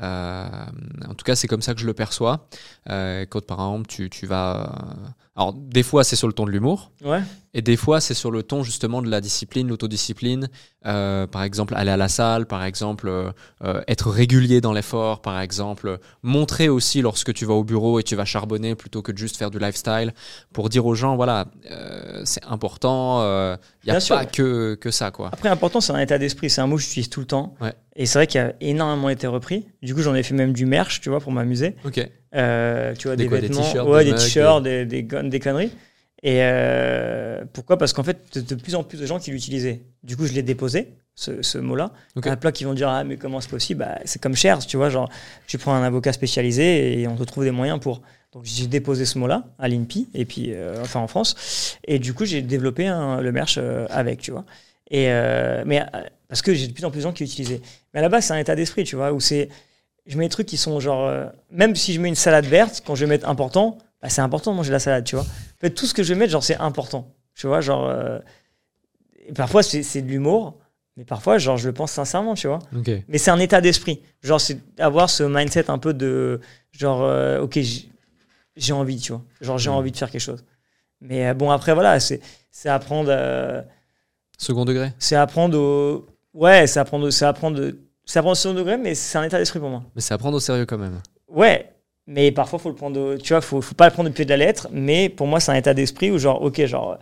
En tout cas, c'est comme ça que je le perçois. Quand par exemple, tu, tu vas. Alors, des fois, c'est sur le ton de l'humour. Ouais, Et des fois, c'est sur le ton justement de la discipline, l'autodiscipline. Euh, par exemple, aller à la salle, par exemple, euh, euh, être régulier dans l'effort, par exemple, montrer aussi lorsque tu vas au bureau et tu vas charbonner plutôt que de juste faire du lifestyle, pour dire aux gens, voilà, euh, c'est important, il n'y a Bien pas que, que ça, quoi. Après, important, c'est un état d'esprit. C'est un mot que j'utilise tout le temps. Ouais. Et c'est vrai qu'il a énormément été repris. Du coup, j'en ai fait même du merch, tu vois, pour m'amuser. Ok. Euh, tu vois, Des des, quoi, des vêtements, t-shirts, ouais, des des t-shirts, des, des, gon- des conneries. Et euh, pourquoi? Parce qu'en fait, de, de plus en plus de gens qui l'utilisaient. Du coup, je l'ai déposé, ce, ce mot-là. Il y en a plein qui vont dire Ah, mais comment c'est possible? Bah, C'est comme Cher, tu vois. Genre, tu prends un avocat spécialisé et on te trouve des moyens pour. Donc, j'ai déposé ce mot-là à l'INPI, et puis, euh, enfin en France. Et du coup, j'ai développé un- le merch euh, avec, tu vois. Et, euh, mais euh, parce que j'ai de plus en plus de gens qui l'utilisaient. Mais à la base, c'est un état d'esprit, tu vois, où c'est. Je mets des trucs qui sont genre. euh, même si je mets une salade verte, quand je vais mettre important, bah, c'est important de manger la salade, tu vois. En fait, tout ce que je vais mettre, genre, c'est important. Tu vois, genre. euh, et parfois, c'est c'est de l'humour, mais parfois, genre, je le pense sincèrement, tu vois. Ok. Mais c'est un état d'esprit. Genre, c'est avoir ce mindset un peu de. Genre, euh, ok, j'ai- j'ai envie, tu vois. Genre, j'ai envie de faire quelque chose. Mais euh, bon, après, voilà, c'est c'est apprendre. euh, Second degré c'est apprendre au. Ouais, c'est apprendre, c'est apprendre, c'est apprendre au second degré, mais c'est un état d'esprit pour moi. Mais c'est à prendre au sérieux quand même. Ouais, mais parfois, faut le prendre, au- tu vois, faut, faut pas le prendre au pied de la lettre, mais pour moi, c'est un état d'esprit où, genre, ok, genre,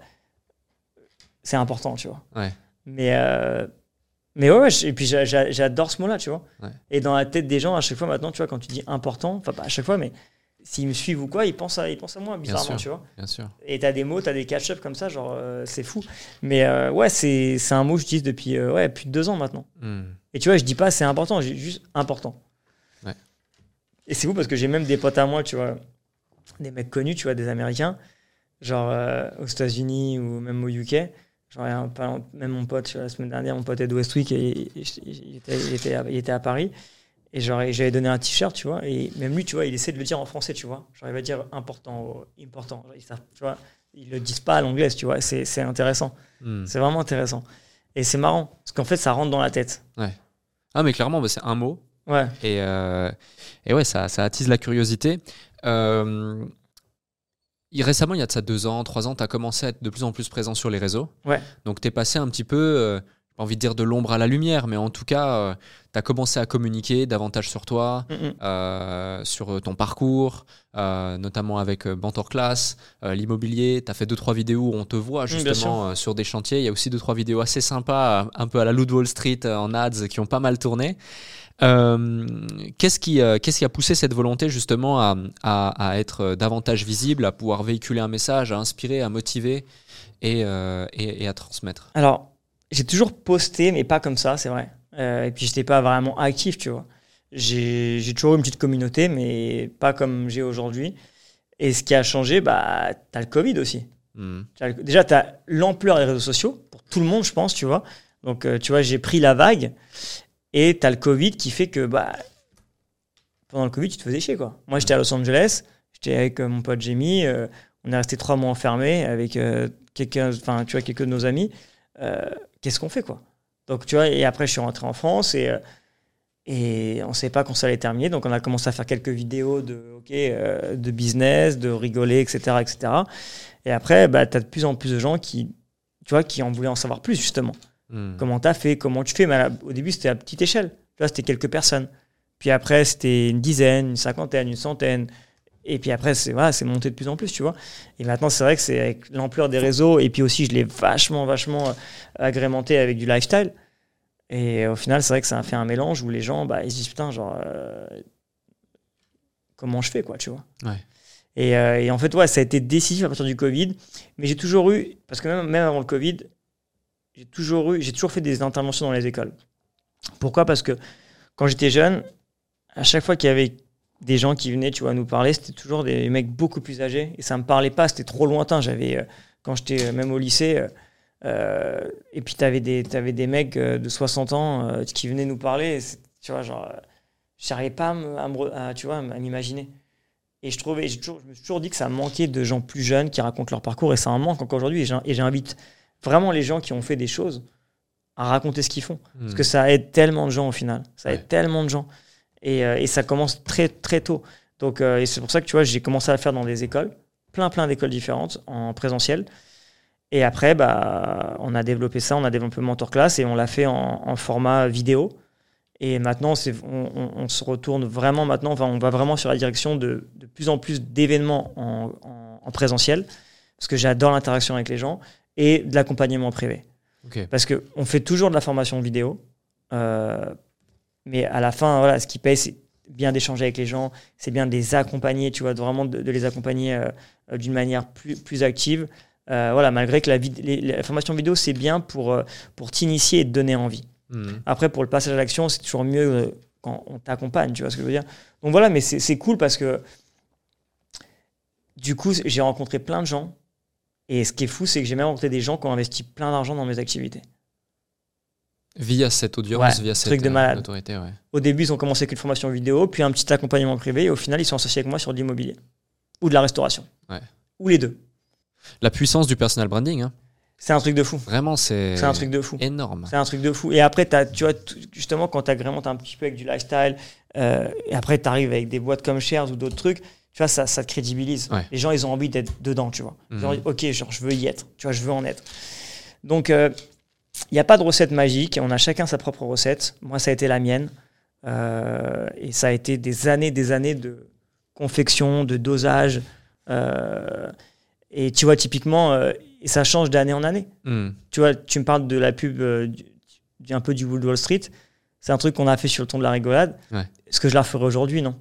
c'est important, tu vois. Ouais. Mais, euh, mais ouais, et puis j'a- j'a- j'adore ce mot-là, tu vois. Ouais. Et dans la tête des gens, à chaque fois maintenant, tu vois, quand tu dis important, enfin, pas à chaque fois, mais s'ils me suivent ou quoi, ils pensent à, ils pensent à moi, bizarrement, sûr. tu vois. Bien sûr. Et t'as des mots, t'as des catch-up comme ça, genre, euh, c'est fou. Mais euh, ouais, c'est un mot que j'utilise depuis ouais, plus de deux ans maintenant. Hmm. Et tu vois, je dis pas c'est important, j'ai juste important. Ouais. Et c'est fou parce que j'ai même des potes à moi, tu vois, des mecs connus, tu vois, des Américains, genre euh, aux États-Unis ou même au UK. Genre, même mon pote, la semaine dernière, mon pote Ed Westwick, il, il était, il, était à, il était à Paris. Et j'avais donné un t-shirt, tu vois, et même lui, tu vois, il essaie de le dire en français, tu vois. Genre, il va dire important, important. Genre, tu vois, ils le disent pas à l'anglaise, tu vois. C'est intéressant. Hmm. C'est vraiment intéressant. Et c'est marrant, parce qu'en fait, ça rentre dans la tête. Ah, mais clairement, bah, c'est un mot. Ouais. Et, euh, et ouais, ça, ça attise la curiosité. Euh, récemment, il y a de ça deux ans, trois ans, tu as commencé à être de plus en plus présent sur les réseaux. Ouais. Donc, tu es passé un petit peu, euh, pas envie de dire de l'ombre à la lumière, mais en tout cas, tu as commencé à communiquer davantage sur toi, Mm, mm. euh, sur ton parcours, euh, notamment avec euh, Mentor Class, euh, l'immobilier. Tu as fait deux trois vidéos où on te voit Mm, justement euh, sur des chantiers. Il y a aussi deux trois vidéos assez sympas, euh, un peu à la Loot Wall Street euh, en ads qui ont pas mal tourné. Euh, qu'est-ce qui, euh, qu'est-ce qui a poussé cette volonté justement à, à- à être euh, davantage visible, à pouvoir véhiculer un message, à inspirer, à motiver et, euh, et- et à transmettre? Alors, j'ai toujours posté, mais pas comme ça, c'est vrai. Euh, et puis, j'étais pas vraiment actif, tu vois. J'ai j'ai toujours eu une petite communauté, mais pas comme j'ai aujourd'hui. Et ce qui a changé, bah, t'as le Covid aussi. Hmm. T'as le- Déjà, t'as l'ampleur des réseaux sociaux, pour tout le monde, je pense, tu vois. Donc, euh, tu vois, j'ai pris la vague. Et t'as le Covid qui fait que, bah, pendant le Covid, tu te faisais chier, quoi. Moi, j'étais à Los Angeles, j'étais avec euh, mon pote Jamie, on est resté trois mois enfermés avec quelqu'un, enfin, tu vois, quelques de nos amis. Euh, Qu'est-ce qu'on fait, quoi Donc, tu vois, et après, je suis rentré en France et, euh, et on ne savait pas quand ça allait terminer. Donc, on a commencé à faire quelques vidéos de, ok, euh, de business, de rigoler, etc., etc. Et après, bah, tu as de plus en plus de gens qui, tu vois, qui en voulaient en savoir plus, justement. Hmm. Comment tu as fait, comment tu fais? Mais la- au début, c'était à petite échelle. Tu vois, c'était quelques personnes. Puis après, c'était une dizaine, une cinquantaine, une centaine. Et puis après, c'est voilà, c'est monté de plus en plus, tu vois. Et maintenant, c'est vrai que c'est avec l'ampleur des réseaux. Et puis aussi, je l'ai vachement, vachement euh, agrémenté avec du lifestyle. Et au final, c'est vrai que ça a fait un mélange où les gens, bah, ils se disent, putain, genre, euh, comment je fais, quoi, tu vois. Ouais. Et, euh, et en fait, ouais, ça a été décisif à partir du Covid. Mais j'ai toujours eu, parce que même, même avant le Covid, j'ai toujours eu, j'ai toujours fait des interventions dans les écoles. Pourquoi? Parce que quand j'étais jeune, à chaque fois qu'il y avait des gens qui venaient, tu vois, nous parler, c'était toujours des mecs beaucoup plus âgés et ça me parlait pas, c'était trop lointain. J'avais, euh, quand j'étais euh, même au lycée, euh, et puis t'avais des, t'avais des mecs de 60 ans euh, qui venaient nous parler, tu vois, genre, j'arrivais pas à, me- à tu vois, à m'imaginer. Et je trouvais, toujours, je me suis toujours dit que ça manquait de gens plus jeunes qui racontent leur parcours et ça en manque encore aujourd'hui. Et j'in- Et j'invite vraiment les gens qui ont fait des choses à raconter ce qu'ils font. Parce que ça aide tellement de gens au final. Ça aide tellement de gens. Et, euh, et ça commence très très tôt. Donc, euh, et c'est pour ça que tu vois, j'ai commencé à le faire dans des écoles, plein plein d'écoles différentes en présentiel. Et après, bah, on a développé ça, on a développé Mentor Class et on l'a fait en, en format vidéo. Et maintenant, on, on- on se retourne vraiment maintenant, enfin, on va vraiment sur la direction de, de plus en plus d'événements en, en- en présentiel, parce que j'adore l'interaction avec les gens, et de l'accompagnement privé. Ok. Parce qu'on fait toujours de la formation vidéo, euh, mais à la fin, voilà, ce qui paye, c'est bien d'échanger avec les gens, c'est bien de les accompagner, tu vois, de vraiment de, de les accompagner euh, euh, d'une manière plus, plus active. Euh, voilà, malgré que la, vid- les- la formation vidéo, c'est bien pour, pour t'initier et te donner envie. Hmm. Après, pour le passage à l'action, c'est toujours mieux quand on t'accompagne, tu vois ce que je veux dire. Donc voilà, mais c'est cool parce que du coup, j'ai rencontré plein de gens. Et ce qui est fou, c'est que j'ai même rencontré des gens qui ont investi plein d'argent dans mes activités. Via cette audience, Ouais, via truc cette de euh, malade. autorité, ouais. Au début, ils ont commencé avec une formation vidéo, puis un petit accompagnement privé, et au final, ils sont associés avec moi sur de l'immobilier ou de la restauration. Ouais. Ou les deux. La puissance du personal branding, hein. C'est un truc de fou. vraiment, c'est C'est un truc de fou. énorme. C'est un truc de fou. Et après, as, tu vois, justement, quand tu agrémentes un petit peu avec du lifestyle, euh, et après, tu arrives avec des boîtes comme Shares ou d'autres trucs, tu vois, ça, ça te crédibilise. Ouais. Les gens, ils ont envie d'être dedans, tu vois. Envie, ok, genre, je veux y être. Tu vois, je veux en être. Donc, il n'y a pas de recette magique. On a chacun sa propre recette. Moi, ça a été la mienne. Euh, et ça a été des années, des années de confection, de dosage. Euh, et tu vois, typiquement, euh, et ça change d'année en année Hmm. tu vois, tu me parles de la pub du, du- un peu du Wall Street. C'est un truc qu'on a fait sur le ton de la rigolade. Ouais. Est-ce que je la referai aujourd'hui? Non.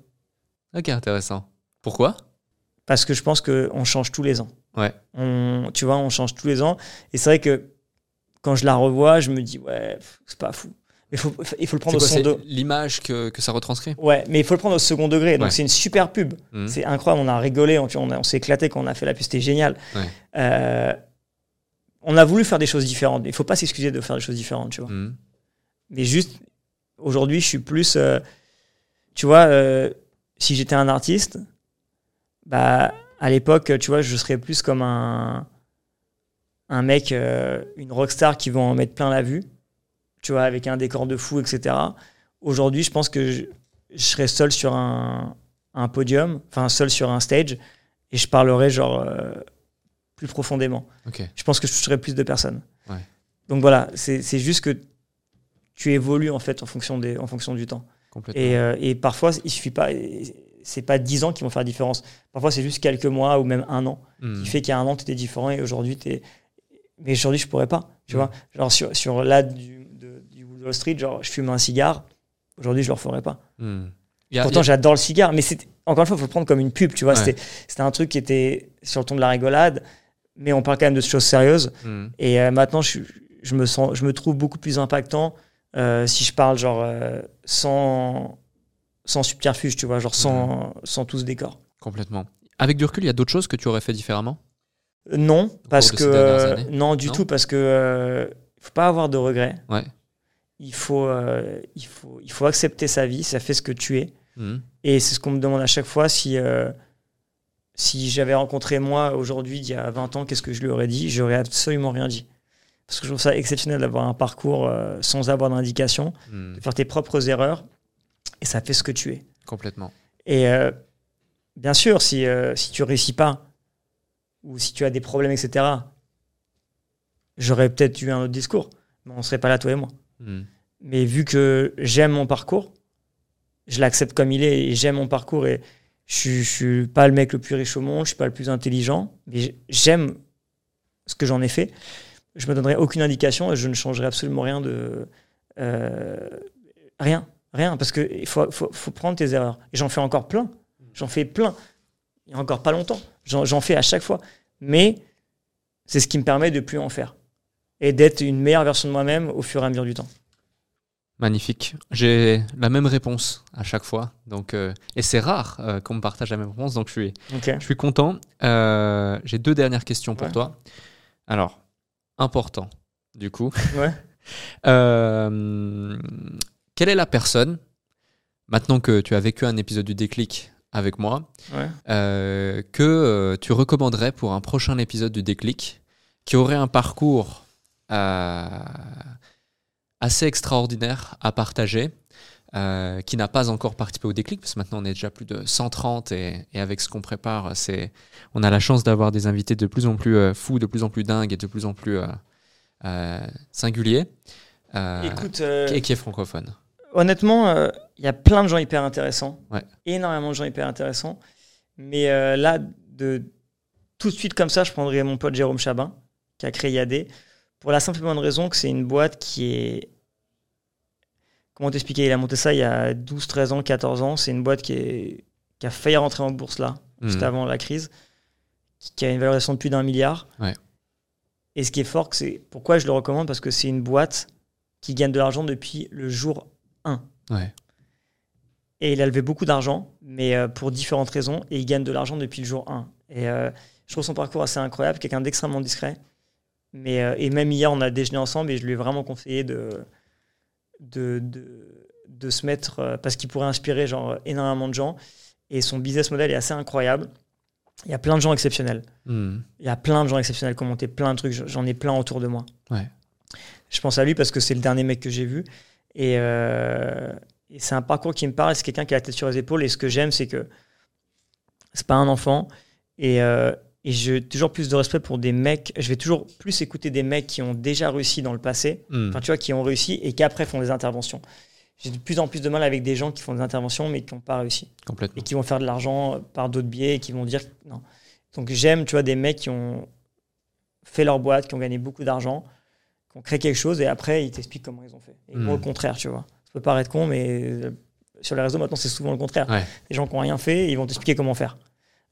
Ok, intéressant. Pourquoi? Parce que je pense qu'on change tous les ans. Ouais. On, tu vois, on change tous les ans. Et c'est vrai que quand je la revois, je me dis, ouais, c'est pas fou. Mais faut, il faut le prendre au second degré. l'image que, que ça retranscrit? Ouais, mais il faut le prendre au second degré. Donc Ouais. c'est une super pub. Hmm. C'est incroyable. On a rigolé, on, on, s'est éclaté quand on a fait la pub. C'était génial. Ouais. Euh, on a voulu faire des choses différentes. Il faut pas s'excuser de faire des choses différentes, tu vois. Hmm. Mais juste, aujourd'hui, je suis plus. euh, tu vois, euh, si j'étais un artiste, bah, à l'époque, tu vois, je serais plus comme un, un mec, euh, une rockstar qui va en mettre plein la vue, tu vois, avec un décor de fou, etc. Aujourd'hui, je pense que je, je serais seul sur un, un podium, enfin, seul sur un stage, et je parlerais, genre, euh, plus profondément je pense que je toucherais plus de personnes. Ouais. donc voilà, c'est juste que tu évolues en fait en fonction, des, en fonction du temps. Et, euh, et parfois, il suffit pas, c'est pas 10 ans qui vont faire la différence. Parfois, c'est juste quelques mois ou même un an Hmm. qui fait qu'il y a un an, tu étais différent et aujourd'hui, tu es. Mais aujourd'hui, je pourrais pas. Tu Mm. vois, genre sur, sur là du, de- du Wall Street, genre, je fume un cigare. Aujourd'hui, je le referais pas. A- Pourtant, a- j'adore le cigare, mais encore une fois, il faut le prendre comme une pub. Tu vois, Ouais. c'était un truc qui était sur le ton de la rigolade, mais on parle quand même de choses sérieuses. Hmm. Et euh, maintenant, je, je me sens, je me trouve beaucoup plus impactant euh, si je parle genre euh, sans sans subterfuge, tu vois, genre sans, sans tout ce décor. Complètement. Avec du recul, il y a d'autres choses que tu aurais fait différemment? Non, parce que euh, non du Non tout, parce que euh, faut pas avoir de regrets. Ouais. Il faut, euh, il faut, il faut accepter sa vie, ça fait ce que tu es. Hmm. Et c'est ce qu'on me demande à chaque fois si, euh, si j'avais rencontré moi aujourd'hui, il y a 20 ans, qu'est-ce que je lui aurais dit? J'aurais absolument rien dit. Parce que je trouve ça exceptionnel d'avoir un parcours euh, sans avoir d'indication, Hmm. de faire tes propres erreurs, et ça fait ce que tu es. Complètement. Et euh, bien sûr, si, euh, si tu réussis pas, ou si tu as des problèmes, etc., j'aurais peut-être eu un autre discours, mais on serait pas là, toi et moi. Hmm. Mais vu que j'aime mon parcours, je l'accepte comme il est et j'aime mon parcours et je, je suis pas le mec le plus riche au monde, je suis pas le plus intelligent, mais j'aime ce que j'en ai fait. Je me donnerai aucune indication et je ne changerai absolument rien de euh, rien, rien, parce que il faut, faut, faut prendre tes erreurs. Et j'en fais encore plein, j'en fais plein. Il y a encore pas longtemps, j'en fais à chaque fois, mais c'est ce qui me permet de plus en faire et d'être une meilleure version de moi-même au fur et à mesure du temps. Magnifique. J'ai la même réponse à chaque fois. Donc, euh, et c'est rare euh, qu'on me partage la même réponse. Donc, je suis, Ok. je suis content. Euh, J'ai deux dernières questions pour Ouais. toi. Alors, important, du coup. Ouais. Quelle est la personne, maintenant que tu as vécu un épisode du déclic avec moi, Ouais. euh, que euh, tu recommanderais pour un prochain épisode du déclic qui aurait un parcours euh, assez extraordinaire à partager, qui n'a pas encore participé au déclic, parce que maintenant on est déjà plus de 130 et, et avec ce qu'on prépare, c'est, on a la chance d'avoir des invités de plus en plus fous, de plus en plus dingues et de plus en plus singuliers, Écoute, et qui est francophone. Honnêtement, euh, il y a plein de gens hyper intéressants. Ouais. Énormément de gens hyper intéressants. Mais euh, là, de, tout de suite comme ça, je prendrais mon pote Jérôme Chabin, qui a créé Yadé, pour la simple et bonne raison que c'est une boîte qui est. Comment t'expliquer Il a monté ça il y a 12, 13 ans, 14 ans. C'est une boîte qui, est, qui a failli rentrer en bourse là, juste Mhm. avant la crise, qui, qui a une valorisation de plus d'un milliard. Ouais. Et ce qui est fort, c'est pourquoi je le recommande? Parce que c'est une boîte qui gagne de l'argent depuis le jour 1. Ouais. Et il a levé beaucoup d'argent, mais euh, pour différentes raisons, et il gagne de l'argent depuis le jour 1. Et euh, je trouve son parcours assez incroyable, quelqu'un d'extrêmement discret. Mais, euh, et même hier, on a déjeuné ensemble et je lui ai vraiment conseillé de, de, de, de se mettre, parce qu'il pourrait inspirer genre, énormément de gens. Et son business model est assez incroyable. Il y a plein de gens exceptionnels. Hmm. Il y a plein de gens exceptionnels qui ont monté plein de trucs. J'en ai plein autour de moi. Ouais. Je pense à lui parce que c'est le dernier mec que j'ai vu. Et, euh, et c'est un parcours qui me parle. C'est quelqu'un qui a la tête sur les épaules. Et ce que j'aime, c'est que c'est pas un enfant. Et, euh, et j'ai toujours plus de respect pour des mecs. Je vais toujours plus écouter des mecs qui ont déjà réussi dans le passé. Hmm. Enfin, tu vois, qui ont réussi et qui après font des interventions. J'ai de plus en plus de mal avec des gens qui font des interventions mais qui n'ont pas réussi Complètement. et qui vont faire de l'argent par d'autres biais et qui vont dire non. Donc j'aime, tu vois, des mecs qui ont fait leur boîte, qui ont gagné beaucoup d'argent, qui ont créé quelque chose et après ils t'expliquent comment ils ont fait. Et Mm. moi, au contraire, tu vois. Ça peut paraître con, mais euh, sur les réseaux maintenant c'est souvent le contraire. Ouais. Les gens qui n'ont rien fait, ils vont t'expliquer comment faire.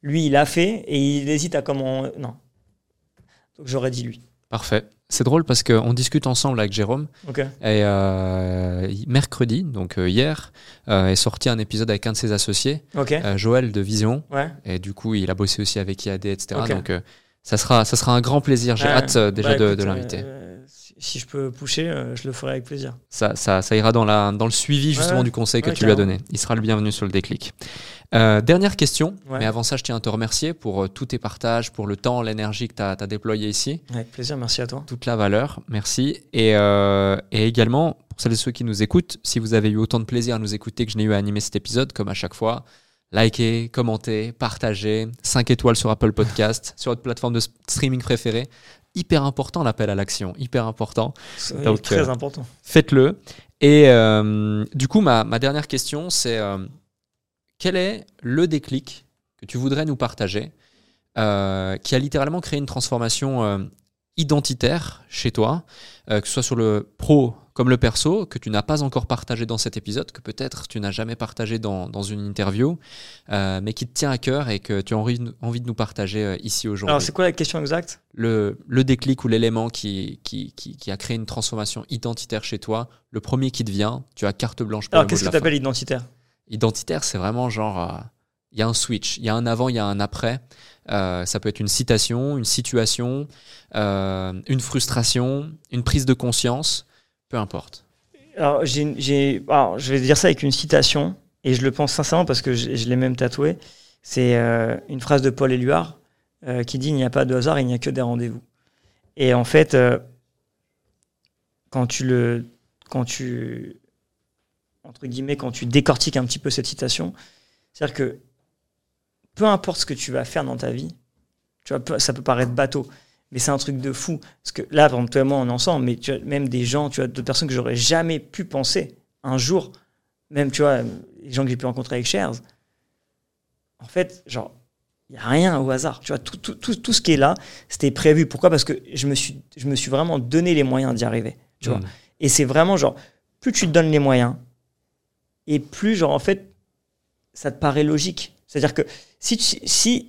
Lui, il a fait et il hésite à comment. Non. Donc j'aurais dit lui. Parfait. C'est drôle parce qu'on discute ensemble avec Jérôme et euh, mercredi, donc euh, hier, euh, est sorti un épisode avec un de ses associés, euh, Joël de Vision, Ouais. et du coup il a bossé aussi avec IAD, etc. Donc ça sera, ça sera un grand plaisir. J'ai Ouais. hâte déjà Bah, de l'inviter. Si, je peux pousser, euh, je le ferai avec plaisir. Ça, ça, ça ira dans, la, dans le suivi justement Ouais. du conseil que Ouais, tu lui as donné. Il sera le bienvenu sur le déclic. Euh, dernière question, Ouais. mais avant ça, je tiens à te remercier pour euh, tous tes partages, pour le temps, l'énergie que tu as, déployé ici, Avec plaisir, merci à toi. toute la valeur. Merci. Et, euh, et également, pour celles et ceux qui nous écoutent, si vous avez eu autant de plaisir à nous écouter que je n'ai eu à animer cet épisode, comme à chaque fois, likez, commentez, partagez, 5 étoiles sur Apple Podcast, sur votre plateforme de streaming préférée. Hyper important l'appel à l'action, hyper important. C'est Donc, très euh, important. Faites-le. Et euh, du coup, ma, ma dernière question, c'est euh, quel est le déclic que tu voudrais nous partager qui a littéralement créé une transformation identitaire chez toi, que ce soit sur le pro comme le perso, que tu n'as pas encore partagé dans cet épisode, que peut-être tu n'as jamais partagé dans, dans une interview, euh, mais qui te tient à cœur et que tu as envie, envie de nous partager euh, ici Alors, aujourd'hui. c'est quoi la question exacte? Le, le déclic ou l'élément qui, qui, qui, qui a créé une transformation identitaire chez toi, le premier qui te vient, tu as carte blanche pour Alors, qu'est-ce que tu appelles identitaire? Identitaire, c'est vraiment genre, euh, il y a un switch, il y a un avant, il y a un après. Euh, ça peut être une citation, une situation, euh, une frustration, une prise de conscience, peu importe. Alors, je vais dire ça avec une citation, et je le pense sincèrement parce que je, l'ai même tatoué. C'est euh, une phrase de Paul Éluard euh, qui dit Il n'y a pas de hasard, il n'y a que des rendez-vous. Et en fait, euh, quand tu le. Quand tu. Entre guillemets, quand tu décortiques un petit peu cette citation, c'est-à-dire que peu importe ce que tu vas faire dans ta vie, tu ça peut paraître bateau, mais c'est un truc de fou. Parce que là, par exemple, toi et moi, on est ensemble, mais tu vois, même des gens, tu vois, d'autres personnes que j'aurais jamais pu penser un jour, même, tu vois, les gens que j'ai pu rencontrer avec Shares, en fait, genre, il n'y a rien au hasard. Tu vois, tout, tout, tout, tout ce qui est là, c'était prévu. Pourquoi? Parce que je me, suis, je me suis vraiment donné les moyens d'y arriver. Tu vois Mm. et c'est vraiment genre, plus tu te donnes les moyens, et plus, genre, en fait, ça te paraît logique. C'est-à-dire que si, tu- si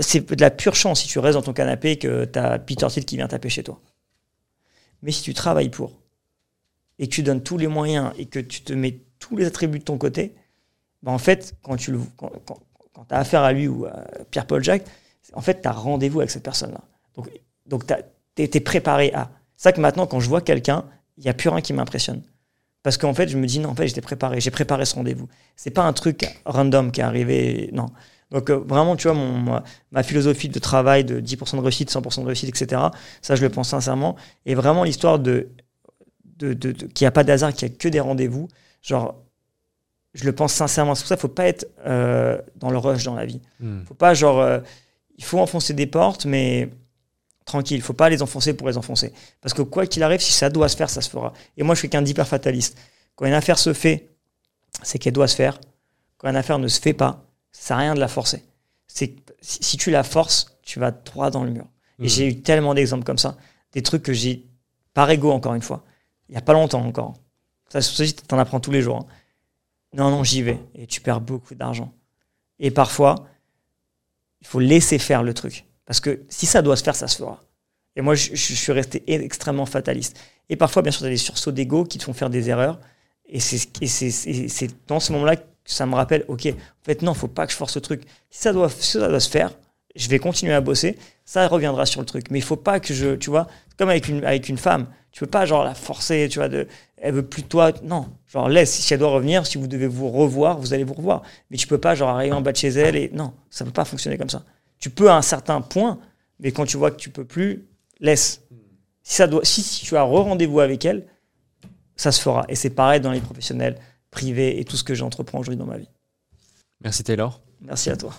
c'est de la pure chance si tu restes dans ton canapé que tu as Peter Thiel qui vient taper chez toi. Mais si tu travailles pour, et que tu donnes tous les moyens, et que tu te mets tous les attributs de ton côté, ben en fait, quand tu le, quand, quand, as affaire à lui ou à Pierre-Paul Jacques, en fait, tu as rendez-vous avec cette personne-là. Donc, donc tu es, préparé à. C'est ça que maintenant, quand je vois quelqu'un, il n'y a plus rien qui m'impressionne. Parce qu'en fait, je me dis, non, en fait, j'étais préparé, j'ai préparé ce rendez-vous. C'est pas un truc random qui est arrivé, non. Donc, euh, vraiment, tu vois, mon, ma, ma philosophie de travail de 10% de réussite, 100% de réussite, etc., ça, je le pense sincèrement. Et vraiment, l'histoire de, de, de, de qu'il n'y a pas d'hasard, qu'il n'y a que des rendez-vous, genre, je le pense sincèrement. C'est pour ça qu'il ne faut pas être euh, dans le rush dans la vie. Mm. faut pas, genre, euh, il faut enfoncer des portes, mais tranquille, il faut pas les enfoncer pour les enfoncer. Parce que quoi qu'il arrive, si ça doit se faire, ça se fera. Et moi, je suis qu'un d'hyper fataliste. Quand une affaire se fait, c'est qu'elle doit se faire. Quand une affaire ne se fait pas, ça sert à rien de la forcer. C'est si, tu la forces, tu vas droit dans le mur. Et Mhm. j'ai eu tellement d'exemples comme ça, des trucs que j'ai par ego encore une fois, il y a pas longtemps encore. Ça, tu en apprends tous les jours. hein. Non, non, j'y vais. Et tu perds beaucoup d'argent. Et parfois, il faut laisser faire le truc. Parce que si ça doit se faire, ça se fera. Et moi, je, je suis resté extrêmement fataliste. Et parfois, bien sûr, tu as des sursauts d'ego qui te font faire des erreurs. Et c'est dans ce moment-là ça me rappelle, OK, en fait, non, faut pas que je force le truc. Si ça doit, si ça doit se faire, je vais continuer à bosser. Ça reviendra sur le truc. Mais il faut pas que je, tu vois, comme avec une, avec une femme. Tu peux pas, genre, la forcer, tu vois, de, elle veut plus de toi. Non, genre, laisse. Si elle doit revenir, si vous devez vous revoir, vous allez vous revoir. Mais tu peux pas, genre, arriver en bas de chez elle et non, ça peut pas fonctionner comme ça. Tu peux à un certain point, mais quand tu vois que tu peux plus, laisse. Si, ça doit, si, si tu as un rendez-vous avec elle, ça se fera. Et c'est pareil dans les professionnels, privés et tout ce que j'entreprends aujourd'hui dans ma vie. Merci Taylor. Merci à toi.